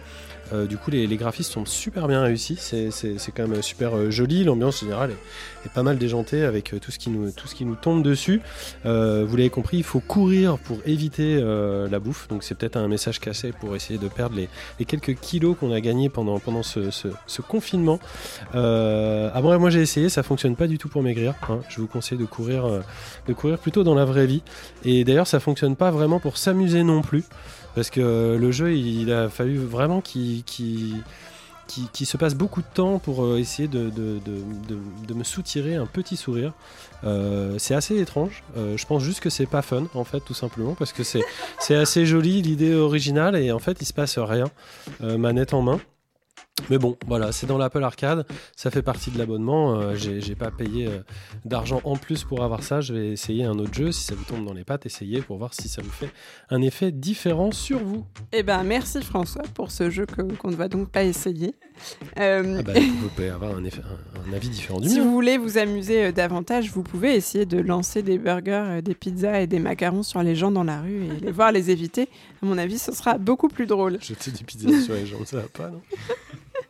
B: Euh, du coup, les, les graphismes sont super bien réussis. C'est, c'est- quand même super euh, joli. L'ambiance générale est, est pas mal déjantée avec euh, tout ce qui nous, tombe dessus. Vous l'avez compris, il faut courir pour éviter la bouffe. Donc, c'est peut-être un message caché pour essayer de perdre les, les quelques kilos qu'on a gagnés pendant, pendant ce, ce- confinement. Ah bon, moi j'ai essayé, ça fonctionne pas du tout pour maigrir. hein. Je vous conseille de courir, de courir plutôt dans la vraie vie. Et d'ailleurs, ça fonctionne pas vraiment pour s'amuser non plus. Parce que euh, le jeu, il a fallu vraiment qu'il se passe beaucoup de temps pour euh, essayer de, me soutirer un petit sourire. Euh, c'est assez étrange. Je pense juste que c'est pas fun, en fait, tout simplement, parce que c'est <laughs> assez joli, l'idée originale, et en fait, il se passe rien, manette en main. Mais bon, voilà, c'est dans l'Apple Arcade, ça fait partie de l'abonnement. euh, J'ai pas payé euh, d'argent en plus pour avoir ça. Je vais essayer un autre jeu. Si ça vous tombe dans les pattes, essayez pour voir si ça vous fait un effet différent sur vous.
A: Eh ben merci François pour ce jeu qu'on ne va donc pas essayer. Euh,
B: Ah bah, <laughs> vous pouvez avoir un, effet- un- un avis différent du
A: Si
B: mien.
A: vous voulez vous amuser euh, davantage, vous pouvez essayer de lancer des burgers, des pizzas et des macarons sur les gens dans la rue et les voir les éviter. À mon avis, ce sera beaucoup plus drôle.
B: Jeter des pizzas sur les jambes, ça va pas, non? <laughs>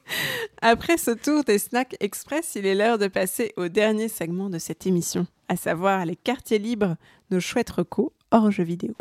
B: <laughs>
A: Après ce tour des snacks express, il est l'heure de passer au dernier segment de cette émission, à savoir les quartiers libres, nos chouettes recos hors jeux vidéo.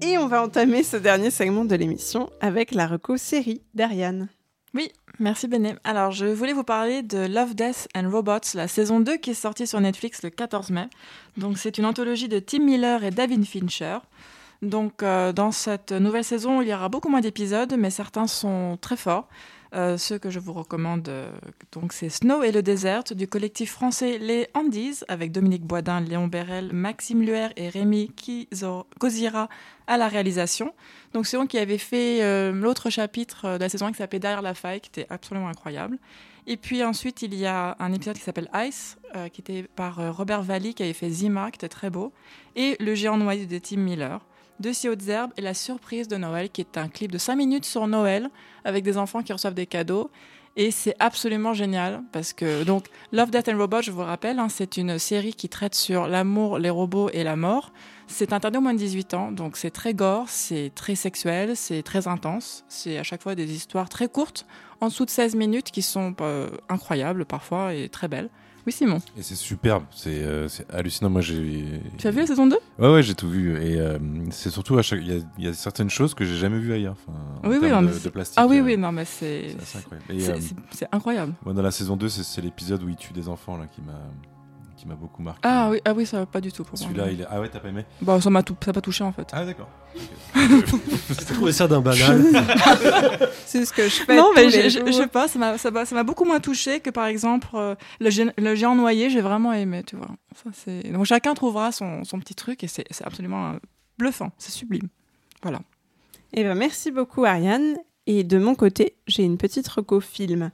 A: Et on va entamer ce dernier segment de l'émission avec la reco série d'Ariane.
F: Oui, merci Béné. Alors, je voulais vous parler de Love, Death and Robots, la saison 2 qui est sortie sur Netflix le 14 mai. Donc, c'est une anthologie de Tim Miller et David Fincher. Donc, euh, dans cette nouvelle saison, il y aura beaucoup moins d'épisodes, mais certains sont très forts. Euh, ceux que je vous recommande, euh, donc c'est Snow et le désert du collectif français Les Andes avec Dominique Boisdin, Léon Bérel, Maxime Luer et Rémi Kozira à la réalisation. Donc c'est eux qui avaient fait euh, l'autre chapitre de la saison qui s'appelait Derrière la faille, qui était absolument incroyable. Et puis ensuite, il y a un épisode qui s'appelle Ice, qui était par Robert Valli, qui avait fait Zima, qui était très beau, et Le géant noyé de Tim Miller. De si hautes herbes et La surprise de Noël, qui est un clip de 5 minutes sur Noël, avec des enfants qui reçoivent des cadeaux. Et c'est absolument génial parce que donc Love, Death and Robots, je vous rappelle, hein, c'est une série qui traite sur l'amour, les robots et la mort. C'est interdit au moins de 18 ans, donc c'est très gore, c'est très sexuel, c'est très intense. C'est à chaque fois des histoires très courtes, en dessous de 16 minutes, qui sont euh, incroyables parfois et très belles. Oui, Simon,
C: Et c'est superbe, c'est euh, c'est hallucinant. Moi, j'ai.
F: tu as vu la saison 2
C: Ouais, ouais, j'ai tout vu. Et euh, c'est surtout à chaque. Il y a- il y, a certaines choses que j'ai jamais vues ailleurs. Enfin,
F: Oui, oui, non,
C: de,
F: mais
C: de
F: c'est-
C: plastique.
F: Ah oui,
C: euh,
F: oui, non, mais c'est.
C: C'est assez incroyable. Et,
F: c'est-
C: euh,
F: incroyable.
C: dans la saison 2, c'est- c'est l'épisode où il tue des enfants là, qui m'a qui m'a beaucoup marqué.
F: Ah oui, ah oui, ça va pas du tout pour moi.
C: Celui-là, il est. Ah ouais, t'as pas aimé
F: Bon, ça m'a tout, ça pas touché en fait.
C: Ah d'accord. <laughs>
B: J'ai trouvé ça d'un banal. <laughs>
A: C'est ce que je fais.
F: non, mais je, sais pas, ça m'a, ça m'a, ça m'a beaucoup moins touché que par exemple euh, le, gé- le géant noyé, j'ai vraiment aimé, tu vois. Ça, c'est... Donc chacun trouvera son, son petit truc et c'est, c'est absolument euh, bluffant, c'est sublime. Voilà.
A: Eh ben, merci beaucoup, Ariane. Et de mon côté, j'ai une petite reco film.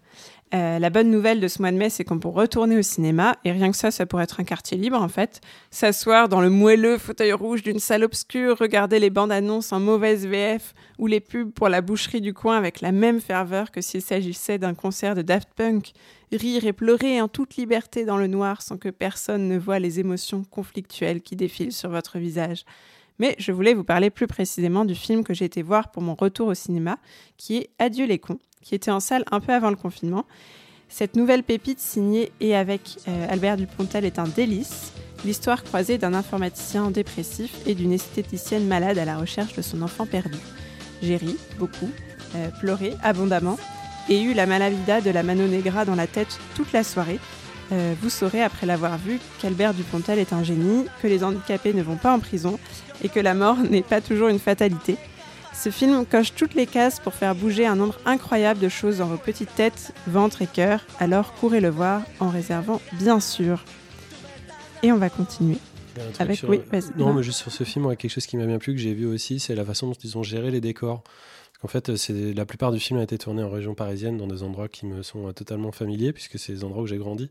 A: Euh, la bonne nouvelle de ce mois de mai, c'est qu'on peut retourner au cinéma. Et rien que ça, ça pourrait être un quartier libre, en fait. S'asseoir dans le moelleux fauteuil rouge d'une salle obscure, regarder les bandes annonces en mauvaise VF ou les pubs pour la boucherie du coin avec la même ferveur que s'il s'agissait d'un concert de Daft Punk. Rire et pleurer en toute liberté dans le noir sans que personne ne voit les émotions conflictuelles qui défilent sur votre visage. Mais je voulais vous parler plus précisément du film que j'ai été voir pour mon retour au cinéma, qui est Adieu les cons, qui était en salle un peu avant le confinement. Cette nouvelle pépite signée et avec euh, Albert Dupontel est un délice. L'histoire croisée d'un informaticien dépressif et d'une esthéticienne malade à la recherche de son enfant perdu. J'ai ri beaucoup, euh, pleuré abondamment et eu la malavida de la Mano Negra dans la tête toute la soirée. Euh, vous saurez après l'avoir vu qu'Albert Dupontel est un génie, que les handicapés ne vont pas en prison et que la mort <laughs> n'est pas toujours une fatalité. Ce film coche toutes les cases pour faire bouger un nombre incroyable de choses dans vos petites têtes, ventre et cœur, alors courez le voir en réservant bien sûr. Et on va continuer.
B: Il y a
A: Avec-
B: sur-
A: oui.
B: Non, mais juste sur ce film, ouais, quelque chose qui m'a bien plu, que j'ai vu aussi, c'est la façon dont ils ont géré les décors. Qu'en fait, c'est la plupart du film a été tourné en région parisienne, dans des endroits qui me sont euh, totalement familiers, puisque c'est des endroits où j'ai grandi.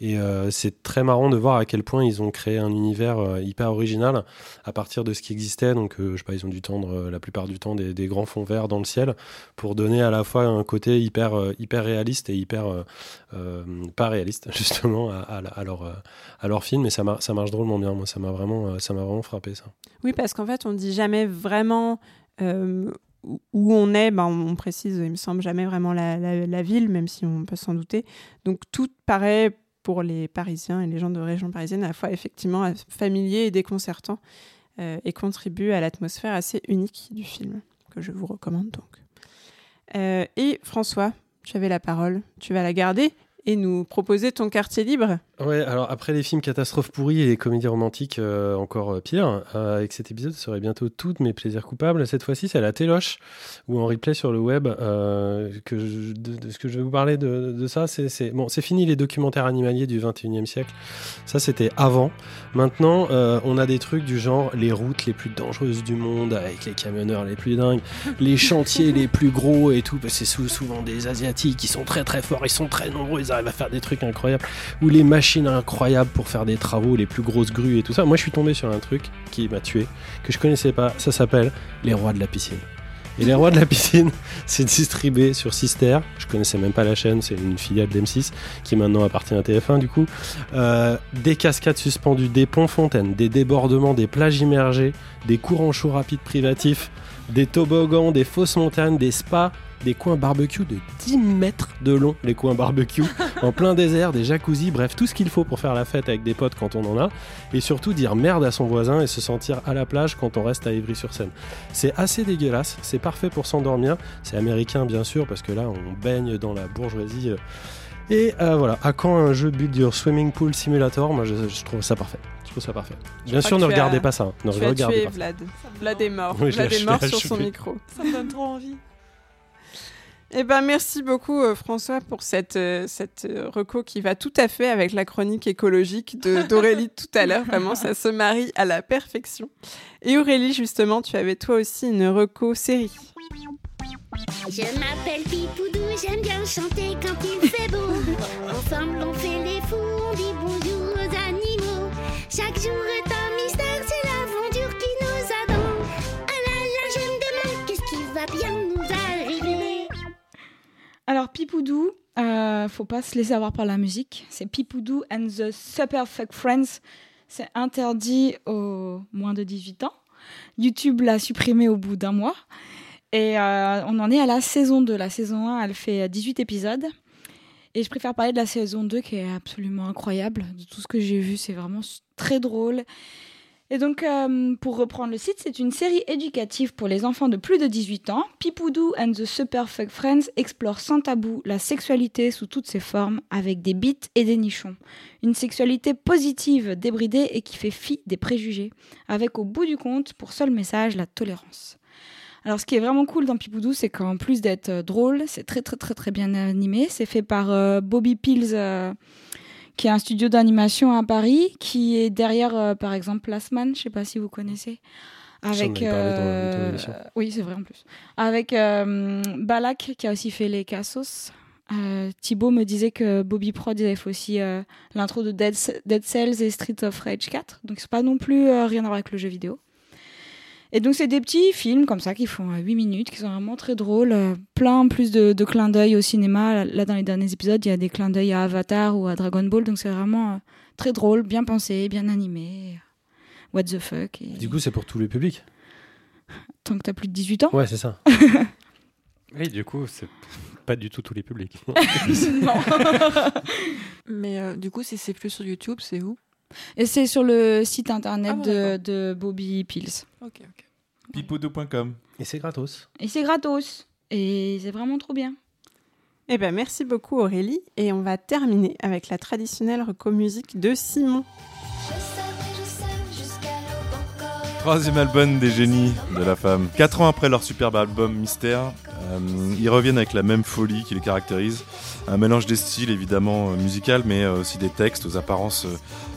B: Et euh, c'est très marrant de voir à quel point ils ont créé un univers euh, hyper original à partir de ce qui existait. Donc, euh, je sais pas, ils ont dû tendre euh, la plupart du temps des, grands fonds verts dans le ciel pour donner à la fois un côté hyper, euh, hyper réaliste et hyper euh, euh, pas réaliste, <laughs> justement, à, leur, euh, à leur film. Et ça, mar- ça marche drôlement bien. Moi, ça m'a vraiment, euh, vraiment frappé, ça.
A: Oui, parce qu'en fait, on dit jamais vraiment euh, où on est. Ben, on précise, il me semble, jamais vraiment la ville, même si on peut s'en douter. Donc tout paraît pour les Parisiens et les gens de région parisienne à la fois effectivement familier et déconcertant euh, et contribue à l'atmosphère assez unique du film que je vous recommande donc. Euh, et François, tu avais la parole, tu vas la garder et nous proposer ton quartier libre.
B: Ouais, alors après les films catastrophes pourris et les comédies romantiques euh, encore euh, pire, euh, avec cet épisode, ce serait bientôt tous mes plaisirs coupables. Cette fois-ci, c'est la téloche ou en replay sur le web. euh, que je- de, de ce que je vais vous parler de, de ça, c'est bon, c'est fini les documentaires animaliers du 21e siècle. Ça, c'était avant. Maintenant, on a des trucs du genre les routes les plus dangereuses du monde avec les camionneurs les plus dingues, les chantiers <laughs> les plus gros et tout. parce que C'est sou- souvent des asiatiques qui sont très très forts, ils sont très nombreux, ils arrivent à faire des trucs incroyables ou les machines incroyables pour faire des travaux, les plus grosses grues et tout ça. Moi, je suis tombé sur un truc qui m'a tué, que je connaissais pas. Ça s'appelle Les Rois de la Piscine. Et Les Rois de la Piscine, <laughs> c'est distribué sur Sister. Je connaissais même pas la chaîne, c'est une filiale d'M6 qui maintenant appartient à TF1 du coup. Euh, des cascades suspendues, des ponts fontaines, des débordements, des plages immergées, des courants chauds rapides privatifs, des toboggans, des fausses montagnes, des spas, des coins barbecue de 10 mètres de long, les coins barbecue, <laughs> en plein désert, des jacuzzis, bref, tout ce qu'il faut pour faire la fête avec des potes quand on en a, et surtout dire merde à son voisin et se sentir à la plage quand on reste à Ivry-sur-Seine. C'est assez dégueulasse, c'est parfait pour s'endormir, c'est américain bien sûr, parce que là on baigne dans la bourgeoisie. euh. Et euh, voilà, à quand un jeu Build Your Swimming Pool Simulator? Moi je, je trouve ça parfait. Je trouve ça parfait. Bien sûr, ne
A: as-
B: regardez pas ça. hein. Ne
A: Tu as
B: regardez
A: tué
B: pas ça.
A: Vlad. Vlad est mort.
B: Oui,
A: Vlad est mort sur son micro.
F: Ça me donne trop envie.
A: Eh ben, merci beaucoup euh, François pour cette, euh, cette euh, reco qui va tout à fait avec la chronique écologique de- <laughs> d'Aurélie tout à l'heure. Vraiment, ça se marie à la perfection. Et Aurélie, justement, tu avais toi aussi une reco série.
I: Je m'appelle Pipoudou, j'aime bien chanter quand il fait beau. <laughs> Ensemble on fait les fous, on dit bonjour aux animaux. Chaque jour est un
D: Alors, Pipoudou, euh, faut pas se laisser avoir par la musique. C'est Pipoudou and the Super Fuck Friends. C'est interdit aux moins de 18 ans. YouTube l'a supprimé au bout d'un mois. Et euh, on en est à la saison 2. La saison 1, elle fait 18 épisodes. Et je préfère parler de la saison 2 qui est absolument incroyable. De tout ce que j'ai vu, c'est vraiment très drôle. Et donc, euh, pour reprendre le site, c'est une série éducative pour les enfants de plus de 18 ans. Pipoudou and the Super Fuck Friends explore sans tabou la sexualité sous toutes ses formes, avec des bites et des nichons. Une sexualité positive, débridée et qui fait fi des préjugés, avec au bout du compte, pour seul message, la tolérance. Alors, ce qui est vraiment cool dans Pipoudou, c'est qu'en plus d'être euh, drôle, c'est très très très très bien animé. C'est fait par euh, Bobby Pills, qui est un studio d'animation à Paris, qui est derrière, euh, par exemple, Plasman, je sais pas si vous connaissez. Avec,
B: dans-
D: euh,
B: dans
D: oui, c'est vrai en plus. Avec euh, Balak, qui a aussi fait les Cassos. Thibaut me disait que Bobby Prod il avait fait aussi l'intro de Dead, Dead Cells et Street of Rage 4. Donc c'est pas non plus rien à voir avec le jeu vidéo. Et donc c'est des petits films comme ça qui font euh, 8 minutes, qui sont vraiment très drôles. euh, plein en plus de, de clins d'œil au cinéma. Là dans les derniers épisodes, il y a des clins d'œil à Avatar ou à Dragon Ball. Donc c'est vraiment euh, très drôle, bien pensé, bien animé. What the fuck. Et...
B: Du coup, c'est pour tous les publics.
D: Tant que t'as plus de 18 ans.
B: Ouais, c'est ça. <laughs>
E: Oui, du coup, c'est pas du tout tous les publics. <laughs> <laughs>
D: non.
F: Mais euh, du coup, si c'est plus sur YouTube, c'est où?
D: Et c'est sur le site internet
F: Ah
D: de, de Bobby Pills.
F: Ok, ok.
C: Pipoudou.com.
B: Et c'est gratos.
D: Et c'est gratos. Et c'est vraiment trop bien.
A: Eh ben, merci beaucoup Aurélie. Et on va terminer avec la traditionnelle reco musique de Simon.
C: Troisième album des génies de la femme. Quatre ans après leur superbe album Mystère, euh, ils reviennent avec la même folie qui les caractérise. Un mélange des styles évidemment euh, musical, mais euh, aussi des textes aux apparences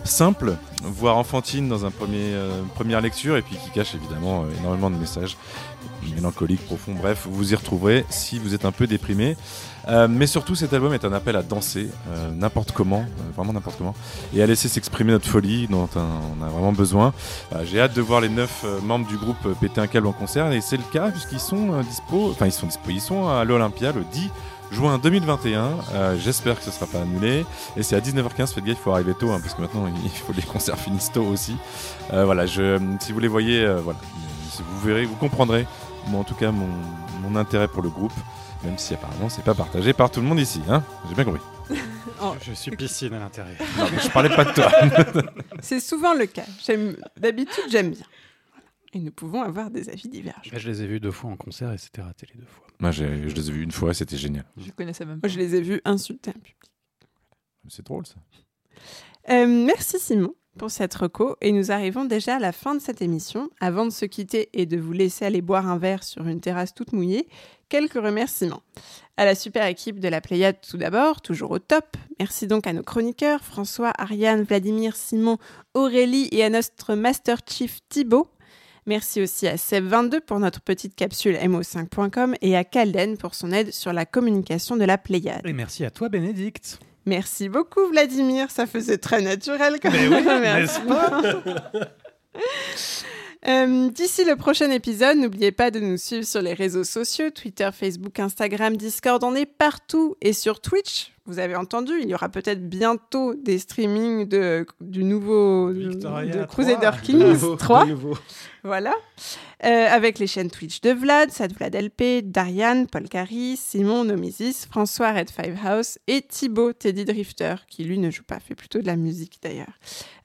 C: simples, voire enfantines dans un premier, euh, première lecture, et puis qui cachent évidemment énormément de messages mélancoliques, profonds. Bref, vous y retrouverez si vous êtes un peu déprimé. Euh, mais surtout, cet album est un appel à danser euh, n'importe comment, euh, vraiment n'importe comment, et à laisser s'exprimer notre folie dont on a vraiment besoin. J'ai hâte de voir les neuf membres du groupe péter un câble en concert, et c'est le cas puisqu'ils sont dispo, enfin ils sont dispo, ils sont à l'Olympia le 10 juin 2021. Euh, J'espère que ce sera pas annulé. Et c'est à 19h15. Faites gaffe, il faut arriver tôt, hein, parce que maintenant il faut les concerts finissent tôt aussi. Voilà, je, si vous les voyez, voilà, vous verrez, vous comprendrez. Moi, en tout cas, mon intérêt pour le groupe, même si apparemment c'est pas partagé par tout le monde ici. Hein J'ai bien compris. <laughs>
A: Oh,
E: Je suis piscine à l'intérieur.
C: Non, mais je parlais pas de toi. <laughs>
A: C'est souvent le cas. J'aime- D'habitude, j'aime bien. Et nous pouvons avoir des avis divergents.
E: Bah, je les ai vus deux fois en concert et c'était raté les deux fois.
C: Moi, j'ai- je les ai vus une fois, c'était génial.
F: Je connaissais même pas.
A: Moi, je les ai vus insulter un public.
C: C'est drôle ça.
A: Euh, merci Simon pour cette reco et nous arrivons déjà à la fin de cette émission. Avant de se quitter et de vous laisser aller boire un verre sur une terrasse toute mouillée, quelques remerciements. À la super équipe de la Pléiade tout d'abord, toujours au top. Merci donc à nos chroniqueurs François, Ariane, Vladimir, Simon, Aurélie et à notre Master Chief Thibaut. Merci aussi à Seb22 pour notre petite capsule mo5.com et à Calden pour son aide sur la communication de la Pléiade.
E: Et merci à toi, Bénédicte.
A: Merci beaucoup Vladimir, ça faisait très naturel quand
E: Mais
A: même.
E: oui, <laughs> pas <laughs>
A: Euh, D'ici le prochain épisode, n'oubliez pas de nous suivre sur les réseaux sociaux, Twitter, Facebook, Instagram, Discord, on est partout et sur Twitch. Vous avez entendu, il y aura peut-être bientôt des streamings de, du nouveau
E: Victoria
A: de
E: 3.
A: Crusader
B: De
A: Kings
B: nouveau,
A: 3.
B: de nouveau.
A: Voilà. Euh, avec les chaînes Twitch de Vlad, Sad Vlad LP, Darian, Paul Carey, Simon Nomisis, François Red Five House et Thibaut Teddy Drifter, qui lui ne joue pas, fait plutôt de la musique d'ailleurs.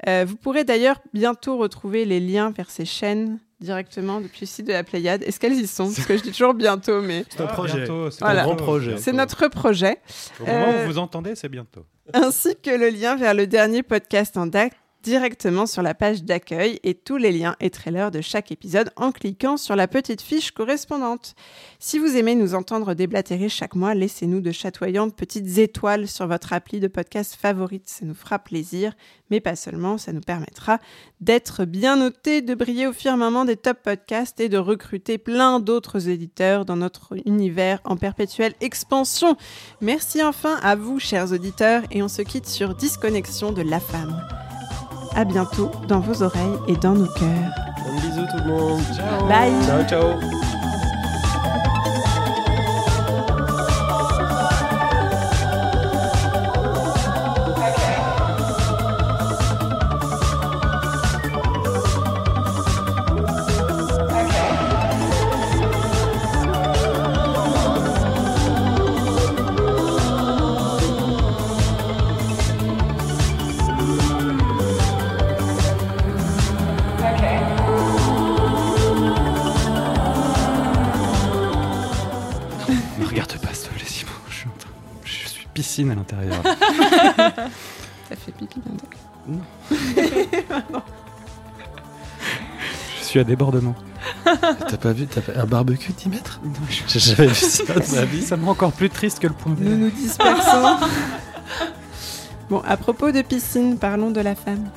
A: Euh, vous pourrez d'ailleurs bientôt retrouver les liens vers ces chaînes directement depuis le site de la Pléiade. Est-ce qu'elles y sont? Parce que je dis toujours bientôt, mais
B: C'est un projet.
E: Bientôt, c'est
A: Voilà.
B: un grand projet.
A: c'est notre projet.
E: Au moment
A: Euh,
E: où vous entendez, c'est bientôt.
A: ainsi que le lien vers le dernier podcast en date directement sur la page d'accueil et tous les liens et trailers de chaque épisode en cliquant sur la petite fiche correspondante. Si vous aimez nous entendre déblatérer chaque mois, laissez-nous de chatoyantes petites étoiles sur votre appli de podcast favorite. Ça nous fera plaisir, mais pas seulement, ça nous permettra d'être bien notés, de briller au firmament des top podcasts et de recruter plein d'autres éditeurs dans notre univers en perpétuelle expansion. Merci enfin à vous, chers auditeurs, et on se quitte sur Disconnexion de la femme. À bientôt dans vos oreilles et dans nos cœurs.
B: Un bisou tout le monde.
A: Bye.
B: Ciao, ciao.
E: Piscine à l'intérieur. <laughs>
A: Ça fait pipi dans le- <laughs>
E: je suis à débordement.
B: T'as pas vu t'as pas- un barbecue 10 mètres J'ai jamais vu ça de ma vie.
E: Ça me rend encore plus triste que le point
A: Nous
E: vert.
A: nous dispersons. <laughs> bon, à propos de piscine, parlons de la femme.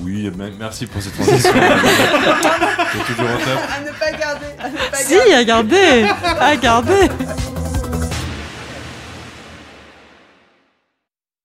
C: Oui, me- merci pour cette transition. C'est toujours.
A: À ne pas garder. À ne pas
F: Si, à garder À garder